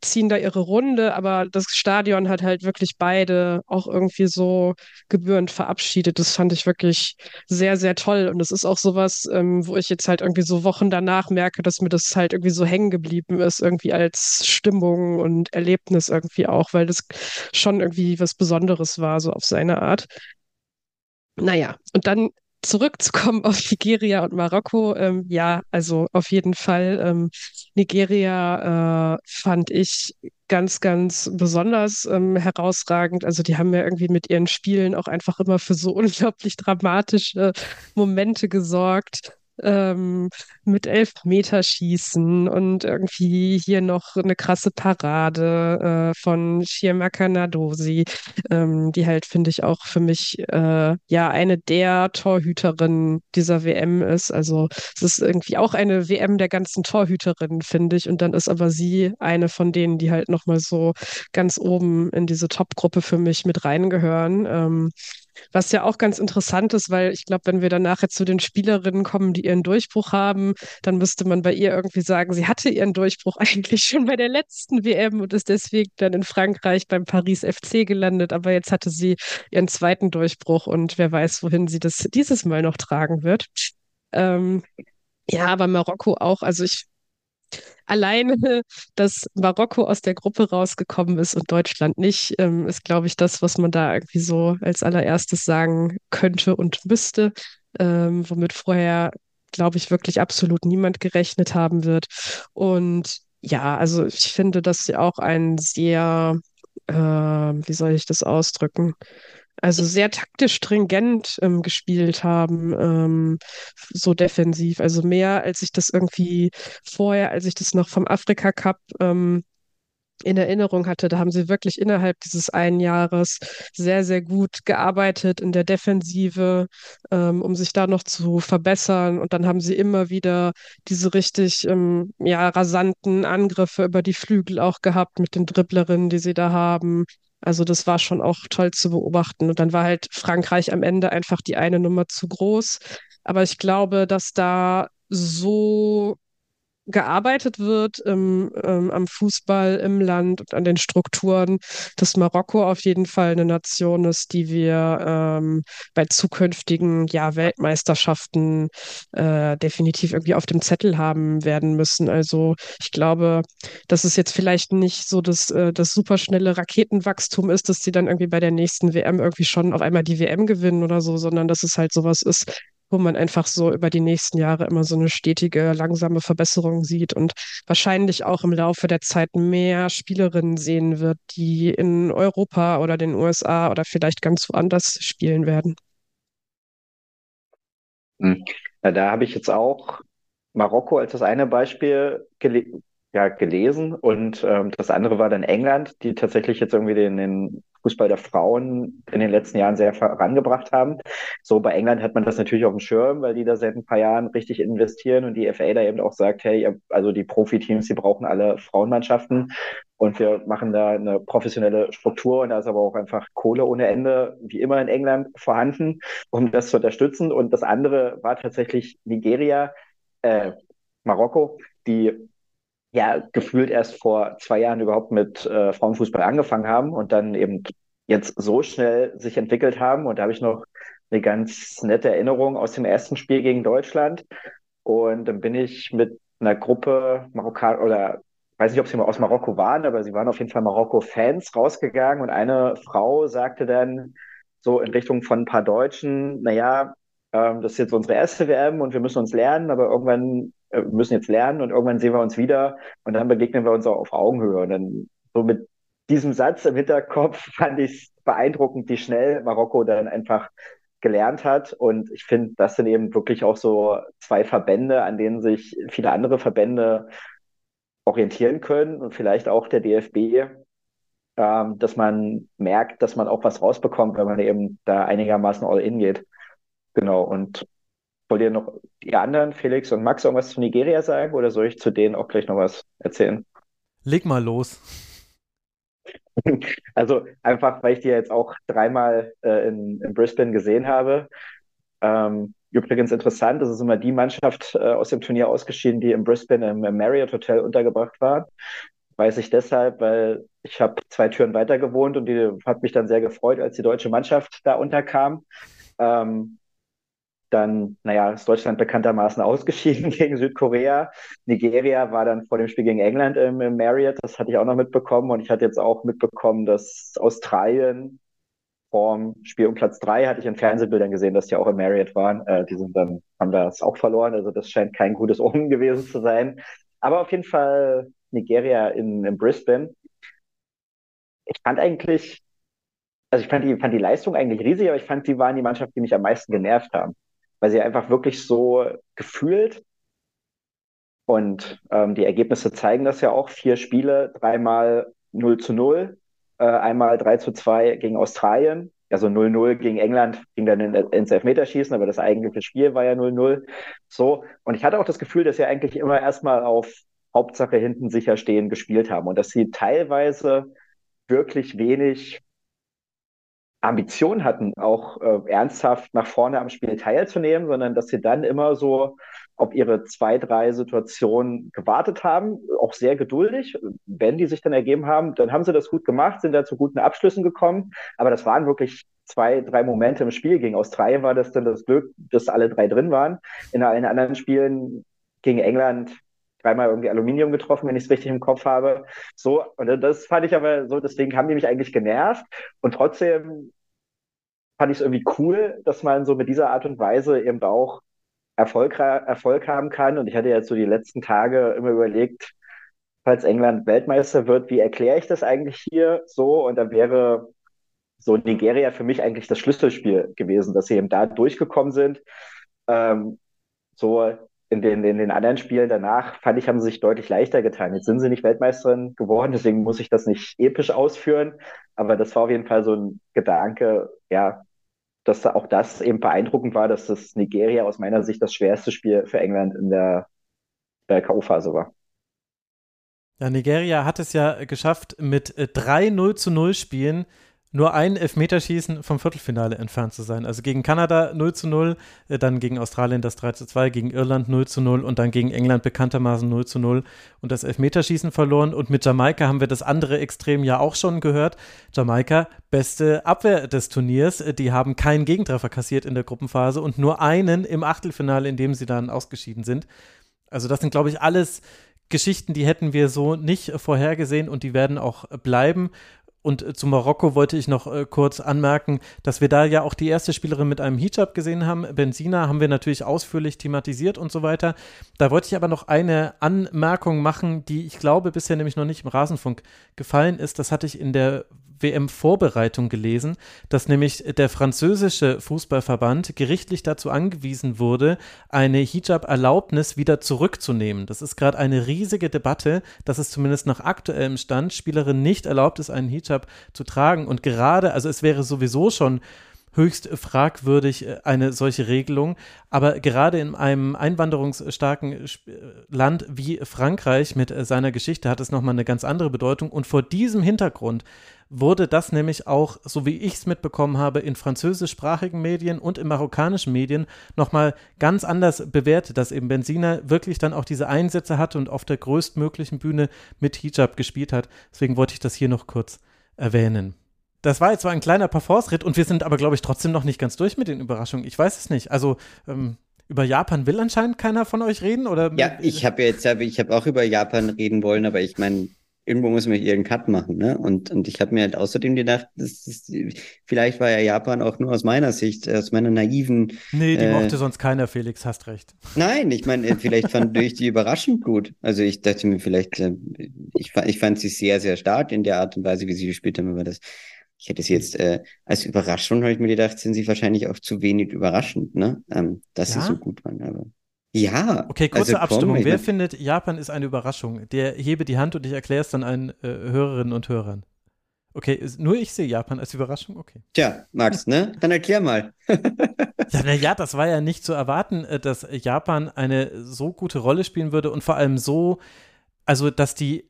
ziehen da ihre Runde, aber das Stadion hat halt wirklich beide auch irgendwie so gebührend verabschiedet. Das fand ich wirklich sehr, sehr toll. Und es ist auch sowas, ähm, wo ich jetzt halt irgendwie so Wochen danach merke, dass mir das halt irgendwie so hängen geblieben ist, irgendwie als Stimmung und Erlebnis irgendwie auch, weil das schon irgendwie was Besonderes war, so auf seine Art. Naja, und dann zurückzukommen auf Nigeria und Marokko, ähm, ja, also auf jeden Fall. Ähm, Nigeria äh, fand ich ganz, ganz besonders ähm, herausragend. Also die haben ja irgendwie mit ihren Spielen auch einfach immer für so unglaublich dramatische Momente gesorgt ähm, mit Elfmeterschießen und irgendwie hier noch eine krasse Parade äh, von Chiamaka Nadosi, ähm, die halt, finde ich, auch für mich äh, ja eine der Torhüterinnen dieser WM ist. Also es ist irgendwie auch eine WM der ganzen Torhüterinnen, finde ich. Und dann ist aber sie eine von denen, die halt nochmal so ganz oben in diese Top-Gruppe für mich mit reingehören. Ähm, was ja auch ganz interessant ist, weil ich glaube, wenn wir dann nachher zu den Spielerinnen kommen, die ihren Durchbruch haben, dann müsste man bei ihr irgendwie sagen, sie hatte ihren Durchbruch eigentlich schon bei der letzten WM und ist deswegen dann in Frankreich beim Paris FC gelandet. Aber jetzt hatte sie ihren zweiten Durchbruch und wer weiß, wohin sie das dieses Mal noch tragen wird. Ähm, ja, aber Marokko auch. Also ich alleine, dass Marokko aus der Gruppe rausgekommen ist und Deutschland nicht, ähm, ist, glaube ich, das, was man da irgendwie so als allererstes sagen könnte und müsste, ähm, womit vorher, glaube ich, wirklich absolut niemand gerechnet haben wird. Und ja, also ich finde, dass sie auch ein sehr, äh, wie soll ich das ausdrücken? Also sehr taktisch stringent ähm, gespielt haben, ähm, so defensiv. Also mehr, als ich das irgendwie vorher, als ich das noch vom Afrika Cup ähm, in Erinnerung hatte. Da haben sie wirklich innerhalb dieses einen Jahres sehr, sehr gut gearbeitet in der Defensive, ähm, um sich da noch zu verbessern. Und dann haben sie immer wieder diese richtig ähm, ja, rasanten Angriffe über die Flügel auch gehabt mit den Dribblerinnen, die sie da haben. Also das war schon auch toll zu beobachten. Und dann war halt Frankreich am Ende einfach die eine Nummer zu groß. Aber ich glaube, dass da so gearbeitet wird im, ähm, am Fußball im Land und an den Strukturen, dass Marokko auf jeden Fall eine Nation ist, die wir ähm, bei zukünftigen ja, Weltmeisterschaften äh, definitiv irgendwie auf dem Zettel haben werden müssen. Also ich glaube, dass es jetzt vielleicht nicht so das, äh, das superschnelle Raketenwachstum ist, dass sie dann irgendwie bei der nächsten WM irgendwie schon auf einmal die WM gewinnen oder so, sondern dass es halt sowas ist, wo man einfach so über die nächsten Jahre immer so eine stetige, langsame Verbesserung sieht und wahrscheinlich auch im Laufe der Zeit mehr Spielerinnen sehen wird, die in Europa oder den USA oder vielleicht ganz woanders spielen werden. Hm. Ja, da habe ich jetzt auch Marokko als das eine Beispiel ja, gelesen und ähm, das andere war dann England, die tatsächlich jetzt irgendwie den, den Fußball der Frauen in den letzten Jahren sehr vorangebracht haben. So bei England hat man das natürlich auf dem Schirm, weil die da seit ein paar Jahren richtig investieren und die FA da eben auch sagt, hey, also die Profiteams, die brauchen alle Frauenmannschaften und wir machen da eine professionelle Struktur und da ist aber auch einfach Kohle ohne Ende, wie immer in England, vorhanden, um das zu unterstützen. Und das andere war tatsächlich Nigeria, äh, Marokko, die ja gefühlt erst vor zwei Jahren überhaupt mit äh, Frauenfußball angefangen haben und dann eben jetzt so schnell sich entwickelt haben. Und da habe ich noch eine ganz nette Erinnerung aus dem ersten Spiel gegen Deutschland. Und dann bin ich mit einer Gruppe Marokkan oder weiß nicht, ob sie mal aus Marokko waren, aber sie waren auf jeden Fall Marokko-Fans rausgegangen und eine Frau sagte dann so in Richtung von ein paar Deutschen, naja, ähm, das ist jetzt unsere erste WM und wir müssen uns lernen, aber irgendwann äh, müssen jetzt lernen und irgendwann sehen wir uns wieder und dann begegnen wir uns auch auf Augenhöhe. Und dann so mit diesem Satz im Hinterkopf fand ich es beeindruckend, wie schnell Marokko dann einfach gelernt hat. Und ich finde, das sind eben wirklich auch so zwei Verbände, an denen sich viele andere Verbände orientieren können und vielleicht auch der DFB, ähm, dass man merkt, dass man auch was rausbekommt, wenn man eben da einigermaßen all in geht. Genau. Und wollt ihr noch die anderen, Felix und Max, irgendwas zu Nigeria sagen oder soll ich zu denen auch gleich noch was erzählen? Leg mal los. Also einfach, weil ich die jetzt auch dreimal äh, in, in Brisbane gesehen habe. Ähm, übrigens interessant, das ist immer die Mannschaft äh, aus dem Turnier ausgeschieden, die in Brisbane im, im Marriott Hotel untergebracht war. Weiß ich deshalb, weil ich habe zwei Türen weiter gewohnt und die hat mich dann sehr gefreut, als die deutsche Mannschaft da unterkam. Ähm, dann, naja, ist Deutschland bekanntermaßen ausgeschieden gegen Südkorea. Nigeria war dann vor dem Spiel gegen England im, im Marriott, das hatte ich auch noch mitbekommen. Und ich hatte jetzt auch mitbekommen, dass Australien vorm Spiel um Platz drei hatte ich in Fernsehbildern gesehen, dass die auch im Marriott waren. Äh, die sind dann, haben das auch verloren. Also das scheint kein gutes Omen gewesen zu sein. Aber auf jeden Fall Nigeria in, in Brisbane. Ich fand eigentlich, also ich fand die, fand die Leistung eigentlich riesig, aber ich fand, die waren die Mannschaft, die mich am meisten genervt haben weil sie einfach wirklich so gefühlt und ähm, die Ergebnisse zeigen das ja auch. Vier Spiele, dreimal 0 zu 0, äh, einmal 3 zu 2 gegen Australien. Also 0-0 gegen England ging dann in, ins Elfmeterschießen, aber das eigentliche Spiel war ja 0-0. So. Und ich hatte auch das Gefühl, dass sie eigentlich immer erstmal auf Hauptsache hinten sicher stehen gespielt haben und dass sie teilweise wirklich wenig Ambition hatten, auch äh, ernsthaft nach vorne am Spiel teilzunehmen, sondern dass sie dann immer so auf ihre zwei, drei Situationen gewartet haben, auch sehr geduldig. Wenn die sich dann ergeben haben, dann haben sie das gut gemacht, sind da zu guten Abschlüssen gekommen. Aber das waren wirklich zwei, drei Momente im Spiel. Gegen Australien war das dann das Glück, dass alle drei drin waren. In allen anderen Spielen gegen England dreimal irgendwie Aluminium getroffen, wenn ich es richtig im Kopf habe. So, und das fand ich aber so, deswegen haben die mich eigentlich genervt. Und trotzdem fand ich es irgendwie cool, dass man so mit dieser Art und Weise eben auch Erfolg, Erfolg haben kann. Und ich hatte jetzt so die letzten Tage immer überlegt, falls England Weltmeister wird, wie erkläre ich das eigentlich hier so? Und da wäre so Nigeria für mich eigentlich das Schlüsselspiel gewesen, dass sie eben da durchgekommen sind. Ähm, so in den, in den anderen Spielen danach fand ich, haben sie sich deutlich leichter getan. Jetzt sind sie nicht Weltmeisterin geworden, deswegen muss ich das nicht episch ausführen. Aber das war auf jeden Fall so ein Gedanke, ja, dass auch das eben beeindruckend war, dass das Nigeria aus meiner Sicht das schwerste Spiel für England in der, der K.O.-Phase war. Ja, Nigeria hat es ja geschafft, mit 3 äh, 0 zu 0 Spielen nur ein Elfmeterschießen vom Viertelfinale entfernt zu sein. Also gegen Kanada 0 zu 0, äh, dann gegen Australien das 3 zu 2, gegen Irland 0 zu 0 und dann gegen England bekanntermaßen 0 zu 0 und das Elfmeterschießen verloren. Und mit Jamaika haben wir das andere Extrem ja auch schon gehört. Jamaika, beste Abwehr des Turniers. Die haben keinen Gegentreffer kassiert in der Gruppenphase und nur einen im Achtelfinale, in dem sie dann ausgeschieden sind. Also das sind, glaube ich, alles Geschichten, die hätten wir so nicht vorhergesehen und die werden auch bleiben. Und äh, zu Marokko wollte ich noch äh, kurz anmerken, dass wir da ja auch die erste Spielerin mit einem Hijab gesehen haben. Benzina haben wir natürlich ausführlich thematisiert und so weiter. Da wollte ich aber noch eine Anmerkung machen, die ich glaube bisher nämlich noch nicht im Rasenfunk gefallen ist. Das hatte ich in der WM-Vorbereitung gelesen, dass nämlich der französische Fußballverband gerichtlich dazu angewiesen wurde, eine Hijab-Erlaubnis wieder zurückzunehmen. Das ist gerade eine riesige Debatte, dass es zumindest nach aktuellem Stand Spielerinnen nicht erlaubt ist, einen Hijab zu tragen. Und gerade, also es wäre sowieso schon höchst fragwürdig, äh, eine solche Regelung. Aber gerade in einem einwanderungsstarken äh, Land wie Frankreich mit äh, seiner Geschichte hat es nochmal eine ganz andere Bedeutung. Und vor diesem Hintergrund wurde das nämlich auch, so wie ich es mitbekommen habe, in französischsprachigen Medien und in marokkanischen Medien nochmal ganz anders bewertet, dass eben Benzina wirklich dann auch diese Einsätze hatte und auf der größtmöglichen Bühne mit Hijab gespielt hat. Deswegen wollte ich das hier noch kurz erwähnen. Das war jetzt zwar ein kleiner Parforce-Ritt und wir sind aber, glaube ich, trotzdem noch nicht ganz durch mit den Überraschungen. Ich weiß es nicht. Also, ähm, über Japan will anscheinend keiner von euch reden, oder? Ja, ich habe jetzt, ich habe auch über Japan reden wollen, aber ich meine, irgendwo muss man hier einen Cut machen, ne? Und, und ich habe mir halt außerdem gedacht, das ist, vielleicht war ja Japan auch nur aus meiner Sicht, aus meiner naiven. Nee, die äh, mochte sonst keiner, Felix, hast recht. Nein, ich meine, äh, vielleicht fand ich die überraschend gut. Also ich dachte mir vielleicht, äh, ich, ich fand sie sehr, sehr stark in der Art und Weise, wie sie gespielt haben, aber das ich hätte es jetzt äh, als Überraschung, habe ich mir gedacht, sind sie wahrscheinlich auch zu wenig überraschend, ne? Ähm, dass ja? sie so gut waren. Aber ja. Okay, kurze also, Abstimmung. Wer findet, Japan ist eine Überraschung? Der hebe die Hand und ich erkläre es dann allen äh, Hörerinnen und Hörern. Okay, nur ich sehe Japan als Überraschung, okay. Tja, Max, ne? Dann erklär mal. ja, naja, das war ja nicht zu erwarten, äh, dass Japan eine so gute Rolle spielen würde und vor allem so, also dass die,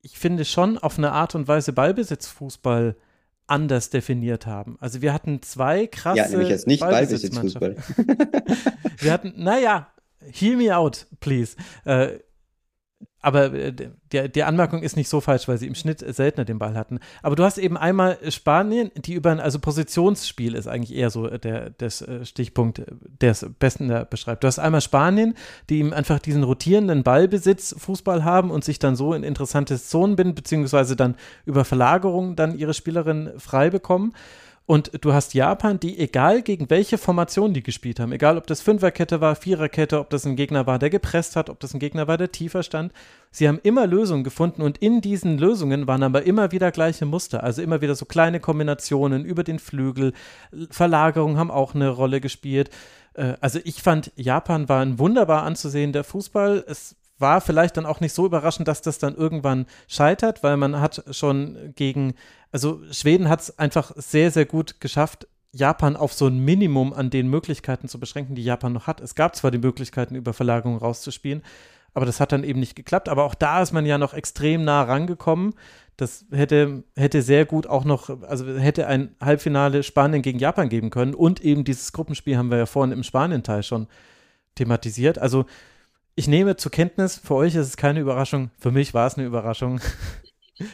ich finde schon auf eine Art und Weise Ballbesitzfußball anders definiert haben. Also wir hatten zwei krasse Ja, nämlich jetzt nicht Ballbesitzfußball. wir hatten, naja, hear me out, please. Äh, aber äh, die, die Anmerkung ist nicht so falsch, weil sie im Schnitt seltener den Ball hatten. Aber du hast eben einmal Spanien, die über ein, also Positionsspiel ist eigentlich eher so der des äh, Stichpunkt, der es besten beschreibt. Du hast einmal Spanien, die eben einfach diesen rotierenden Ballbesitz Fußball haben und sich dann so in interessante Zonen binden, beziehungsweise dann über Verlagerung dann ihre Spielerinnen frei bekommen. Und du hast Japan, die egal gegen welche Formation die gespielt haben, egal ob das Fünferkette war, Viererkette, ob das ein Gegner war, der gepresst hat, ob das ein Gegner war, der tiefer stand, sie haben immer Lösungen gefunden und in diesen Lösungen waren aber immer wieder gleiche Muster, also immer wieder so kleine Kombinationen über den Flügel, Verlagerungen haben auch eine Rolle gespielt. Äh, also ich fand, Japan war ein wunderbar anzusehender Fußball. Es war vielleicht dann auch nicht so überraschend, dass das dann irgendwann scheitert, weil man hat schon gegen, also Schweden hat es einfach sehr, sehr gut geschafft, Japan auf so ein Minimum an den Möglichkeiten zu beschränken, die Japan noch hat. Es gab zwar die Möglichkeiten, über Verlagerung rauszuspielen, aber das hat dann eben nicht geklappt. Aber auch da ist man ja noch extrem nah rangekommen. Das hätte, hätte sehr gut auch noch, also hätte ein Halbfinale Spanien gegen Japan geben können. Und eben dieses Gruppenspiel haben wir ja vorhin im Spanien-Teil schon thematisiert. Also ich nehme zur Kenntnis, für euch ist es keine Überraschung, für mich war es eine Überraschung.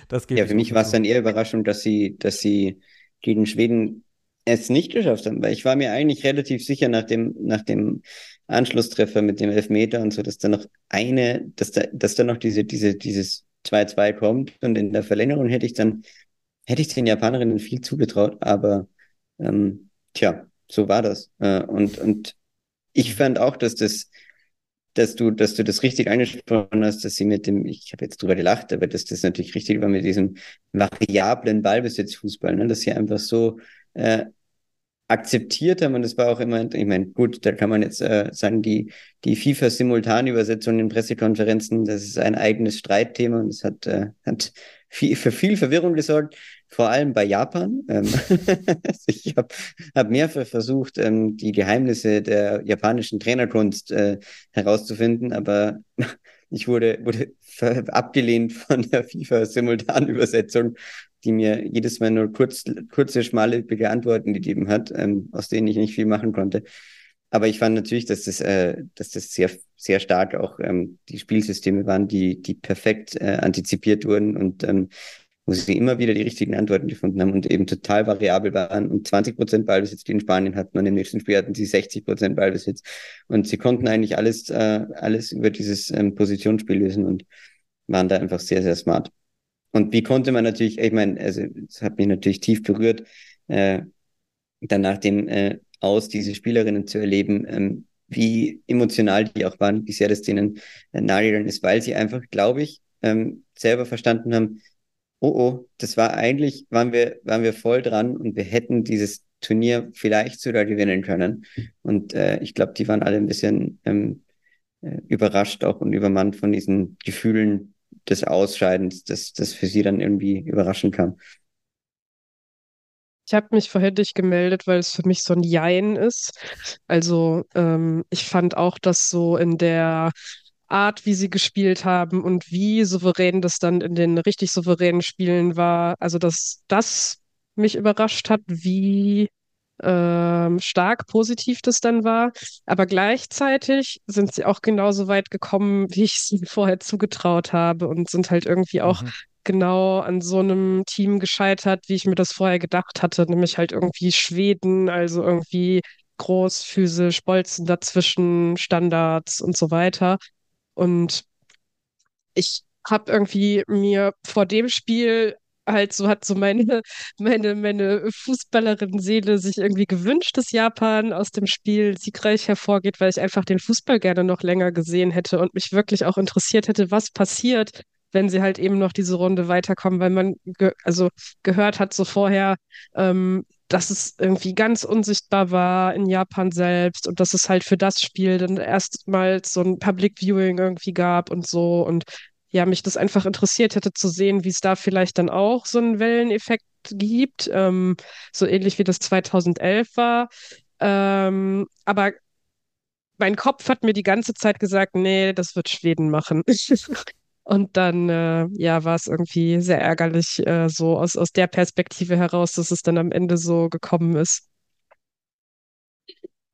Das ja, für mich war es dann eher Überraschung, dass sie, dass sie gegen Schweden es nicht geschafft haben, weil ich war mir eigentlich relativ sicher nach dem, nach dem Anschlusstreffer mit dem Elfmeter und so, dass da noch eine, dass da, dass da noch diese, diese, dieses 2-2 kommt und in der Verlängerung hätte ich dann, hätte ich den Japanerinnen viel zugetraut, aber ähm, tja, so war das. Äh, und, und ich fand auch, dass das dass du, dass du das richtig angesprochen hast, dass sie mit dem, ich habe jetzt drüber gelacht, aber dass das natürlich richtig war mit diesem variablen Ballbesitzfußball, ne? dass sie einfach so äh, akzeptiert haben und das war auch immer, ich meine, gut, da kann man jetzt äh, sagen, die, die FIFA-Simultanübersetzung in Pressekonferenzen, das ist ein eigenes Streitthema und es hat, äh, hat viel, für viel Verwirrung gesorgt vor allem bei Japan. Ähm, ich habe hab mehrfach versucht, ähm, die Geheimnisse der japanischen Trainerkunst äh, herauszufinden, aber ich wurde, wurde abgelehnt von der FIFA-Simultanübersetzung, die mir jedes Mal nur kurz, kurze, schmale Antworten gegeben hat, ähm, aus denen ich nicht viel machen konnte. Aber ich fand natürlich, dass das, äh, dass das sehr, sehr stark auch ähm, die Spielsysteme waren, die, die perfekt äh, antizipiert wurden und ähm, wo sie immer wieder die richtigen Antworten gefunden haben und eben total variabel waren. Und 20 Prozent Ballbesitz, die in Spanien hatten, und im nächsten Spiel hatten sie 60 Prozent Ballbesitz. Und sie konnten eigentlich alles, äh, alles über dieses ähm, Positionsspiel lösen und waren da einfach sehr, sehr smart. Und wie konnte man natürlich, ich meine, also es hat mich natürlich tief berührt, äh, dann nach dem äh, Aus diese Spielerinnen zu erleben, ähm, wie emotional die auch waren, wie sehr das denen äh, nahegegangen ist, weil sie einfach, glaube ich, ähm, selber verstanden haben, oh oh, das war eigentlich, waren wir, waren wir voll dran und wir hätten dieses Turnier vielleicht sogar gewinnen können. Und äh, ich glaube, die waren alle ein bisschen ähm, äh, überrascht auch und übermannt von diesen Gefühlen des Ausscheidens, das, das für sie dann irgendwie überraschend kam. Ich habe mich vorhin nicht gemeldet, weil es für mich so ein Jein ist. Also ähm, ich fand auch, dass so in der Art, wie sie gespielt haben und wie souverän das dann in den richtig souveränen Spielen war. Also, dass das mich überrascht hat, wie ähm, stark positiv das dann war. Aber gleichzeitig sind sie auch genauso weit gekommen, wie ich sie vorher zugetraut habe und sind halt irgendwie auch mhm. Genau an so einem Team gescheitert, wie ich mir das vorher gedacht hatte, nämlich halt irgendwie Schweden, also irgendwie groß, physisch, Bolzen dazwischen, Standards und so weiter. Und ich habe irgendwie mir vor dem Spiel halt so hat so meine, meine, meine Fußballerin-Seele sich irgendwie gewünscht, dass Japan aus dem Spiel siegreich hervorgeht, weil ich einfach den Fußball gerne noch länger gesehen hätte und mich wirklich auch interessiert hätte, was passiert, wenn sie halt eben noch diese Runde weiterkommen, weil man ge also gehört hat so vorher, ähm, dass es irgendwie ganz unsichtbar war in Japan selbst und dass es halt für das Spiel dann erstmals so ein Public Viewing irgendwie gab und so und ja, mich das einfach interessiert hätte zu sehen, wie es da vielleicht dann auch so einen Welleneffekt gibt, ähm, so ähnlich wie das 2011 war. Ähm, aber mein Kopf hat mir die ganze Zeit gesagt, nee, das wird Schweden machen. Und dann, äh, ja, war es irgendwie sehr ärgerlich, äh, so aus, aus der Perspektive heraus, dass es dann am Ende so gekommen ist.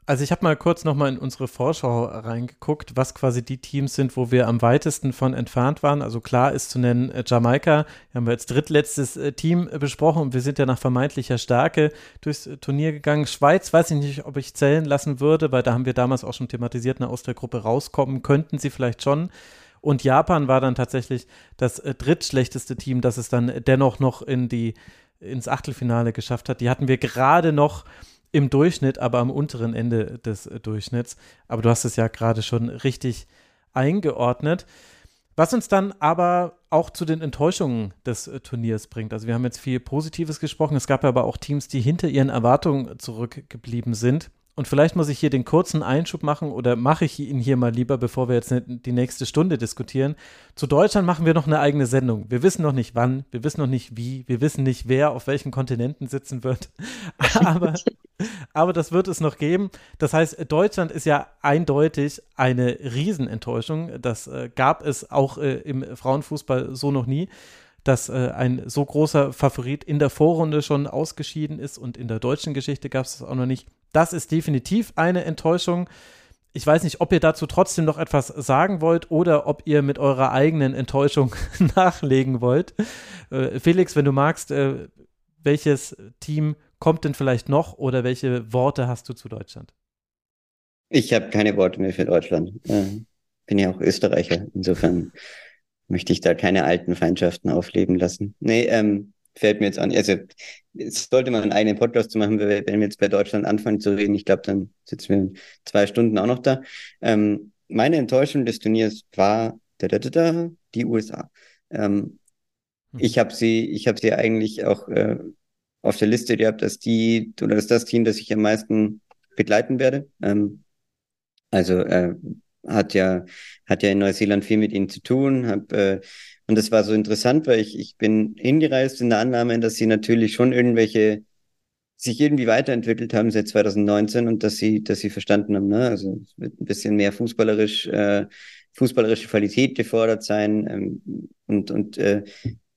Also ich habe mal kurz nochmal in unsere Vorschau reingeguckt, was quasi die Teams sind, wo wir am weitesten von entfernt waren. Also klar ist zu nennen äh, Jamaika, haben wir als drittletztes äh, Team äh, besprochen und wir sind ja nach vermeintlicher Stärke durchs äh, Turnier gegangen. Schweiz weiß ich nicht, ob ich zählen lassen würde, weil da haben wir damals auch schon thematisiert, aus der Gruppe rauskommen könnten sie vielleicht schon. Und Japan war dann tatsächlich das äh, drittschlechteste Team, das es dann dennoch noch in die, ins Achtelfinale geschafft hat. Die hatten wir gerade noch im Durchschnitt, aber am unteren Ende des äh, Durchschnitts. Aber du hast es ja gerade schon richtig eingeordnet. Was uns dann aber auch zu den Enttäuschungen des äh, Turniers bringt. Also wir haben jetzt viel Positives gesprochen. Es gab aber auch Teams, die hinter ihren Erwartungen zurückgeblieben sind. Und vielleicht muss ich hier den kurzen Einschub machen oder mache ich ihn hier mal lieber, bevor wir jetzt ne, die nächste Stunde diskutieren. Zu Deutschland machen wir noch eine eigene Sendung. Wir wissen noch nicht wann, wir wissen noch nicht wie, wir wissen nicht, wer auf welchen Kontinenten sitzen wird. aber, aber das wird es noch geben. Das heißt, Deutschland ist ja eindeutig eine Riesenenttäuschung. Das äh, gab es auch äh, im Frauenfußball so noch nie dass äh, ein so großer Favorit in der Vorrunde schon ausgeschieden ist und in der deutschen Geschichte gab es das auch noch nicht. Das ist definitiv eine Enttäuschung. Ich weiß nicht, ob ihr dazu trotzdem noch etwas sagen wollt oder ob ihr mit eurer eigenen Enttäuschung nachlegen wollt. Äh, Felix, wenn du magst, äh, welches Team kommt denn vielleicht noch oder welche Worte hast du zu Deutschland? Ich habe keine Worte mehr für Deutschland. Äh, bin ja auch Österreicher. Insofern möchte ich da keine alten Feindschaften aufleben lassen. Nee, ähm, fällt mir jetzt an. Also es sollte man einen eigenen Podcast zu machen, wenn wir jetzt bei Deutschland anfangen zu reden. Ich glaube, dann sitzen wir zwei Stunden auch noch da. Ähm, meine Enttäuschung des Turniers war da, da, da, da, die USA. Ähm, hm. ich habe sie, ich habe sie eigentlich auch äh, auf der Liste gehabt, dass die oder dass das Team, das ich am meisten begleiten werde. Ähm, also äh, hat ja, hat ja in Neuseeland viel mit ihnen zu tun. Hab, äh, und das war so interessant, weil ich, ich bin hingereist in der Annahme, dass sie natürlich schon irgendwelche sich irgendwie weiterentwickelt haben seit 2019 und dass sie, dass sie verstanden haben, ne? Also es wird ein bisschen mehr fußballerisch, äh, fußballerische Qualität gefordert sein. Ähm, und und äh,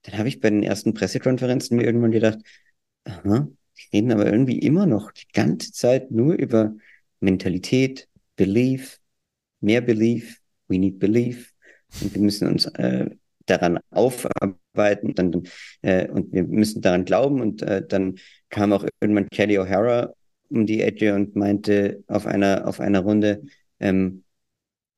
dann habe ich bei den ersten Pressekonferenzen mir irgendwann gedacht, aha, die reden aber irgendwie immer noch die ganze Zeit nur über Mentalität, Belief, mehr Belief, we need Belief. Und wir müssen uns äh, daran aufarbeiten dann, äh, und wir müssen daran glauben. Und äh, dann kam auch irgendwann Kelly O'Hara um die Ecke und meinte auf einer, auf einer Runde, ähm,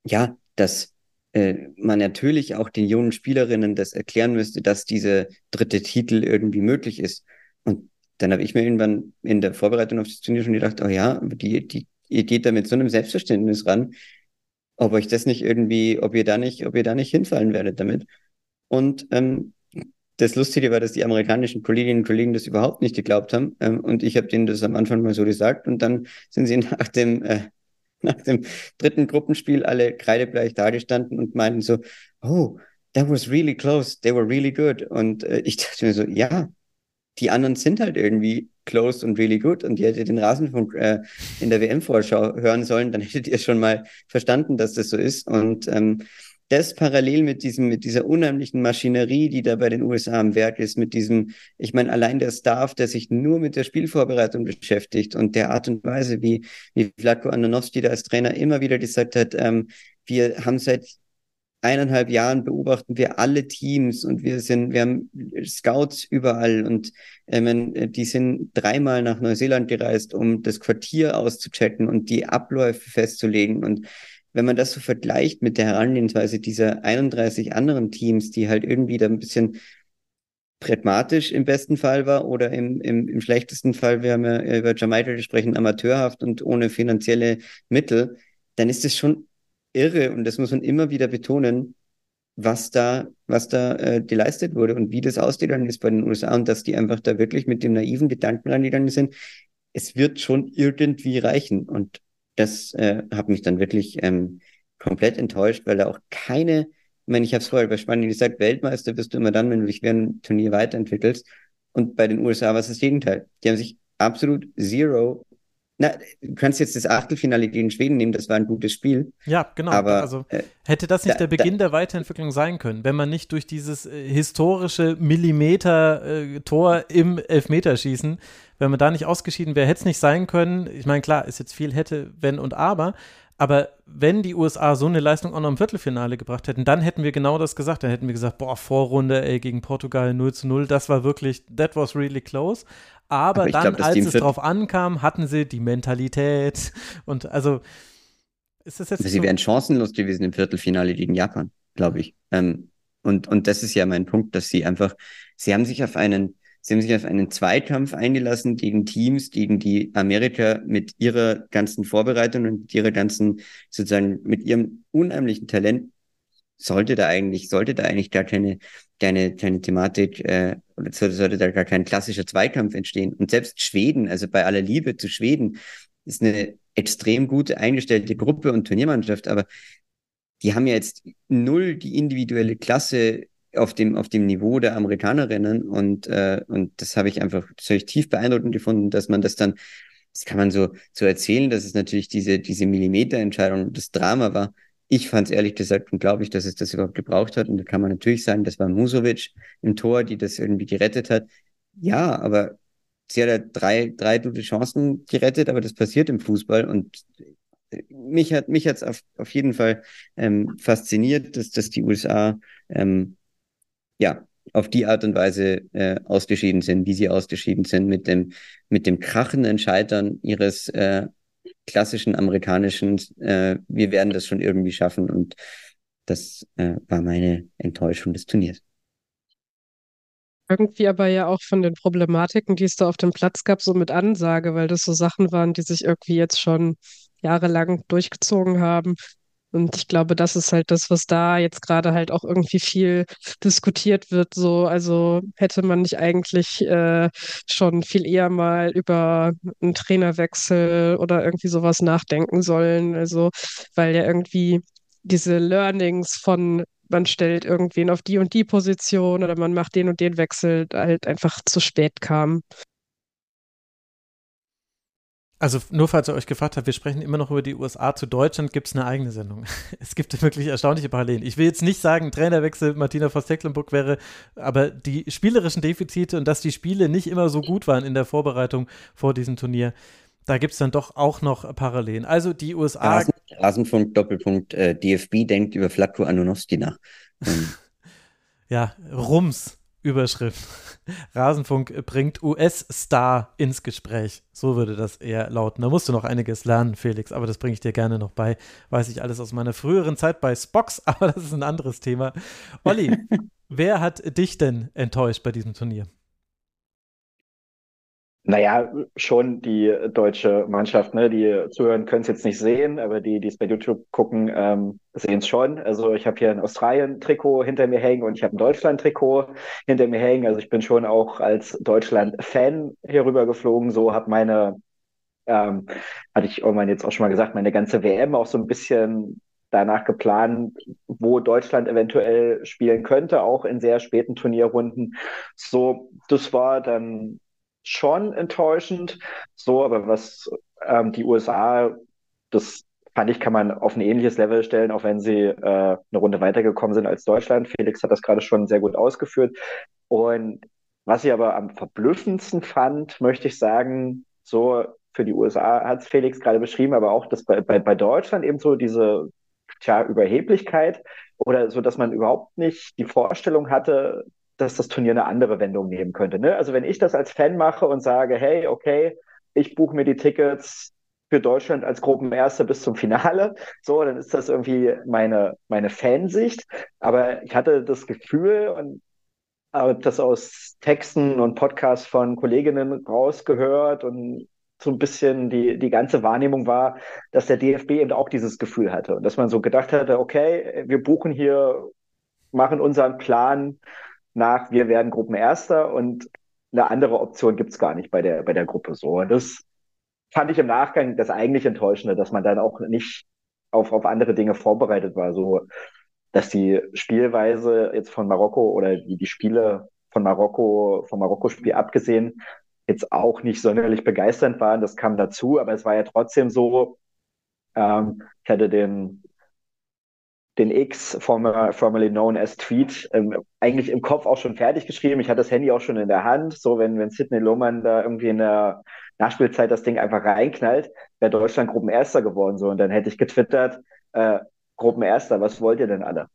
ja, dass äh, man natürlich auch den jungen Spielerinnen das erklären müsste, dass diese dritte Titel irgendwie möglich ist. Und dann habe ich mir irgendwann in der Vorbereitung auf das Turnier schon gedacht, oh ja, die, die, ihr geht da mit so einem Selbstverständnis ran, ob euch das nicht irgendwie, ob ihr da nicht, ob ihr da nicht hinfallen werdet damit. Und ähm, das Lustige war, dass die amerikanischen Kolleginnen und Kollegen das überhaupt nicht geglaubt haben. Ähm, und ich habe denen das am Anfang mal so gesagt. Und dann sind sie nach dem, äh, nach dem dritten Gruppenspiel alle kreidebleich dagestanden und meinten so, oh, that was really close, they were really good. Und äh, ich dachte mir so, ja, die anderen sind halt irgendwie close und really good. Und ihr hättet den Rasenfunk äh, in der WM-Vorschau hören sollen, dann hättet ihr schon mal verstanden, dass das so ist. Und ähm, das parallel mit diesem, mit dieser unheimlichen Maschinerie, die da bei den USA am Werk ist, mit diesem, ich meine, allein der Staff, der sich nur mit der Spielvorbereitung beschäftigt und der Art und Weise, wie, wie Vladko Anonowski da als Trainer immer wieder gesagt hat, ähm, wir haben seit eineinhalb Jahren beobachten wir alle Teams und wir sind, wir haben Scouts überall und ähm, die sind dreimal nach Neuseeland gereist, um das Quartier auszuchecken und die Abläufe festzulegen. Und wenn man das so vergleicht mit der Herangehensweise dieser 31 anderen Teams, die halt irgendwie da ein bisschen pragmatisch im besten Fall war oder im, im, im schlechtesten Fall, wir haben ja über Jamaika gesprochen, amateurhaft und ohne finanzielle Mittel, dann ist es schon irre und das muss man immer wieder betonen, was da, was da äh, geleistet wurde und wie das ausgegangen ist bei den USA und dass die einfach da wirklich mit dem naiven Gedanken rangegangen sind, es wird schon irgendwie reichen. Und das äh, hat mich dann wirklich ähm, komplett enttäuscht, weil da auch keine, ich meine, ich habe es vorher bei Spanien gesagt, Weltmeister bist du immer dann, wenn du dich während dem Turnier weiterentwickelst. Und bei den USA war es das Gegenteil. Die haben sich absolut zero na, du kannst jetzt das Achtelfinale gegen Schweden nehmen, das war ein gutes Spiel. Ja, genau. Aber, also äh, hätte das nicht da, der Beginn da, der Weiterentwicklung sein können, wenn man nicht durch dieses äh, historische Millimeter-Tor äh, im Elfmeterschießen, wenn man da nicht ausgeschieden wäre, hätte es nicht sein können. Ich meine, klar, ist jetzt viel hätte, wenn und aber, aber wenn die USA so eine Leistung auch noch im Viertelfinale gebracht hätten, dann hätten wir genau das gesagt. Dann hätten wir gesagt, boah, Vorrunde, ey, gegen Portugal 0 zu 0, das war wirklich, that was really close. Aber, Aber dann, glaub, als es drauf ankam, hatten sie die Mentalität und also ist das jetzt. Sie so? wären chancenlos gewesen im Viertelfinale gegen Japan, glaube ich. Ähm, und, und das ist ja mein Punkt, dass sie einfach, sie haben sich auf einen, sie haben sich auf einen Zweikampf eingelassen gegen Teams, gegen die Amerika mit ihrer ganzen Vorbereitung und ihrer ganzen, sozusagen, mit ihrem unheimlichen Talent sollte da eigentlich, sollte da eigentlich gar keine, keine, keine Thematik, äh, oder sollte, sollte da gar kein klassischer Zweikampf entstehen. Und selbst Schweden, also bei aller Liebe zu Schweden, ist eine extrem gute eingestellte Gruppe und Turniermannschaft, aber die haben ja jetzt null die individuelle Klasse auf dem, auf dem Niveau der Amerikanerinnen und, äh, und das habe ich einfach, das habe ich tief beeindruckend gefunden, dass man das dann, das kann man so, so erzählen, dass es natürlich diese, diese Millimeterentscheidung, das Drama war, ich fand es ehrlich gesagt unglaublich, dass es das überhaupt gebraucht hat. Und da kann man natürlich sagen, das war Musovic im Tor, die das irgendwie gerettet hat. Ja, aber sie hat ja drei, drei gute Chancen gerettet, aber das passiert im Fußball. Und mich hat mich hat's auf, auf jeden Fall ähm, fasziniert, dass, dass die USA ähm, ja auf die Art und Weise äh, ausgeschieden sind, wie sie ausgeschieden sind, mit dem, mit dem krachenden Scheitern ihres äh, klassischen amerikanischen, äh, wir werden das schon irgendwie schaffen und das äh, war meine Enttäuschung des Turniers. Irgendwie aber ja auch von den Problematiken, die es da auf dem Platz gab, so mit Ansage, weil das so Sachen waren, die sich irgendwie jetzt schon jahrelang durchgezogen haben. Und ich glaube, das ist halt das, was da jetzt gerade halt auch irgendwie viel diskutiert wird. So, also hätte man nicht eigentlich äh, schon viel eher mal über einen Trainerwechsel oder irgendwie sowas nachdenken sollen. Also, weil ja irgendwie diese Learnings von man stellt irgendwen auf die und die Position oder man macht den und den Wechsel halt einfach zu spät kamen. Also nur falls ihr euch gefragt habt, wir sprechen immer noch über die USA. Zu Deutschland gibt es eine eigene Sendung. Es gibt wirklich erstaunliche Parallelen. Ich will jetzt nicht sagen, Trainerwechsel Martina Voss-Tecklenburg wäre, aber die spielerischen Defizite und dass die Spiele nicht immer so gut waren in der Vorbereitung vor diesem Turnier, da gibt es dann doch auch noch Parallelen. Also die USA. Rasen, Rasenfunk Doppelpunkt äh, DFB denkt über Flatko Anunosti nach. Ähm. ja, Rums Überschrift. Rasenfunk bringt US-Star ins Gespräch. So würde das eher lauten. Da musst du noch einiges lernen, Felix, aber das bringe ich dir gerne noch bei. Weiß ich alles aus meiner früheren Zeit bei Spox, aber das ist ein anderes Thema. Olli, wer hat dich denn enttäuscht bei diesem Turnier? Naja, schon die deutsche Mannschaft, ne? Die Zuhörer können es jetzt nicht sehen, aber die, die es bei YouTube gucken, ähm, sehen es schon. Also ich habe hier ein Australien-Trikot hinter mir hängen und ich habe ein Deutschland-Trikot hinter mir hängen. Also ich bin schon auch als Deutschland-Fan hier rüber geflogen. So habe meine, ähm, hatte ich irgendwann jetzt auch schon mal gesagt, meine ganze WM auch so ein bisschen danach geplant, wo Deutschland eventuell spielen könnte, auch in sehr späten Turnierrunden. So, das war dann schon enttäuschend. So, aber was ähm, die USA, das fand ich, kann man auf ein ähnliches Level stellen, auch wenn sie äh, eine Runde weitergekommen sind als Deutschland. Felix hat das gerade schon sehr gut ausgeführt. Und was ich aber am verblüffendsten fand, möchte ich sagen, so für die USA hat es Felix gerade beschrieben, aber auch dass bei, bei, bei Deutschland eben so diese tja, Überheblichkeit oder so, dass man überhaupt nicht die Vorstellung hatte, dass das Turnier eine andere Wendung nehmen könnte. Ne? Also wenn ich das als Fan mache und sage, hey, okay, ich buche mir die Tickets für Deutschland als Gruppenerster bis zum Finale, so, dann ist das irgendwie meine, meine Fansicht. Aber ich hatte das Gefühl und habe das aus Texten und Podcasts von Kolleginnen rausgehört und so ein bisschen die, die ganze Wahrnehmung war, dass der DFB eben auch dieses Gefühl hatte und dass man so gedacht hatte, okay, wir buchen hier, machen unseren Plan nach, wir werden Gruppenerster und eine andere Option gibt's gar nicht bei der, bei der Gruppe so. Und das fand ich im Nachgang das eigentlich Enttäuschende, dass man dann auch nicht auf, auf andere Dinge vorbereitet war. So, dass die Spielweise jetzt von Marokko oder die, die Spiele von Marokko, vom Marokko-Spiel abgesehen, jetzt auch nicht sonderlich begeisternd waren. Das kam dazu, aber es war ja trotzdem so, ähm, ich hatte den den X, formerly known as Tweet, ähm, eigentlich im Kopf auch schon fertig geschrieben. Ich hatte das Handy auch schon in der Hand. So, wenn, wenn Sidney Lohmann da irgendwie in der Nachspielzeit das Ding einfach reinknallt, wäre Deutschland Gruppenerster geworden. So, und dann hätte ich getwittert, äh, Gruppenerster, was wollt ihr denn alle?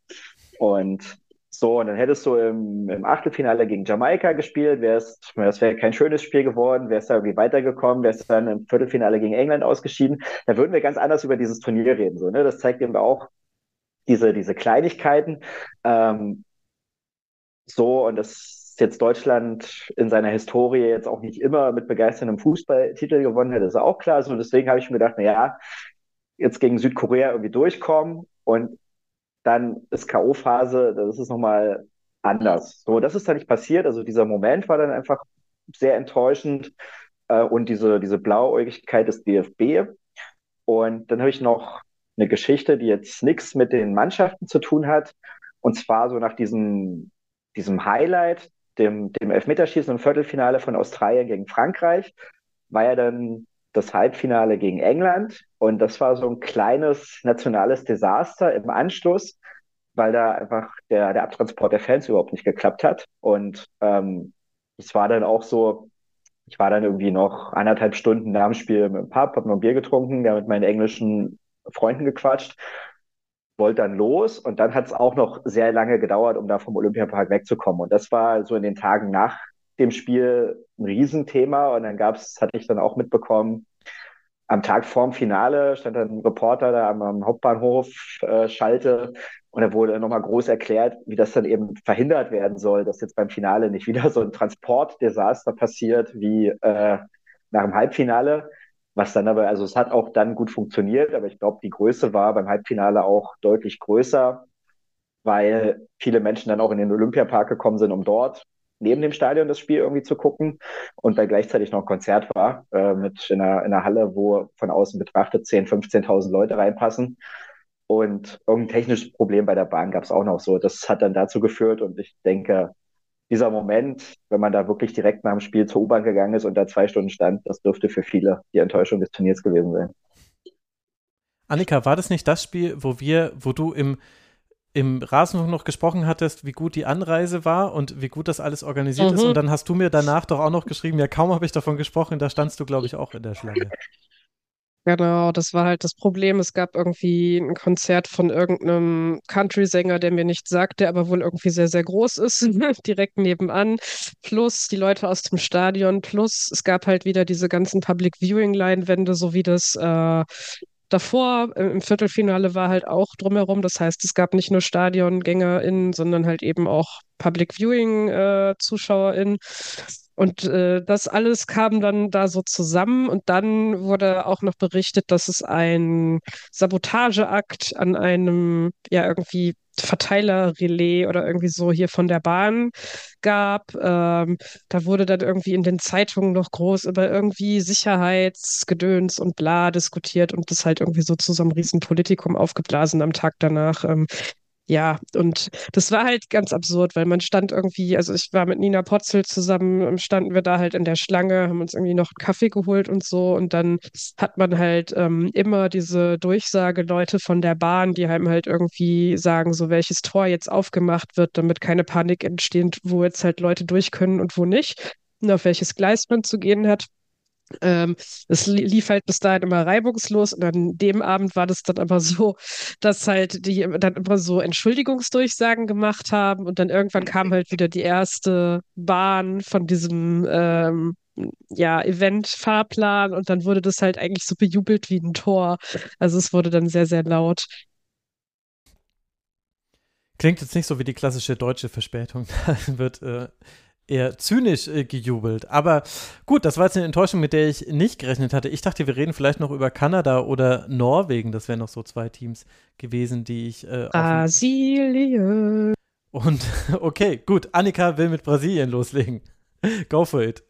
Und so, und dann hättest du im, im Achtelfinale gegen Jamaika gespielt, wär's, das wäre kein schönes Spiel geworden, wärst da irgendwie weitergekommen, wärst dann im Viertelfinale gegen England ausgeschieden. Da würden wir ganz anders über dieses Turnier reden. So, ne? Das zeigt eben auch, diese, diese Kleinigkeiten. Ähm, so, und das jetzt Deutschland in seiner Historie jetzt auch nicht immer mit begeisterndem Fußballtitel gewonnen hat, ist auch klar. So, deswegen habe ich mir gedacht, na ja, jetzt gegen Südkorea irgendwie durchkommen und dann ist K.O.-Phase, das ist nochmal anders. So, das ist dann nicht passiert. Also dieser Moment war dann einfach sehr enttäuschend äh, und diese, diese Blauäugigkeit des DFB. Und dann habe ich noch eine Geschichte, die jetzt nichts mit den Mannschaften zu tun hat. Und zwar so nach diesem, diesem Highlight, dem, dem Elfmeterschießen im Viertelfinale von Australien gegen Frankreich, war ja dann das Halbfinale gegen England. Und das war so ein kleines nationales Desaster im Anschluss, weil da einfach der, der Abtransport der Fans überhaupt nicht geklappt hat. Und ähm, es war dann auch so, ich war dann irgendwie noch anderthalb Stunden nach dem Spiel im Pub, habe noch ein Bier getrunken, der mit meinen englischen Freunden gequatscht, wollte dann los und dann hat es auch noch sehr lange gedauert, um da vom Olympiapark wegzukommen. Und das war so in den Tagen nach dem Spiel ein Riesenthema und dann gab's, hatte ich dann auch mitbekommen, am Tag vorm Finale stand dann ein Reporter da am, am Hauptbahnhof, äh, Schalte, und da wurde nochmal groß erklärt, wie das dann eben verhindert werden soll, dass jetzt beim Finale nicht wieder so ein Transportdesaster passiert wie äh, nach dem Halbfinale. Was dann aber, also es hat auch dann gut funktioniert, aber ich glaube, die Größe war beim Halbfinale auch deutlich größer, weil viele Menschen dann auch in den Olympiapark gekommen sind, um dort neben dem Stadion das Spiel irgendwie zu gucken und da gleichzeitig noch ein Konzert war äh, mit in einer, in einer Halle, wo von außen betrachtet 10.000, 15.000 Leute reinpassen. Und irgendein technisches Problem bei der Bahn gab es auch noch so. Das hat dann dazu geführt und ich denke, dieser Moment, wenn man da wirklich direkt nach dem Spiel zur U-Bahn gegangen ist und da zwei Stunden stand, das dürfte für viele die Enttäuschung des Turniers gewesen sein. Annika, war das nicht das Spiel, wo wir, wo du im, im Rasenfunk noch gesprochen hattest, wie gut die Anreise war und wie gut das alles organisiert mhm. ist? Und dann hast du mir danach doch auch noch geschrieben, ja, kaum habe ich davon gesprochen, da standst du, glaube ich, auch in der Schlange. Genau, das war halt das Problem. Es gab irgendwie ein Konzert von irgendeinem Country-Sänger, der mir nichts sagt, der aber wohl irgendwie sehr, sehr groß ist, direkt nebenan. Plus die Leute aus dem Stadion. Plus es gab halt wieder diese ganzen Public Viewing-Leinwände, so wie das äh, davor im Viertelfinale war halt auch drumherum. Das heißt, es gab nicht nur StadiongängerInnen, sondern halt eben auch Public Viewing-ZuschauerInnen. Äh, und äh, das alles kam dann da so zusammen und dann wurde auch noch berichtet, dass es ein Sabotageakt an einem ja irgendwie Verteilerrelais oder irgendwie so hier von der Bahn gab. Ähm, da wurde dann irgendwie in den Zeitungen noch groß über irgendwie Sicherheitsgedöns und bla diskutiert und das halt irgendwie so zu so einem riesen Politikum aufgeblasen am Tag danach. Ähm, ja, und das war halt ganz absurd, weil man stand irgendwie, also ich war mit Nina Potzel zusammen, ähm, standen wir da halt in der Schlange, haben uns irgendwie noch einen Kaffee geholt und so. Und dann hat man halt ähm, immer diese Durchsageleute von der Bahn, die einem halt irgendwie sagen, so welches Tor jetzt aufgemacht wird, damit keine Panik entsteht, wo jetzt halt Leute durch können und wo nicht. Und auf welches Gleis man zu gehen hat. Ähm, es lief halt bis dahin immer reibungslos und an dem Abend war das dann aber so, dass halt die dann immer so Entschuldigungsdurchsagen gemacht haben und dann irgendwann kam halt wieder die erste Bahn von diesem ähm, ja, Event-Fahrplan und dann wurde das halt eigentlich so bejubelt wie ein Tor. Also es wurde dann sehr, sehr laut. Klingt jetzt nicht so wie die klassische deutsche Verspätung. Da wird äh, eher zynisch äh, gejubelt. Aber gut, das war jetzt eine Enttäuschung, mit der ich nicht gerechnet hatte. Ich dachte, wir reden vielleicht noch über Kanada oder Norwegen. Das wären noch so zwei Teams gewesen, die ich. Äh, Brasilien. Und okay, gut. Annika will mit Brasilien loslegen. Go for it.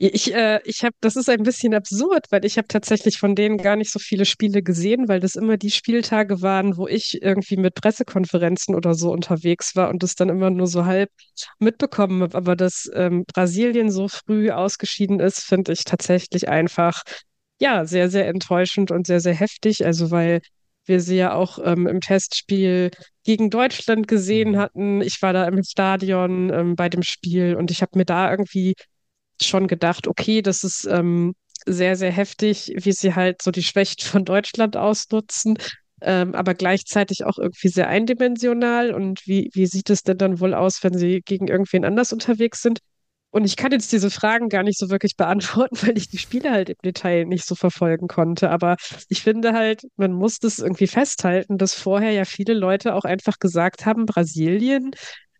Ich, äh, ich habe, das ist ein bisschen absurd, weil ich habe tatsächlich von denen gar nicht so viele Spiele gesehen, weil das immer die Spieltage waren, wo ich irgendwie mit Pressekonferenzen oder so unterwegs war und das dann immer nur so halb mitbekommen habe. Aber dass ähm, Brasilien so früh ausgeschieden ist, finde ich tatsächlich einfach ja sehr, sehr enttäuschend und sehr, sehr heftig. Also weil wir sie ja auch ähm, im Testspiel gegen Deutschland gesehen mhm. hatten. Ich war da im Stadion ähm, bei dem Spiel und ich habe mir da irgendwie schon gedacht, okay, das ist ähm, sehr, sehr heftig, wie sie halt so die Schwächen von Deutschland ausnutzen, ähm, aber gleichzeitig auch irgendwie sehr eindimensional. Und wie, wie sieht es denn dann wohl aus, wenn sie gegen irgendwen anders unterwegs sind? Und ich kann jetzt diese Fragen gar nicht so wirklich beantworten, weil ich die Spiele halt im Detail nicht so verfolgen konnte. Aber ich finde halt, man muss das irgendwie festhalten, dass vorher ja viele Leute auch einfach gesagt haben, Brasilien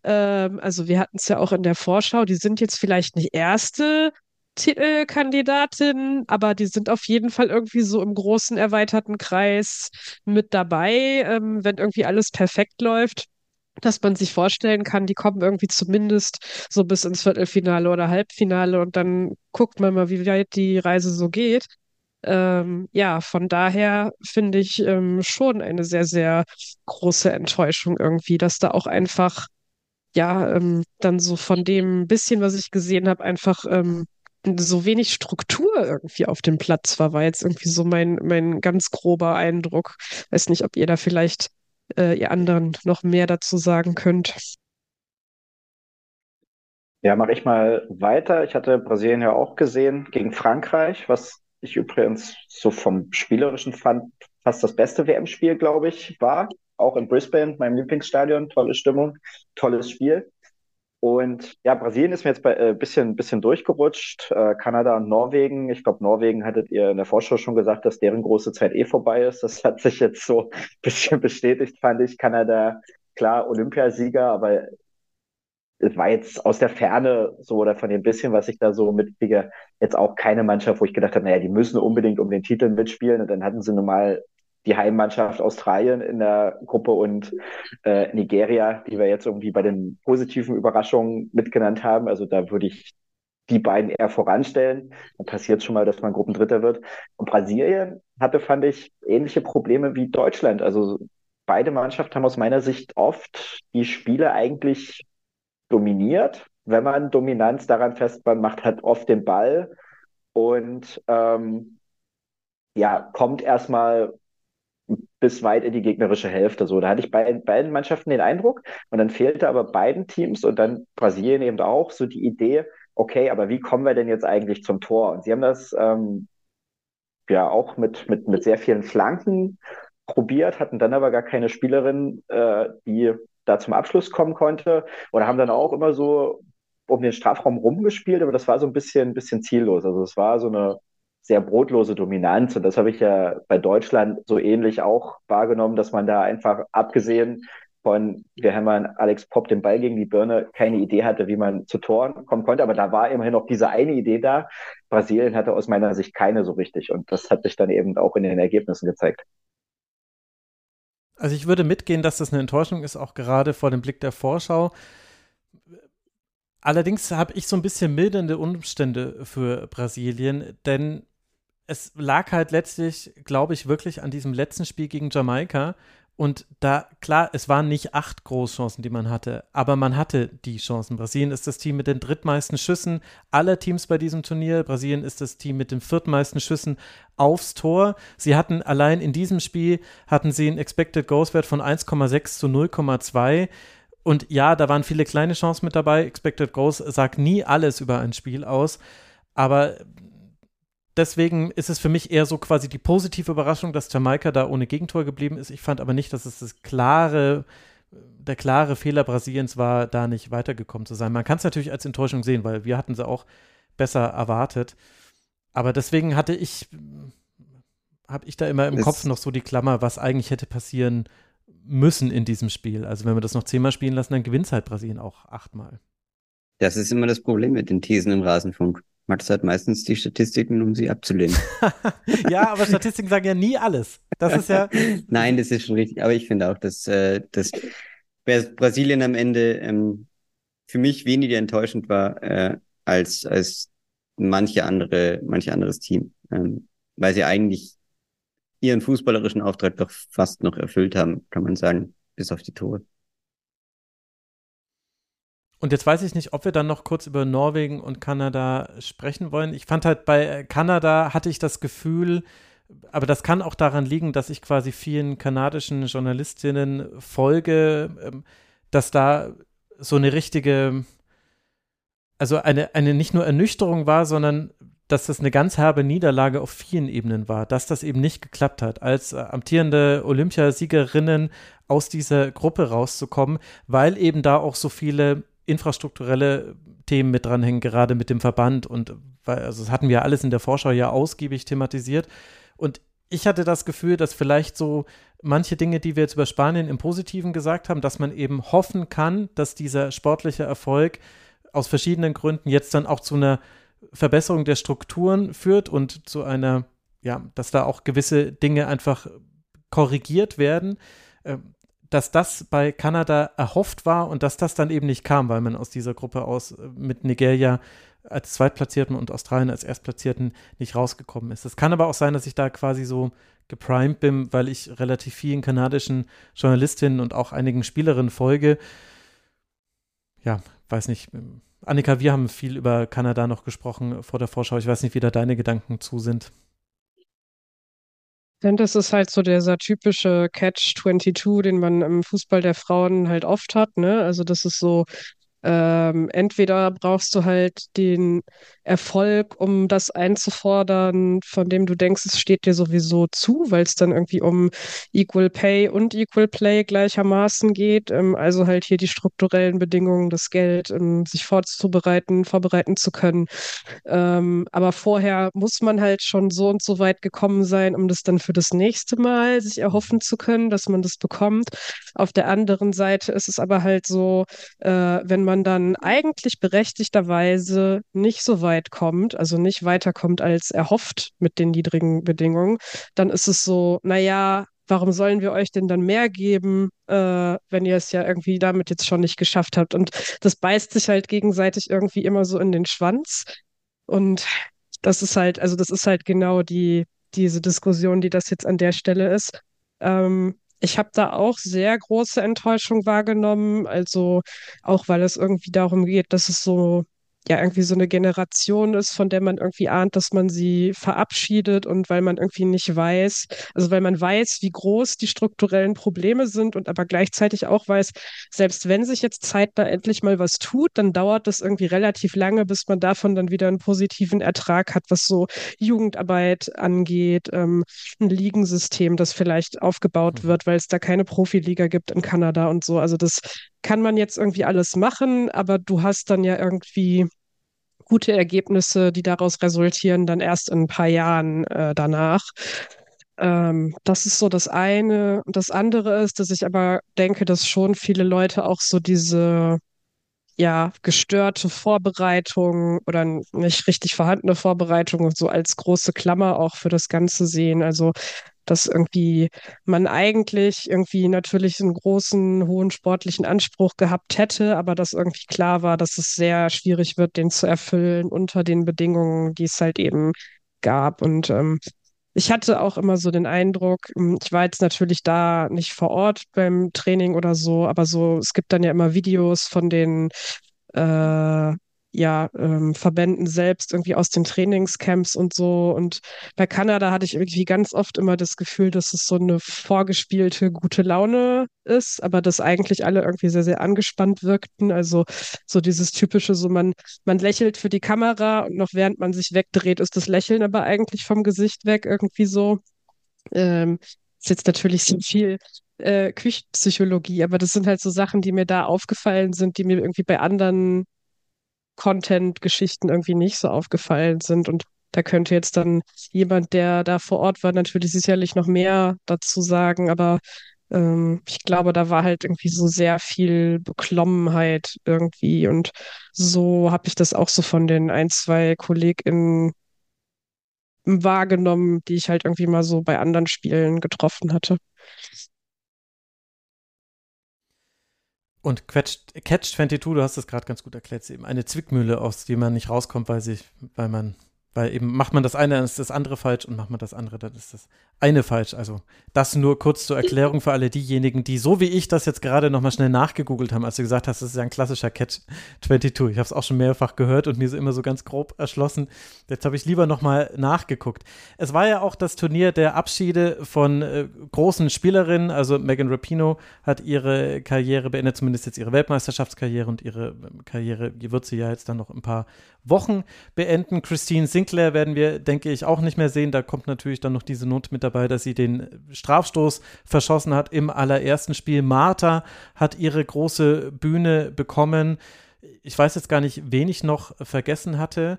ähm, also wir hatten es ja auch in der Vorschau, die sind jetzt vielleicht nicht erste Titelkandidatin, aber die sind auf jeden Fall irgendwie so im großen erweiterten Kreis mit dabei, ähm, wenn irgendwie alles perfekt läuft dass man sich vorstellen kann, die kommen irgendwie zumindest so bis ins Viertelfinale oder Halbfinale und dann guckt man mal, wie weit die Reise so geht. Ähm, ja, von daher finde ich ähm, schon eine sehr, sehr große Enttäuschung irgendwie, dass da auch einfach ja, ähm, dann so von dem bisschen, was ich gesehen habe, einfach ähm, so wenig Struktur irgendwie auf dem Platz war, war jetzt irgendwie so mein, mein ganz grober Eindruck. Weiß nicht, ob ihr da vielleicht äh, ihr anderen noch mehr dazu sagen könnt. Ja, mache ich mal weiter. Ich hatte Brasilien ja auch gesehen gegen Frankreich, was ich übrigens so vom Spielerischen fand, fast das beste WM-Spiel, glaube ich, war auch in Brisbane, meinem Lieblingsstadion. Tolle Stimmung, tolles Spiel. Und ja, Brasilien ist mir jetzt ein äh, bisschen, bisschen durchgerutscht. Äh, Kanada und Norwegen. Ich glaube, Norwegen hattet ihr in der Vorschau schon gesagt, dass deren große Zeit eh vorbei ist. Das hat sich jetzt so ein bisschen bestätigt, fand ich. Kanada, klar, Olympiasieger, aber es war jetzt aus der Ferne so oder von dem bisschen, was ich da so mitkriege, jetzt auch keine Mannschaft, wo ich gedacht habe, naja, die müssen unbedingt um den Titel mitspielen. Und dann hatten sie nun mal die Heimmannschaft Australien in der Gruppe und äh, Nigeria, die wir jetzt irgendwie bei den positiven Überraschungen mitgenannt haben. Also da würde ich die beiden eher voranstellen. Dann passiert schon mal, dass man Gruppendritter wird. Und Brasilien hatte, fand ich, ähnliche Probleme wie Deutschland. Also beide Mannschaften haben aus meiner Sicht oft die Spiele eigentlich dominiert. Wenn man Dominanz daran festmacht, hat oft den Ball und ähm, ja, kommt erstmal bis weit in die gegnerische Hälfte. So, da hatte ich bei beiden Mannschaften den Eindruck und dann fehlte aber beiden Teams und dann Brasilien eben auch so die Idee, okay, aber wie kommen wir denn jetzt eigentlich zum Tor? Und sie haben das ähm, ja auch mit, mit, mit sehr vielen Flanken probiert, hatten dann aber gar keine Spielerin, äh, die da zum Abschluss kommen konnte oder haben dann auch immer so um den Strafraum rumgespielt, aber das war so ein bisschen, bisschen ziellos. Also es war so eine sehr brotlose Dominanz. Und das habe ich ja bei Deutschland so ähnlich auch wahrgenommen, dass man da einfach abgesehen von, wir haben an Alex Popp den Ball gegen die Birne, keine Idee hatte, wie man zu Toren kommen konnte. Aber da war immerhin noch diese eine Idee da. Brasilien hatte aus meiner Sicht keine so richtig. Und das hat sich dann eben auch in den Ergebnissen gezeigt. Also ich würde mitgehen, dass das eine Enttäuschung ist, auch gerade vor dem Blick der Vorschau. Allerdings habe ich so ein bisschen mildernde Umstände für Brasilien, denn es lag halt letztlich, glaube ich, wirklich an diesem letzten Spiel gegen Jamaika. Und da, klar, es waren nicht acht Großchancen, die man hatte, aber man hatte die Chancen. Brasilien ist das Team mit den drittmeisten Schüssen aller Teams bei diesem Turnier. Brasilien ist das Team mit den viertmeisten Schüssen aufs Tor. Sie hatten allein in diesem Spiel hatten sie einen Expected Goals Wert von 1,6 zu 0,2. Und ja, da waren viele kleine Chancen mit dabei. Expected Goals sagt nie alles über ein Spiel aus. Aber deswegen ist es für mich eher so quasi die positive Überraschung, dass Jamaika da ohne Gegentor geblieben ist. Ich fand aber nicht, dass es das klare, der klare Fehler Brasiliens war, da nicht weitergekommen zu sein. Man kann es natürlich als Enttäuschung sehen, weil wir hatten sie auch besser erwartet. Aber deswegen hatte ich, habe ich da immer im es Kopf noch so die Klammer, was eigentlich hätte passieren müssen in diesem Spiel. Also wenn wir das noch zehnmal spielen lassen, dann gewinnt halt Brasilien auch achtmal. Das ist immer das Problem mit den Thesen im Rasenfunk. Max hat meistens die Statistiken, um sie abzulehnen. ja, aber Statistiken sagen ja nie alles. Das ist ja. Nein, das ist schon richtig. Aber ich finde auch, dass, äh, dass Brasilien am Ende ähm, für mich weniger enttäuschend war äh, als, als manche andere, manche anderes Team. Ähm, weil sie eigentlich ihren fußballerischen Auftrag doch fast noch erfüllt haben, kann man sagen, bis auf die Tore. Und jetzt weiß ich nicht, ob wir dann noch kurz über Norwegen und Kanada sprechen wollen. Ich fand halt bei Kanada hatte ich das Gefühl, aber das kann auch daran liegen, dass ich quasi vielen kanadischen Journalistinnen folge, ähm, dass da so eine richtige, also eine, eine nicht nur Ernüchterung war, sondern dass das eine ganz herbe Niederlage auf vielen Ebenen war, dass das eben nicht geklappt hat, als äh, amtierende Olympiasiegerinnen aus dieser Gruppe rauszukommen, weil eben da auch so viele infrastrukturelle Themen mit dranhängen, gerade mit dem Verband und also das hatten wir alles in der Vorschau ja ausgiebig thematisiert. Und ich hatte das Gefühl, dass vielleicht so manche Dinge, die wir jetzt über Spanien im Positiven gesagt haben, dass man eben hoffen kann, dass dieser sportliche Erfolg aus verschiedenen Gründen jetzt dann auch zu einer Verbesserung der Strukturen führt und zu einer, ja, dass da auch gewisse Dinge einfach korrigiert werden. Dass das bei Kanada erhofft war und dass das dann eben nicht kam, weil man aus dieser Gruppe aus äh, mit Nigeria als Zweitplatzierten und Australien als Erstplatzierten nicht rausgekommen ist. Es kann aber auch sein, dass ich da quasi so geprimed bin, weil ich relativ vielen kanadischen Journalistinnen und auch einigen Spielerinnen folge. Ja, weiß nicht. Annika, wir haben viel über Kanada noch gesprochen vor der Vorschau. Ich weiß nicht, wie da deine Gedanken zu sind. Denn das ist halt so dieser typische Catch-22, den man im Fußball der Frauen halt oft hat, ne? Also das ist so, ähm, entweder brauchst du halt den Erfolg, um das einzufordern, von dem du denkst, es steht dir sowieso zu, weil es dann irgendwie um Equal Pay und Equal Play gleichermaßen geht. Ähm, also halt hier die strukturellen Bedingungen, das Geld, um sich vorzubereiten, vorbereiten zu können. Ähm, aber vorher muss man halt schon so und so weit gekommen sein, um das dann für das nächste Mal sich erhoffen zu können, dass man das bekommt. Auf der anderen Seite ist es aber halt so, äh, wenn man dann eigentlich berechtigterweise nicht so weit kommt, also nicht weiterkommt als erhofft mit den niedrigen Bedingungen, dann ist es so, naja, warum sollen wir euch denn dann mehr geben, äh, wenn ihr es ja irgendwie damit jetzt schon nicht geschafft habt? Und das beißt sich halt gegenseitig irgendwie immer so in den Schwanz. Und das ist halt, also das ist halt genau die, diese Diskussion, die das jetzt an der Stelle ist. Ähm, ich habe da auch sehr große Enttäuschung wahrgenommen. Also auch weil es irgendwie darum geht, dass es so ja irgendwie so eine Generation ist, von der man irgendwie ahnt, dass man sie verabschiedet und weil man irgendwie nicht weiß, also weil man weiß, wie groß die strukturellen Probleme sind und aber gleichzeitig auch weiß, selbst wenn sich jetzt zeitnah endlich mal was tut, dann dauert das irgendwie relativ lange, bis man davon dann wieder einen positiven Ertrag hat, was so Jugendarbeit angeht, ähm, ein Ligensystem, das vielleicht aufgebaut Mhm. wird, weil es da keine Profiliga gibt in Kanada und so. Also das kann man jetzt irgendwie alles machen, aber du hast dann ja irgendwie gute Ergebnisse, die daraus resultieren, dann erst in ein paar Jahren äh, danach. Ähm, das ist so das eine. Und das andere ist, dass ich aber denke, dass schon viele Leute auch so diese ja, gestörte Vorbereitung oder nicht richtig vorhandene Vorbereitung so als große Klammer auch für das Ganze sehen. Also, dass irgendwie man eigentlich irgendwie natürlich einen großen, hohen sportlichen Anspruch gehabt hätte, aber dass irgendwie klar war, dass es sehr schwierig wird, den zu erfüllen unter den Bedingungen, die es halt eben gab. Und ähm, ich hatte auch immer so den Eindruck, ähm, ich war jetzt natürlich da nicht vor Ort beim Training oder so, aber so, es gibt dann ja immer Videos von den äh, ja, ähm, Verbänden selbst irgendwie aus den Trainingscamps und so. Und bei Kanada hatte ich irgendwie ganz oft immer das Gefühl, dass es so eine vorgespielte gute Laune ist, aber dass eigentlich alle irgendwie sehr, sehr angespannt wirkten. Also so dieses typische, so man, man lächelt für die Kamera und noch während man sich wegdreht, ist das Lächeln aber eigentlich vom Gesicht weg irgendwie so. Ähm, ist jetzt natürlich so viel äh, Küchenpsychologie, aber das sind halt so Sachen, die mir da aufgefallen sind, die mir irgendwie bei anderen Content-Geschichten irgendwie nicht so aufgefallen sind. Und da könnte jetzt dann jemand, der da vor Ort war, natürlich sicherlich noch mehr dazu sagen, aber ähm, ich glaube, da war halt irgendwie so sehr viel Beklommenheit irgendwie. Und so habe ich das auch so von den ein, zwei KollegInnen wahrgenommen, die ich halt irgendwie mal so bei anderen Spielen getroffen hatte. Und Catch, Catch 22, du hast es gerade ganz gut erklärt, ist eben eine Zwickmühle, aus der man nicht rauskommt, weil sich, weil man Weil eben macht man das eine, dann ist das andere falsch und macht man das andere, dann ist das eine falsch. Also das nur kurz zur Erklärung für alle diejenigen, die so wie ich das jetzt gerade nochmal schnell nachgegoogelt haben, als du gesagt hast, das ist ja ein klassischer Catch 22. Ich habe es auch schon mehrfach gehört und mir so immer so ganz grob erschlossen. Jetzt habe ich lieber nochmal nachgeguckt. Es war ja auch das Turnier der Abschiede von äh, großen Spielerinnen. Also Megan Rapino hat ihre Karriere beendet, zumindest jetzt ihre Weltmeisterschaftskarriere und ihre Karriere, die wird sie ja jetzt dann noch ein paar Wochen beenden. Christine Sinclair werden wir, denke ich, auch nicht mehr sehen. Da kommt natürlich dann noch diese Not mit dabei, dass sie den Strafstoß verschossen hat im allerersten Spiel. Martha hat ihre große Bühne bekommen. Ich weiß jetzt gar nicht, wen ich noch vergessen hatte.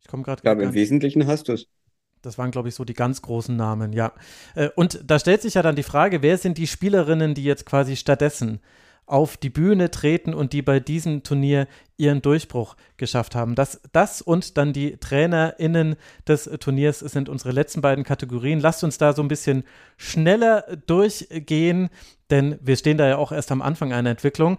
Ich komme gerade. Ich glaube, im Wesentlichen hast du es. Das waren, glaube ich, so die ganz großen Namen, ja. Und da stellt sich ja dann die Frage, wer sind die Spielerinnen, die jetzt quasi stattdessen auf die Bühne treten und die bei diesem Turnier ihren Durchbruch geschafft haben. Das, das und dann die TrainerInnen des Turniers sind unsere letzten beiden Kategorien. Lasst uns da so ein bisschen schneller durchgehen, denn wir stehen da ja auch erst am Anfang einer Entwicklung.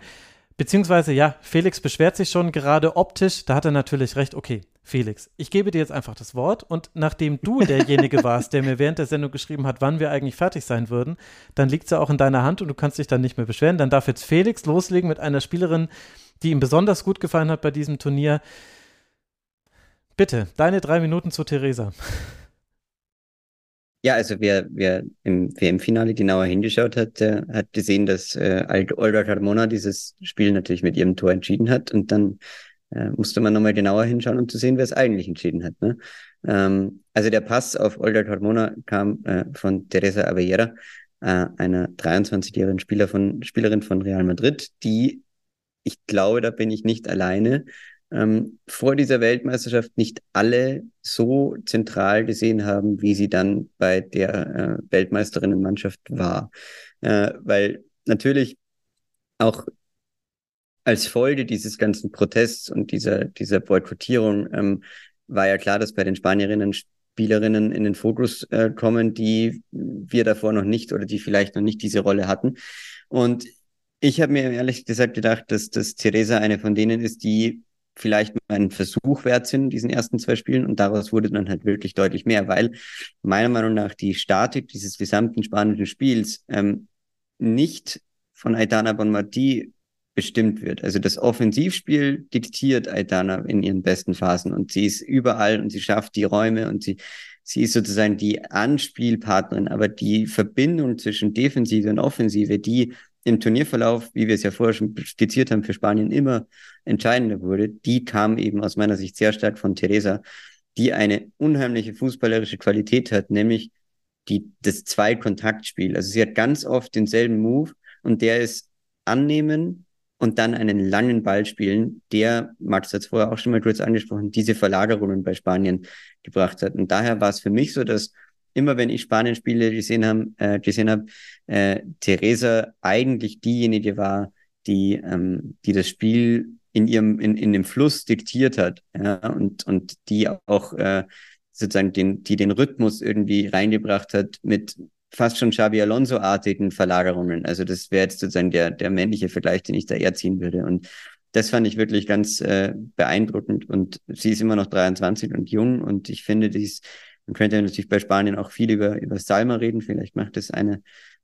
Beziehungsweise, ja, Felix beschwert sich schon gerade optisch, da hat er natürlich recht, okay, Felix, ich gebe dir jetzt einfach das Wort und nachdem du derjenige warst, der mir während der Sendung geschrieben hat, wann wir eigentlich fertig sein würden, dann liegt es ja auch in deiner Hand und du kannst dich dann nicht mehr beschweren. Dann darf jetzt Felix loslegen mit einer Spielerin, die ihm besonders gut gefallen hat bei diesem Turnier. Bitte, deine drei Minuten zu Theresa. Ja, also wer, wer im WM-Finale genauer hingeschaut hat, der hat gesehen, dass äh, Olga Carmona dieses Spiel natürlich mit ihrem Tor entschieden hat und dann äh, musste man nochmal genauer hinschauen, um zu sehen, wer es eigentlich entschieden hat. Ne? Ähm, also der Pass auf Olga Carmona kam äh, von Teresa Avellera, äh, einer 23-jährigen Spieler von, Spielerin von Real Madrid, die, ich glaube, da bin ich nicht alleine, ähm, vor dieser Weltmeisterschaft nicht alle so zentral gesehen haben, wie sie dann bei der äh, Weltmeisterinnenmannschaft war. Äh, weil natürlich auch als Folge dieses ganzen Protests und dieser, dieser Boykottierung ähm, war ja klar, dass bei den Spanierinnen Spielerinnen in den Fokus äh, kommen, die wir davor noch nicht oder die vielleicht noch nicht diese Rolle hatten. Und ich habe mir ehrlich gesagt gedacht, dass, dass Theresa eine von denen ist, die vielleicht mal einen Versuch wert sind, diesen ersten zwei Spielen. Und daraus wurde dann halt wirklich deutlich mehr, weil meiner Meinung nach die Statik dieses gesamten spanischen Spiels ähm, nicht von Aitana Bonmati bestimmt wird. Also das Offensivspiel diktiert Aitana in ihren besten Phasen und sie ist überall und sie schafft die Räume und sie, sie ist sozusagen die Anspielpartnerin, aber die Verbindung zwischen Defensive und Offensive, die im Turnierverlauf, wie wir es ja vorher schon skizziert haben, für Spanien immer entscheidender wurde, die kam eben aus meiner Sicht sehr stark von Teresa, die eine unheimliche fußballerische Qualität hat, nämlich die, das Zwei-Kontaktspiel. Also sie hat ganz oft denselben Move und der ist annehmen und dann einen langen Ball spielen, der, Max hat es vorher auch schon mal kurz angesprochen, diese Verlagerungen bei Spanien gebracht hat. Und daher war es für mich so, dass immer wenn ich Spanien-Spiele gesehen habe, äh, gesehen habe, äh, Teresa eigentlich diejenige war, die, ähm, die das Spiel in ihrem, in, in dem Fluss diktiert hat, ja, und, und die auch äh, sozusagen den, die den Rhythmus irgendwie reingebracht hat mit fast schon Xabi Alonso-artigen Verlagerungen. Also das wäre jetzt sozusagen der, der männliche Vergleich, den ich da eher ziehen würde. Und das fand ich wirklich ganz äh, beeindruckend. Und sie ist immer noch 23 und jung. Und ich finde, dies, man könnte natürlich bei Spanien auch viel über, über Salma reden. Vielleicht macht das eine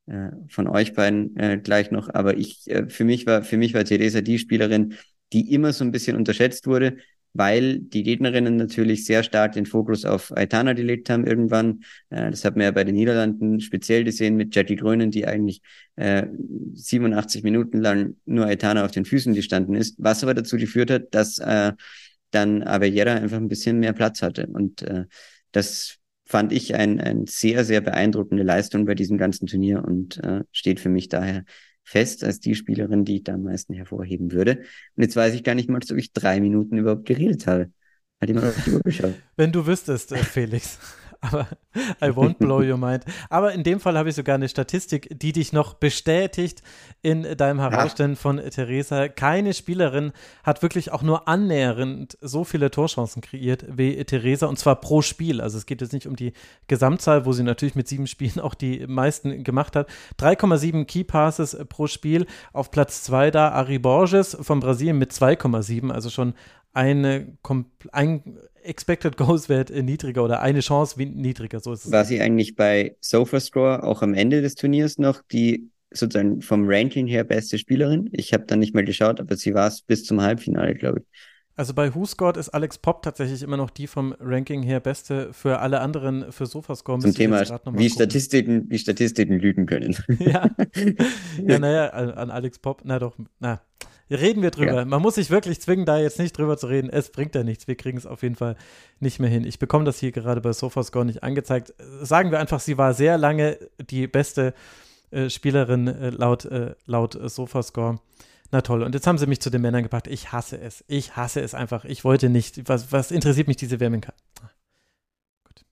äh, von euch beiden äh, gleich noch. Aber ich, äh, für mich war, für mich war Teresa die Spielerin, die immer so ein bisschen unterschätzt wurde, weil die Gegnerinnen natürlich sehr stark den Fokus auf Aitana gelegt haben irgendwann. Äh, das hat man ja bei den Niederlanden speziell gesehen mit Jackie Grönen, die eigentlich äh, 87 Minuten lang nur Aitana auf den Füßen gestanden ist, was aber dazu geführt hat, dass äh, dann Avellera einfach ein bisschen mehr Platz hatte. Und äh, das fand ich ein, ein sehr, sehr beeindruckende Leistung bei diesem ganzen Turnier und äh, steht für mich daher fest als die Spielerin, die ich da am meisten hervorheben würde. Und jetzt weiß ich gar nicht mal, ob ich drei Minuten überhaupt geredet habe. Hat jemand auf die Uhr geschaut? Wenn du wüsstest, äh, Felix aber I won't blow your mind. Aber in dem Fall habe ich sogar eine Statistik, die dich noch bestätigt in deinem Herausstellen von Theresa. Keine Spielerin hat wirklich auch nur annähernd so viele Torchancen kreiert wie Theresa und zwar pro Spiel. Also es geht jetzt nicht um die Gesamtzahl, wo sie natürlich mit sieben Spielen auch die meisten gemacht hat. 3,7 Key Passes pro Spiel. Auf Platz zwei da Ari Borges von Brasilien mit 2,7, also schon eine, ein Expected Goals Wert niedriger oder eine Chance niedriger. So ist es. War sie eigentlich bei SofaScore auch am Ende des Turniers noch die sozusagen vom Ranking her beste Spielerin? Ich habe dann nicht mehr geschaut, aber sie war es bis zum Halbfinale, glaube ich. Also bei WhoScored ist Alex Pop tatsächlich immer noch die vom Ranking her beste. Für alle anderen, für Sofascore Zum Thema, wie Statistiken, wie Statistiken lügen können. Ja, ja naja, an Alex Pop, na doch, na, Reden wir drüber. Ja. Man muss sich wirklich zwingen, da jetzt nicht drüber zu reden. Es bringt ja nichts. Wir kriegen es auf jeden Fall nicht mehr hin. Ich bekomme das hier gerade bei Sofascore nicht angezeigt. Sagen wir einfach, sie war sehr lange die beste äh, Spielerin äh, laut, äh, laut Sofascore. Na toll. Und jetzt haben sie mich zu den Männern gepackt. Ich hasse es. Ich hasse es einfach. Ich wollte nicht. Was, was interessiert mich diese Wärmingkarte? Gut.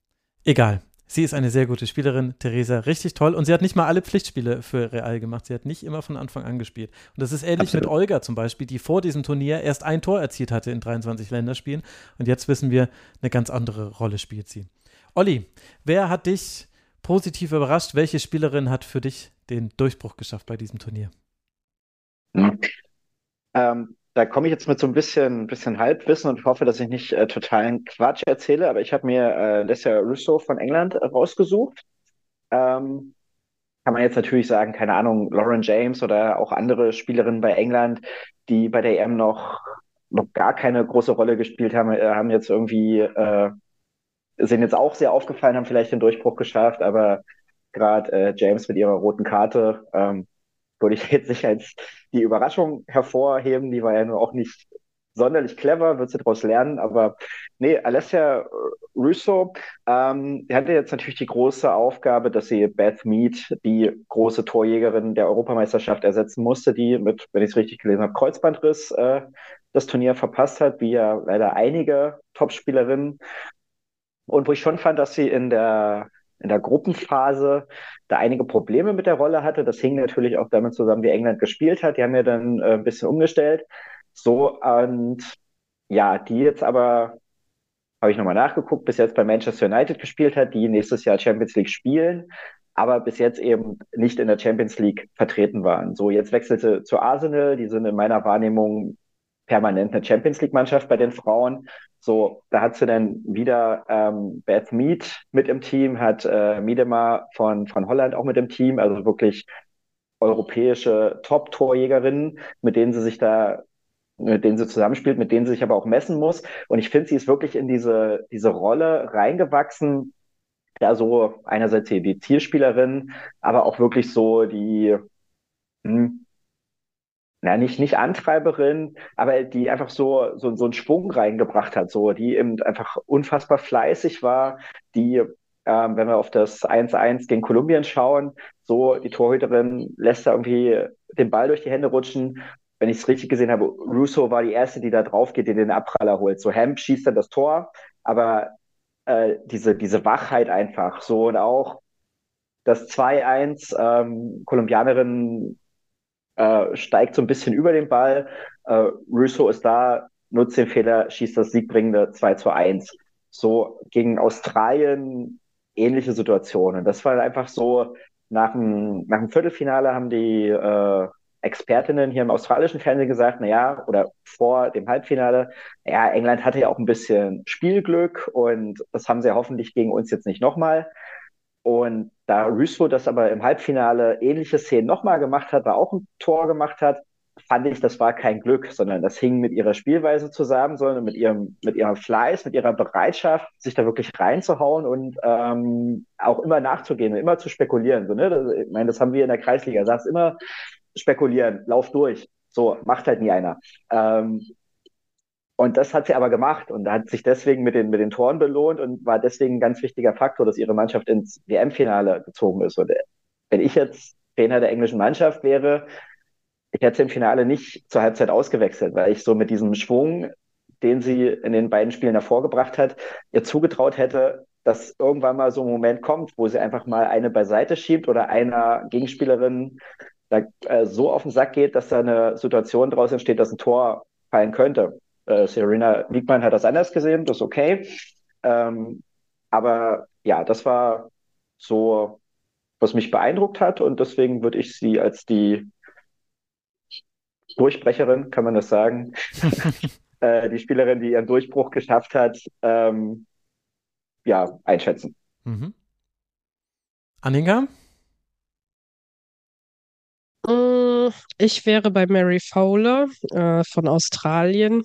Egal. Sie ist eine sehr gute Spielerin, Theresa, richtig toll. Und sie hat nicht mal alle Pflichtspiele für Real gemacht. Sie hat nicht immer von Anfang an gespielt. Und das ist ähnlich Absolut. mit Olga zum Beispiel, die vor diesem Turnier erst ein Tor erzielt hatte in 23 Länderspielen. Und jetzt wissen wir, eine ganz andere Rolle spielt sie. Olli, wer hat dich positiv überrascht? Welche Spielerin hat für dich den Durchbruch geschafft bei diesem Turnier? Ähm, da komme ich jetzt mit so ein bisschen, bisschen Halbwissen und hoffe, dass ich nicht äh, totalen Quatsch erzähle, aber ich habe mir äh, Lessia Russo von England rausgesucht. Ähm, kann man jetzt natürlich sagen, keine Ahnung, Lauren James oder auch andere Spielerinnen bei England, die bei der EM noch, noch gar keine große Rolle gespielt haben, äh, haben jetzt irgendwie, äh, sind jetzt auch sehr aufgefallen, haben vielleicht den Durchbruch geschafft, aber gerade äh, James mit ihrer roten Karte, ähm, würde ich jetzt nicht als die Überraschung hervorheben. Die war ja nur auch nicht sonderlich clever, wird sie daraus lernen. Aber nee, Alessia Russo, ähm, hatte jetzt natürlich die große Aufgabe, dass sie Beth Mead, die große Torjägerin der Europameisterschaft, ersetzen musste, die mit, wenn ich es richtig gelesen habe, Kreuzbandriss äh, das Turnier verpasst hat, wie ja leider einige Topspielerinnen. Und wo ich schon fand, dass sie in der in der Gruppenphase da einige Probleme mit der Rolle hatte. Das hing natürlich auch damit zusammen, wie England gespielt hat. Die haben ja dann äh, ein bisschen umgestellt. So, und ja, die jetzt aber, habe ich nochmal nachgeguckt, bis jetzt bei Manchester United gespielt hat, die nächstes Jahr Champions League spielen, aber bis jetzt eben nicht in der Champions League vertreten waren. So, jetzt wechselte zu Arsenal. Die sind in meiner Wahrnehmung permanent eine Champions League-Mannschaft bei den Frauen. So, da hat sie dann wieder ähm, Beth Mead mit im Team, hat äh, Miedema von, von Holland auch mit im Team, also wirklich europäische Top-Torjägerinnen, mit denen sie sich da, mit denen sie zusammenspielt, mit denen sie sich aber auch messen muss. Und ich finde, sie ist wirklich in diese, diese Rolle reingewachsen. Ja, so einerseits die Zielspielerin, aber auch wirklich so die, hm, na, nicht, nicht Antreiberin, aber die einfach so, so, so einen Schwung reingebracht hat, so, die eben einfach unfassbar fleißig war, die ähm, wenn wir auf das 1-1 gegen Kolumbien schauen, so die Torhüterin lässt da irgendwie den Ball durch die Hände rutschen. Wenn ich es richtig gesehen habe, Russo war die erste, die da drauf geht, die den Abpraller holt. So Hemp schießt dann das Tor, aber äh, diese, diese Wachheit einfach so und auch das 2-1, ähm, Kolumbianerin äh, steigt so ein bisschen über den Ball. Äh, Russo ist da, nutzt den Fehler, schießt das siegbringende 2 zu 1. So gegen Australien ähnliche Situationen. Das war einfach so, nach dem, nach dem Viertelfinale haben die äh, Expertinnen hier im australischen Fernsehen gesagt, naja, oder vor dem Halbfinale, ja, England hatte ja auch ein bisschen Spielglück und das haben sie ja hoffentlich gegen uns jetzt nicht nochmal. Und da Russo das aber im Halbfinale ähnliche Szenen nochmal gemacht hat, da auch ein Tor gemacht hat, fand ich, das war kein Glück, sondern das hing mit ihrer Spielweise zusammen, sondern mit ihrem, mit ihrem Fleiß, mit ihrer Bereitschaft, sich da wirklich reinzuhauen und ähm, auch immer nachzugehen und immer zu spekulieren. So, ne? das, ich meine, das haben wir in der Kreisliga. Sagst immer spekulieren, lauf durch. So, macht halt nie einer. Ähm, und das hat sie aber gemacht und hat sich deswegen mit den, mit den Toren belohnt und war deswegen ein ganz wichtiger Faktor, dass ihre Mannschaft ins WM-Finale gezogen ist. Und wenn ich jetzt Trainer der englischen Mannschaft wäre, ich hätte im Finale nicht zur Halbzeit ausgewechselt, weil ich so mit diesem Schwung, den sie in den beiden Spielen davor gebracht hat, ihr zugetraut hätte, dass irgendwann mal so ein Moment kommt, wo sie einfach mal eine beiseite schiebt oder einer Gegenspielerin da, äh, so auf den Sack geht, dass da eine Situation draus entsteht, dass ein Tor fallen könnte. Äh, Serena Wiegmann hat das anders gesehen, das ist okay. Ähm, aber ja, das war so, was mich beeindruckt hat und deswegen würde ich sie als die Durchbrecherin, kann man das sagen. äh, die Spielerin, die ihren Durchbruch geschafft hat, ähm, ja, einschätzen. Mhm. Annika? Mm, ich wäre bei Mary Fowler äh, von Australien.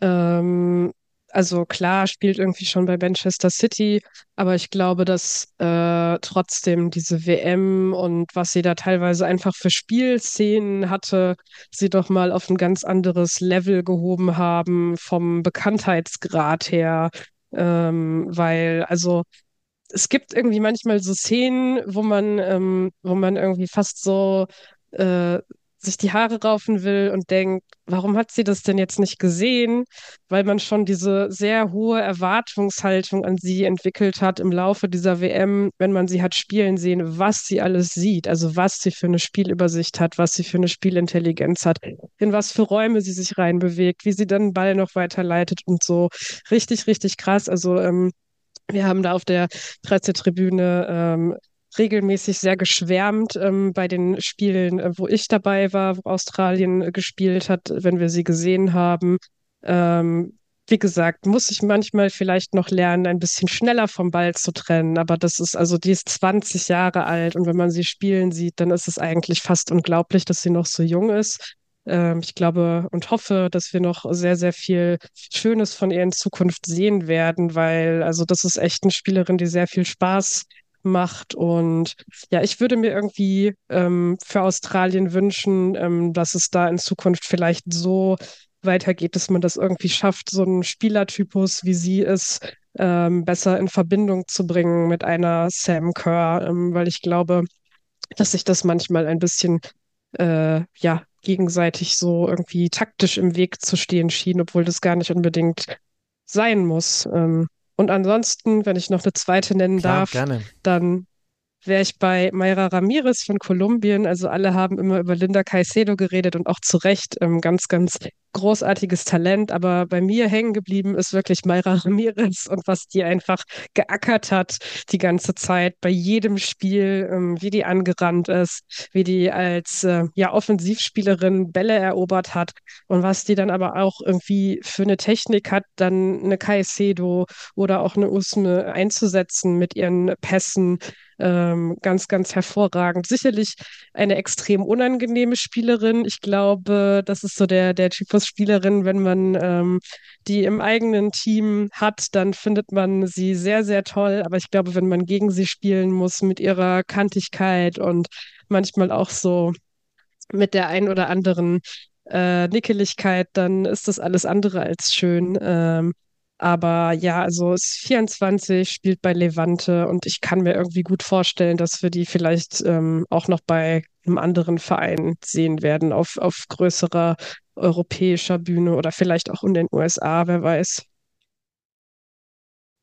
Ähm, also klar, spielt irgendwie schon bei Manchester City, aber ich glaube, dass äh, trotzdem diese WM und was sie da teilweise einfach für Spielszenen hatte, sie doch mal auf ein ganz anderes Level gehoben haben vom Bekanntheitsgrad her. Ähm, weil, also es gibt irgendwie manchmal so Szenen, wo man, ähm, wo man irgendwie fast so äh, sich die Haare raufen will und denkt, warum hat sie das denn jetzt nicht gesehen? Weil man schon diese sehr hohe Erwartungshaltung an sie entwickelt hat im Laufe dieser WM, wenn man sie hat spielen sehen, was sie alles sieht, also was sie für eine Spielübersicht hat, was sie für eine Spielintelligenz hat, in was für Räume sie sich reinbewegt, wie sie dann den Ball noch weiterleitet und so. Richtig, richtig krass. Also ähm, wir haben da auf der 13. Tribüne ähm, regelmäßig sehr geschwärmt ähm, bei den Spielen, äh, wo ich dabei war, wo Australien äh, gespielt hat, wenn wir sie gesehen haben. Ähm, wie gesagt, muss ich manchmal vielleicht noch lernen, ein bisschen schneller vom Ball zu trennen. Aber das ist also, die ist 20 Jahre alt und wenn man sie spielen sieht, dann ist es eigentlich fast unglaublich, dass sie noch so jung ist. Ähm, ich glaube und hoffe, dass wir noch sehr, sehr viel Schönes von ihr in Zukunft sehen werden, weil also das ist echt eine Spielerin, die sehr viel Spaß macht. Und ja, ich würde mir irgendwie ähm, für Australien wünschen, ähm, dass es da in Zukunft vielleicht so weitergeht, dass man das irgendwie schafft, so einen Spielertypus, wie sie ist, ähm, besser in Verbindung zu bringen mit einer Sam Kerr, ähm, weil ich glaube, dass sich das manchmal ein bisschen äh, ja gegenseitig so irgendwie taktisch im Weg zu stehen schien, obwohl das gar nicht unbedingt sein muss. Ähm, und ansonsten, wenn ich noch eine zweite nennen Klar, darf, gerne. dann wäre ich bei Mayra Ramirez von Kolumbien. Also alle haben immer über Linda Caicedo geredet und auch zu Recht ähm, ganz, ganz großartiges Talent, aber bei mir hängen geblieben ist wirklich Mayra Ramirez und was die einfach geackert hat die ganze Zeit bei jedem Spiel, ähm, wie die angerannt ist, wie die als äh, ja Offensivspielerin Bälle erobert hat und was die dann aber auch irgendwie für eine Technik hat, dann eine Caicedo oder auch eine Usme einzusetzen mit ihren Pässen, ähm, ganz, ganz hervorragend. Sicherlich eine extrem unangenehme Spielerin. Ich glaube, das ist so der, der Typus Spielerin, wenn man ähm, die im eigenen Team hat, dann findet man sie sehr, sehr toll. Aber ich glaube, wenn man gegen sie spielen muss mit ihrer Kantigkeit und manchmal auch so mit der ein oder anderen äh, Nickeligkeit, dann ist das alles andere als schön. Ähm, aber ja, also ist 24, spielt bei Levante und ich kann mir irgendwie gut vorstellen, dass wir die vielleicht ähm, auch noch bei einem anderen Verein sehen werden, auf, auf größerer europäischer Bühne oder vielleicht auch in den USA, wer weiß.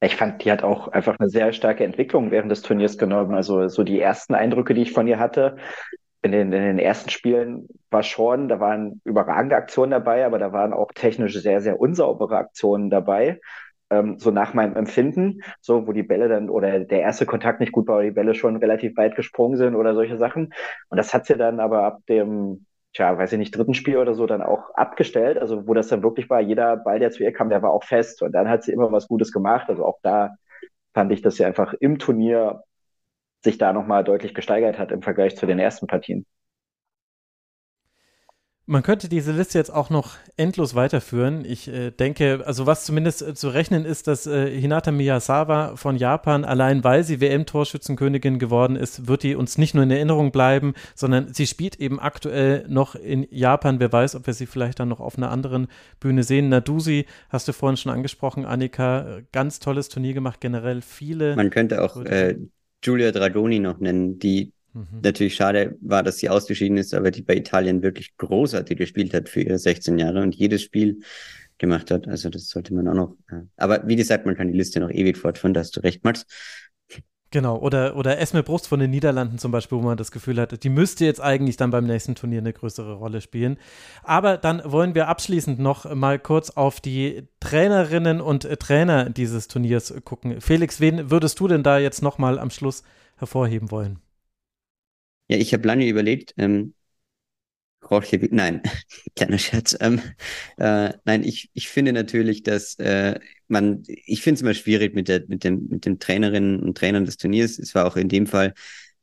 Ich fand, die hat auch einfach eine sehr starke Entwicklung während des Turniers genommen. Also so die ersten Eindrücke, die ich von ihr hatte, in den, in den ersten Spielen war schon, da waren überragende Aktionen dabei, aber da waren auch technisch sehr, sehr unsaubere Aktionen dabei. Ähm, so nach meinem Empfinden, so wo die Bälle dann oder der erste Kontakt nicht gut war, die Bälle schon relativ weit gesprungen sind oder solche Sachen. Und das hat sie dann aber ab dem, tja, weiß ich nicht, dritten Spiel oder so dann auch abgestellt. Also wo das dann wirklich war, jeder Ball, der zu ihr kam, der war auch fest. Und dann hat sie immer was Gutes gemacht. Also auch da fand ich, dass sie einfach im Turnier sich da nochmal deutlich gesteigert hat im Vergleich zu den ersten Partien. Man könnte diese Liste jetzt auch noch endlos weiterführen. Ich äh, denke, also was zumindest äh, zu rechnen ist, dass äh, Hinata Miyazawa von Japan, allein weil sie WM-Torschützenkönigin geworden ist, wird die uns nicht nur in Erinnerung bleiben, sondern sie spielt eben aktuell noch in Japan. Wer weiß, ob wir sie vielleicht dann noch auf einer anderen Bühne sehen. Nadusi hast du vorhin schon angesprochen, Annika, ganz tolles Turnier gemacht, generell viele. Man könnte auch äh, Giulia Dragoni noch nennen, die mhm. natürlich schade war, dass sie ausgeschieden ist, aber die bei Italien wirklich großartig gespielt hat für ihre 16 Jahre und jedes Spiel gemacht hat. Also das sollte man auch noch. Aber wie gesagt, man kann die Liste noch ewig fortführen, da hast du recht, Max. Genau, oder, oder Esme Brust von den Niederlanden zum Beispiel, wo man das Gefühl hat, die müsste jetzt eigentlich dann beim nächsten Turnier eine größere Rolle spielen. Aber dann wollen wir abschließend noch mal kurz auf die Trainerinnen und Trainer dieses Turniers gucken. Felix, wen würdest du denn da jetzt noch mal am Schluss hervorheben wollen? Ja, ich habe lange überlegt, ähm, Jorge, nein, kleiner Scherz. Ähm, äh, nein, ich, ich finde natürlich, dass äh, man, ich finde es immer schwierig mit der, mit dem, mit den Trainerinnen und Trainern des Turniers. Es war auch in dem Fall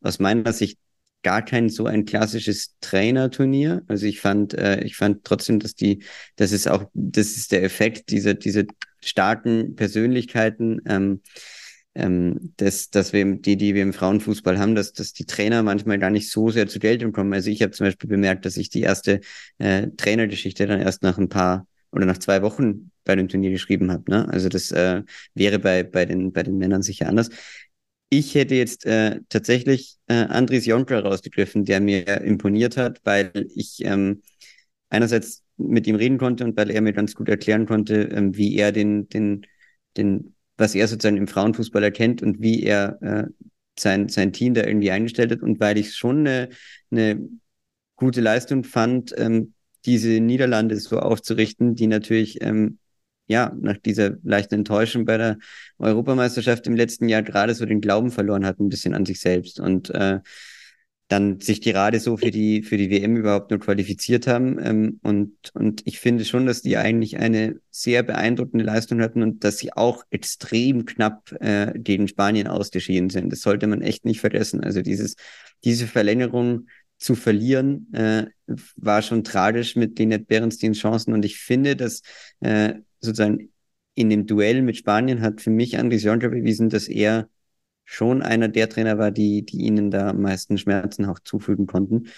aus meiner Sicht gar kein so ein klassisches Trainerturnier. Also ich fand, äh, ich fand trotzdem, dass die, das ist auch, das ist der Effekt dieser, diese starken Persönlichkeiten. Ähm, ähm, dass, dass wir die, die wir im Frauenfußball haben, dass, dass die Trainer manchmal gar nicht so sehr zu Geltung kommen. Also ich habe zum Beispiel bemerkt, dass ich die erste äh, Trainergeschichte dann erst nach ein paar oder nach zwei Wochen bei dem Turnier geschrieben habe. Ne? Also das äh, wäre bei, bei, den, bei den Männern sicher anders. Ich hätte jetzt äh, tatsächlich äh, Andris Jontra rausgegriffen, der mir imponiert hat, weil ich ähm, einerseits mit ihm reden konnte und weil er mir ganz gut erklären konnte, ähm, wie er den, den, den was er sozusagen im Frauenfußball erkennt und wie er äh, sein, sein Team da irgendwie eingestellt hat. Und weil ich schon eine, eine gute Leistung fand, ähm, diese Niederlande so aufzurichten, die natürlich ähm, ja nach dieser leichten Enttäuschung bei der Europameisterschaft im letzten Jahr gerade so den Glauben verloren hat, ein bisschen an sich selbst. Und äh, dann sich gerade so für die, für die WM überhaupt nur qualifiziert haben. Ähm, und, und ich finde schon, dass die eigentlich eine sehr beeindruckende Leistung hatten und dass sie auch extrem knapp äh, gegen Spanien ausgeschieden sind. Das sollte man echt nicht vergessen. Also dieses, diese Verlängerung zu verlieren, äh, war schon tragisch mit Lynette Berenstins Chancen. Und ich finde, dass äh, sozusagen in dem Duell mit Spanien hat für mich Andres Jonker bewiesen, dass er schon einer der Trainer war, die, die ihnen da am meisten Schmerzen auch zufügen konnten.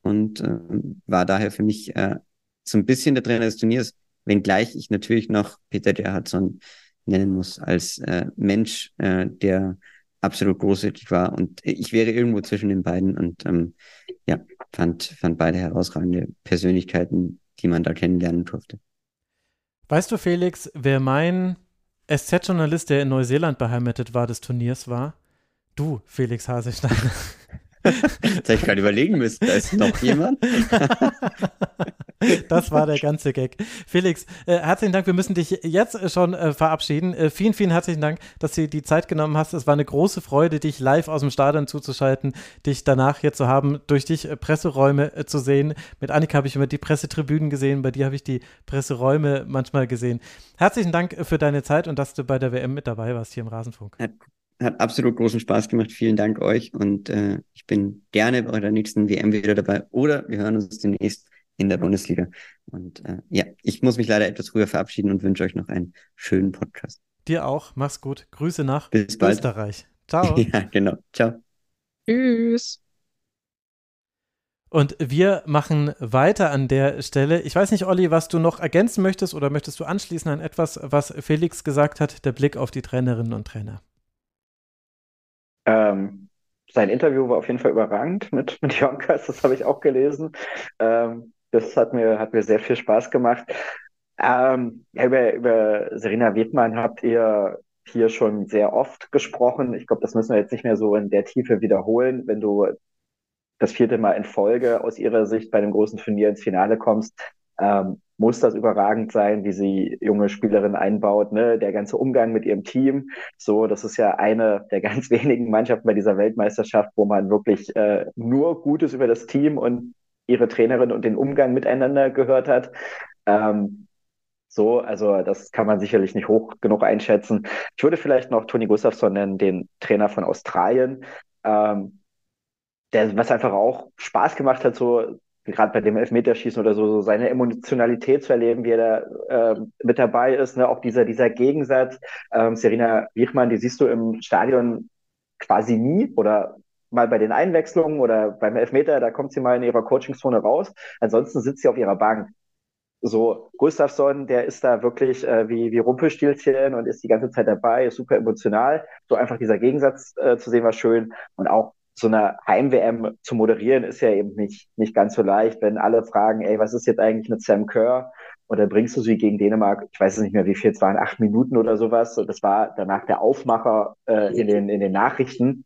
Und äh, war daher für mich äh, so ein bisschen der Trainer des Turniers, wenngleich ich natürlich noch Peter Gerhardsson nennen muss als äh, Mensch, äh, der absolut großartig war. Und ich wäre irgendwo zwischen den beiden und ähm, ja, fand, fand beide herausragende Persönlichkeiten, die man da kennenlernen durfte. Weißt du, Felix, wer mein SZ-Journalist, der in Neuseeland beheimatet war, des Turniers war? Du, Felix Haselstein. Jetzt hätte ich gerade überlegen müssen, da ist noch jemand. das war der ganze Gag. Felix, äh, herzlichen Dank. Wir müssen dich jetzt schon äh, verabschieden. Äh, vielen, vielen herzlichen Dank, dass du die Zeit genommen hast. Es war eine große Freude, dich live aus dem Stadion zuzuschalten, dich danach hier zu haben, durch dich äh, Presseräume äh, zu sehen. Mit Annika habe ich immer die Pressetribünen gesehen, bei dir habe ich die Presseräume manchmal gesehen. Herzlichen Dank für deine Zeit und dass du bei der WM mit dabei warst hier im Rasenfunk. Hat, hat absolut großen Spaß gemacht. Vielen Dank euch und äh, ich bin gerne bei der nächsten WM wieder dabei oder wir hören uns demnächst in der Bundesliga. Und äh, ja, ich muss mich leider etwas früher verabschieden und wünsche euch noch einen schönen Podcast. Dir auch. Mach's gut. Grüße nach Bis bald. Österreich. Ciao. ja, genau. Ciao. Tschüss. Und wir machen weiter an der Stelle. Ich weiß nicht, Olli, was du noch ergänzen möchtest oder möchtest du anschließen an etwas, was Felix gesagt hat, der Blick auf die Trainerinnen und Trainer? Ähm, sein Interview war auf jeden Fall überragend mit, mit Jonkers, das habe ich auch gelesen. Ähm, das hat mir, hat mir sehr viel Spaß gemacht. Ähm, über, über Serena Wiedmann habt ihr hier schon sehr oft gesprochen. Ich glaube, das müssen wir jetzt nicht mehr so in der Tiefe wiederholen. Wenn du das vierte Mal in Folge aus ihrer Sicht bei einem großen Turnier ins Finale kommst, ähm, muss das überragend sein, wie sie junge Spielerinnen einbaut, ne? Der ganze Umgang mit ihrem Team. So, das ist ja eine der ganz wenigen Mannschaften bei dieser Weltmeisterschaft, wo man wirklich äh, nur Gutes über das Team und ihre Trainerin und den Umgang miteinander gehört hat. Ähm, so, also das kann man sicherlich nicht hoch genug einschätzen. Ich würde vielleicht noch Toni Gustafsson nennen, den Trainer von Australien. Ähm, der, was einfach auch Spaß gemacht hat, so gerade bei dem Elfmeterschießen oder so, so seine Emotionalität zu erleben, wie er da äh, mit dabei ist, ne? auch dieser, dieser Gegensatz. Ähm, Serena Wiechmann, die siehst du im Stadion quasi nie oder mal bei den Einwechslungen oder beim Elfmeter, da kommt sie mal in ihrer Coachingzone raus. Ansonsten sitzt sie auf ihrer Bank. So, Gustafsson, der ist da wirklich äh, wie, wie Rumpelstilzchen und ist die ganze Zeit dabei, ist super emotional. So einfach dieser Gegensatz äh, zu sehen war schön. Und auch so eine Heim-WM zu moderieren ist ja eben nicht, nicht ganz so leicht, wenn alle fragen, ey, was ist jetzt eigentlich mit Sam Kerr? Oder bringst du sie gegen Dänemark? Ich weiß nicht mehr, wie viel es waren, acht Minuten oder sowas. Das war danach der Aufmacher äh, in, den, in den Nachrichten.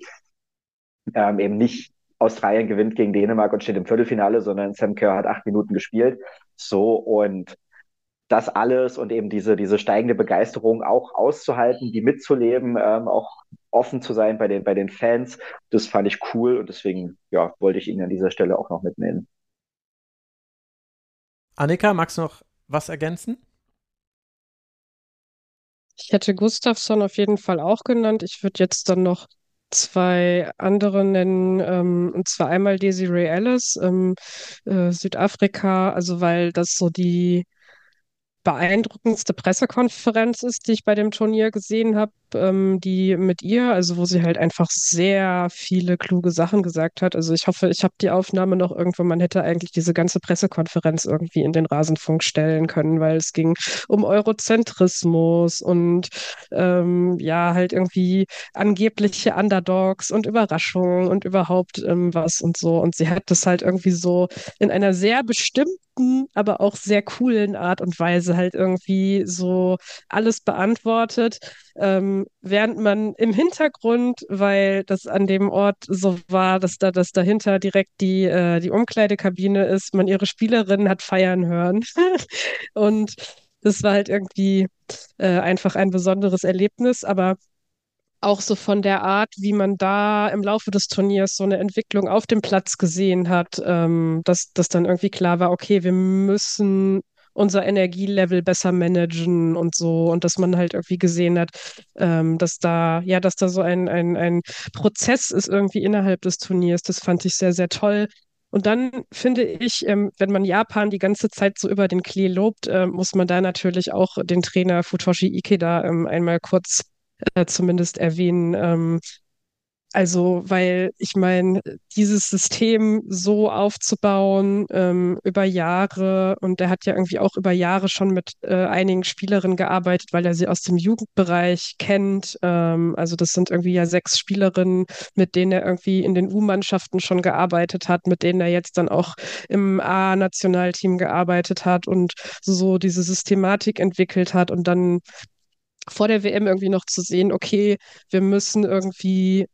Ähm, eben nicht Australien gewinnt gegen Dänemark und steht im Viertelfinale, sondern Sam Kerr hat acht Minuten gespielt. So, und das alles und eben diese, diese steigende Begeisterung auch auszuhalten, die mitzuleben, ähm, auch offen zu sein bei den, bei den Fans, das fand ich cool und deswegen ja, wollte ich ihn an dieser Stelle auch noch mitnehmen. Annika, magst du noch was ergänzen? Ich hätte Gustafsson auf jeden Fall auch genannt. Ich würde jetzt dann noch zwei andere nennen, ähm, und zwar einmal Desiree Ellis, ähm, äh, Südafrika, also weil das so die beeindruckendste Pressekonferenz ist, die ich bei dem Turnier gesehen habe, ähm, die mit ihr, also wo sie halt einfach sehr viele kluge Sachen gesagt hat. Also ich hoffe, ich habe die Aufnahme noch irgendwo. Man hätte eigentlich diese ganze Pressekonferenz irgendwie in den Rasenfunk stellen können, weil es ging um Eurozentrismus und ähm, ja, halt irgendwie angebliche Underdogs und Überraschungen und überhaupt ähm, was und so. Und sie hat das halt irgendwie so in einer sehr bestimmten aber auch sehr coolen Art und Weise halt irgendwie so alles beantwortet. Ähm, während man im Hintergrund, weil das an dem Ort so war, dass da dass dahinter direkt die, äh, die Umkleidekabine ist, man ihre Spielerinnen hat feiern hören. und das war halt irgendwie äh, einfach ein besonderes Erlebnis, aber auch so von der Art, wie man da im Laufe des Turniers so eine Entwicklung auf dem Platz gesehen hat, ähm, dass, dass dann irgendwie klar war, okay, wir müssen unser Energielevel besser managen und so und dass man halt irgendwie gesehen hat, ähm, dass da, ja, dass da so ein, ein, ein Prozess ist irgendwie innerhalb des Turniers. Das fand ich sehr, sehr toll. Und dann finde ich, ähm, wenn man Japan die ganze Zeit so über den Klee lobt, äh, muss man da natürlich auch den Trainer Futoshi Ikeda ähm, einmal kurz äh, zumindest erwähnen. Ähm, also, weil ich meine, dieses System so aufzubauen ähm, über Jahre und er hat ja irgendwie auch über Jahre schon mit äh, einigen Spielerinnen gearbeitet, weil er sie aus dem Jugendbereich kennt. Ähm, also das sind irgendwie ja sechs Spielerinnen, mit denen er irgendwie in den U-Mannschaften schon gearbeitet hat, mit denen er jetzt dann auch im A-Nationalteam gearbeitet hat und so diese Systematik entwickelt hat und dann vor der WM irgendwie noch zu sehen, okay, wir müssen irgendwie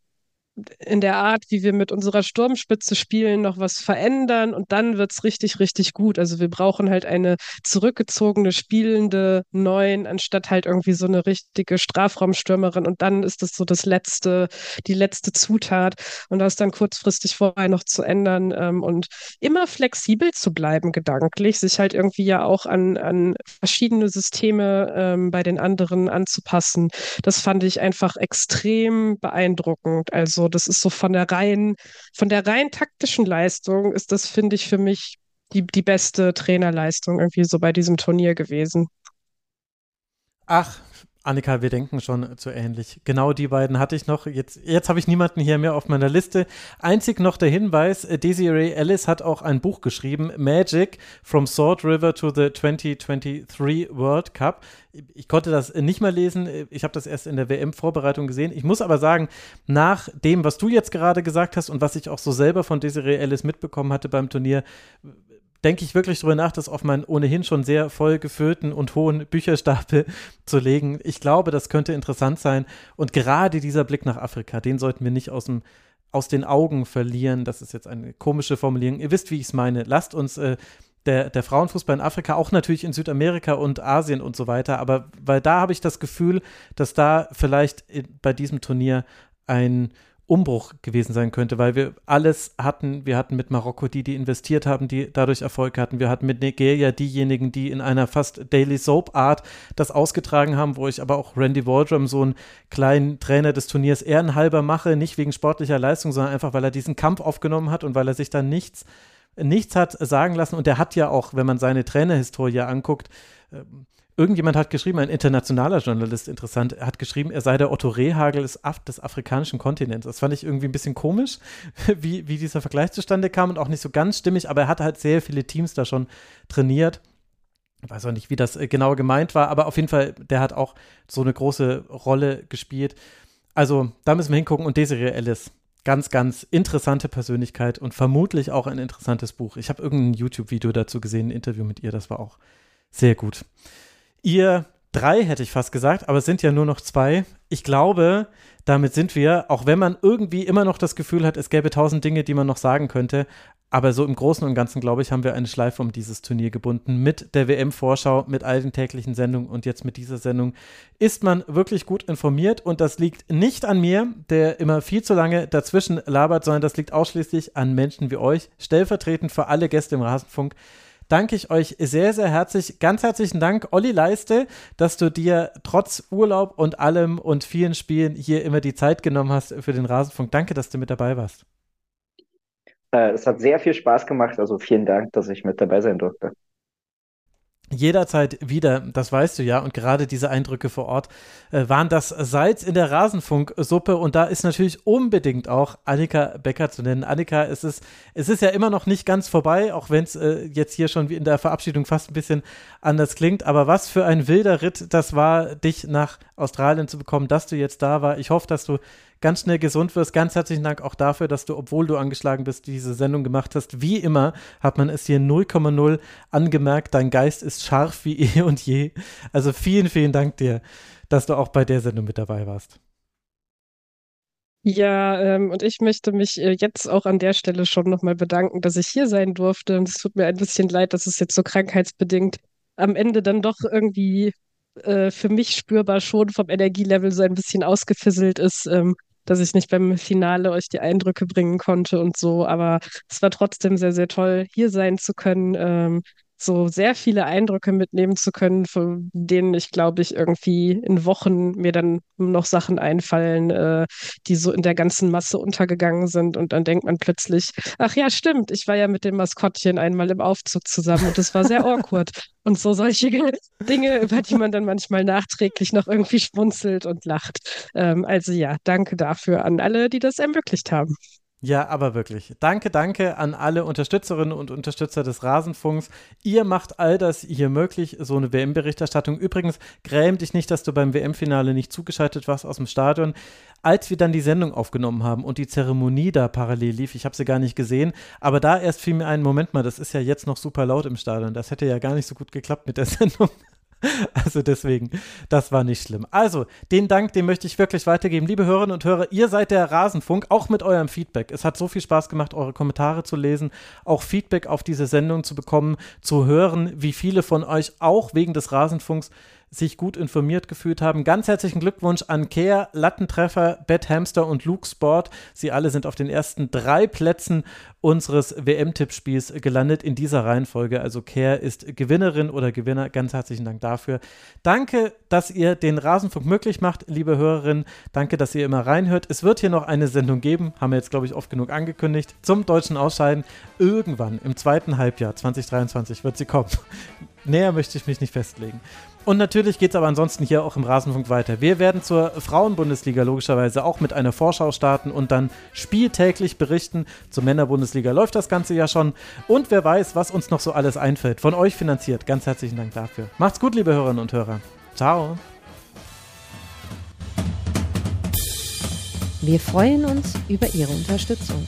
in der Art, wie wir mit unserer Sturmspitze spielen, noch was verändern und dann wird es richtig, richtig gut. Also wir brauchen halt eine zurückgezogene, spielende Neun, anstatt halt irgendwie so eine richtige Strafraumstürmerin und dann ist das so das letzte, die letzte Zutat und das dann kurzfristig vorher noch zu ändern ähm, und immer flexibel zu bleiben, gedanklich, sich halt irgendwie ja auch an, an verschiedene Systeme ähm, bei den anderen anzupassen. Das fand ich einfach extrem beeindruckend. Also das ist so von der rein, von der rein taktischen Leistung ist das, finde ich, für mich die, die beste Trainerleistung irgendwie so bei diesem Turnier gewesen. Ach, Annika, wir denken schon zu ähnlich. Genau die beiden hatte ich noch. Jetzt, jetzt habe ich niemanden hier mehr auf meiner Liste. Einzig noch der Hinweis, äh, Desiree Ellis hat auch ein Buch geschrieben, Magic from Sword River to the 2023 World Cup. Ich konnte das nicht mal lesen. Ich habe das erst in der WM-Vorbereitung gesehen. Ich muss aber sagen, nach dem, was du jetzt gerade gesagt hast und was ich auch so selber von Desiree Ellis mitbekommen hatte beim Turnier, denke ich wirklich darüber nach, das auf meinen ohnehin schon sehr voll gefüllten und hohen Bücherstapel zu legen. Ich glaube, das könnte interessant sein. Und gerade dieser Blick nach Afrika, den sollten wir nicht aus dem aus den Augen verlieren. Das ist jetzt eine komische Formulierung. Ihr wisst, wie ich es meine. Lasst uns äh, der, der Frauenfußball in Afrika, auch natürlich in Südamerika und Asien und so weiter, aber weil da habe ich das Gefühl, dass da vielleicht bei diesem Turnier ein Umbruch gewesen sein könnte, weil wir alles hatten. Wir hatten mit Marokko die, die investiert haben, die dadurch Erfolg hatten. Wir hatten mit Nigeria diejenigen, die in einer fast Daily Soap Art das ausgetragen haben, wo ich aber auch Randy Waldrum, so einen kleinen Trainer des Turniers, ehrenhalber mache, nicht wegen sportlicher Leistung, sondern einfach, weil er diesen Kampf aufgenommen hat und weil er sich dann nichts, nichts hat sagen lassen. Und er hat ja auch, wenn man seine Trainerhistorie anguckt, ähm, Irgendjemand hat geschrieben, ein internationaler Journalist, interessant, hat geschrieben, er sei der Otto Rehagel des, Af des afrikanischen Kontinents. Das fand ich irgendwie ein bisschen komisch, wie, wie dieser Vergleich zustande kam und auch nicht so ganz stimmig, aber er hat halt sehr viele Teams da schon trainiert. Ich weiß auch nicht, wie das äh, genau gemeint war, aber auf jeden Fall, der hat auch so eine große Rolle gespielt. Also, da müssen wir hingucken und Desiree Ellis. Ganz, ganz interessante Persönlichkeit und vermutlich auch ein interessantes Buch. Ich habe irgendein YouTube-Video dazu gesehen, ein Interview mit ihr, das war auch sehr gut. Ihr drei hätte ich fast gesagt, aber es sind ja nur noch zwei. Ich glaube, damit sind wir, auch wenn man irgendwie immer noch das Gefühl hat, es gäbe tausend Dinge, die man noch sagen könnte, aber so im Großen und Ganzen, glaube ich, haben wir eine Schleife um dieses Turnier gebunden. Mit der WM-Vorschau, mit all den täglichen Sendungen und jetzt mit dieser Sendung ist man wirklich gut informiert. Und das liegt nicht an mir, der immer viel zu lange dazwischen labert, sondern das liegt ausschließlich an Menschen wie euch, stellvertretend für alle Gäste im Rasenfunk danke ich euch sehr, sehr herzlich. Ganz herzlichen Dank, Olli Leiste, dass du dir trotz Urlaub und allem und vielen Spielen hier immer die Zeit genommen hast für den Rasenfunk. Danke, dass du mit dabei warst. Äh, es hat sehr viel Spaß gemacht. Also vielen Dank, dass ich mit dabei sein durfte jederzeit wieder, das weißt du ja, und gerade diese Eindrücke vor Ort äh, waren das Salz in der Rasenfunksuppe und da ist natürlich unbedingt auch Annika Becker zu nennen. Annika, es ist, es ist ja immer noch nicht ganz vorbei, auch wenn es äh, jetzt hier schon wie in der Verabschiedung fast ein bisschen anders klingt, aber was für ein wilder Ritt das war, dich nach Australien zu bekommen, dass du jetzt da war. Ich hoffe, dass du ganz schnell gesund wirst. Ganz herzlichen Dank auch dafür, dass du, obwohl du angeschlagen bist, diese Sendung gemacht hast. Wie immer hat man es hier 0,0 angemerkt. Dein Geist ist scharf wie eh und je. Also vielen, vielen Dank dir, dass du auch bei der Sendung mit dabei warst. Ja, ähm, und ich möchte mich äh, jetzt auch an der Stelle schon nochmal bedanken, dass ich hier sein durfte. Und es tut mir ein bisschen leid, dass es jetzt so krankheitsbedingt am Ende dann doch irgendwie äh, für mich spürbar schon vom Energielevel so ein bisschen ausgefisselt ist. Ähm, dass ich nicht beim Finale euch die Eindrücke bringen konnte und so. Aber es war trotzdem sehr, sehr toll, hier sein zu können. Ähm, so sehr viele Eindrücke mitnehmen zu können, von denen ich, glaube ich, irgendwie in Wochen mir dann noch Sachen einfallen, äh, die so in der ganzen Masse untergegangen sind. Und dann denkt man plötzlich, ach ja, stimmt, ich war ja mit dem Maskottchen einmal im Aufzug zusammen und das war sehr awkward. Und so solche Dinge, über die man dann manchmal nachträglich noch irgendwie schmunzelt und lacht. Ähm, also ja, danke dafür an alle, die das ermöglicht haben. Ja, aber wirklich. Danke, danke an alle Unterstützerinnen und Unterstützer des Rasenfunks. Ihr macht all das hier möglich, so eine WM-Berichterstattung. Übrigens, gräm dich nicht, dass du beim WM-Finale nicht zugeschaltet warst aus dem Stadion. Als wir dann die Sendung aufgenommen haben und die Zeremonie da parallel lief, ich habe sie gar nicht gesehen, aber da erst fiel mir ein, Moment mal, das ist ja jetzt noch super laut im Stadion. Das hätte ja gar nicht so gut geklappt mit der Sendung. Also deswegen, das war nicht schlimm. Also, den Dank, den möchte ich wirklich weitergeben. Liebe Hörerinnen und Hörer, ihr seid der Rasenfunk, auch mit eurem Feedback. Es hat so viel Spaß gemacht, eure Kommentare zu lesen, auch Feedback auf diese Sendung zu bekommen, zu hören, wie viele von euch auch wegen des Rasenfunks sich gut informiert gefühlt haben. Ganz herzlichen Glückwunsch an Kehr, Lattentreffer, Beth Hamster und Luke Sport. Sie alle sind auf den ersten drei Plätzen unseres WM-Tippspiels gelandet in dieser Reihenfolge. Also Kehr ist Gewinnerin oder Gewinner. Ganz herzlichen Dank dafür. Danke, dass ihr den Rasenfunk möglich macht, liebe Hörerinnen. Danke, dass ihr immer reinhört. Es wird hier noch eine Sendung geben, haben wir jetzt, glaube ich, oft genug angekündigt, zum deutschen Ausscheiden. Irgendwann im zweiten Halbjahr 2023 wird sie kommen. Näher möchte ich mich nicht festlegen. Und natürlich geht es aber ansonsten hier auch im Rasenfunk weiter. Wir werden zur Frauenbundesliga logischerweise auch mit einer Vorschau starten und dann spieltäglich berichten. Zur Männerbundesliga läuft das Ganze ja schon. Und wer weiß, was uns noch so alles einfällt. Von euch finanziert. Ganz herzlichen Dank dafür. Macht's gut, liebe Hörerinnen und Hörer. Ciao. Wir freuen uns über Ihre Unterstützung.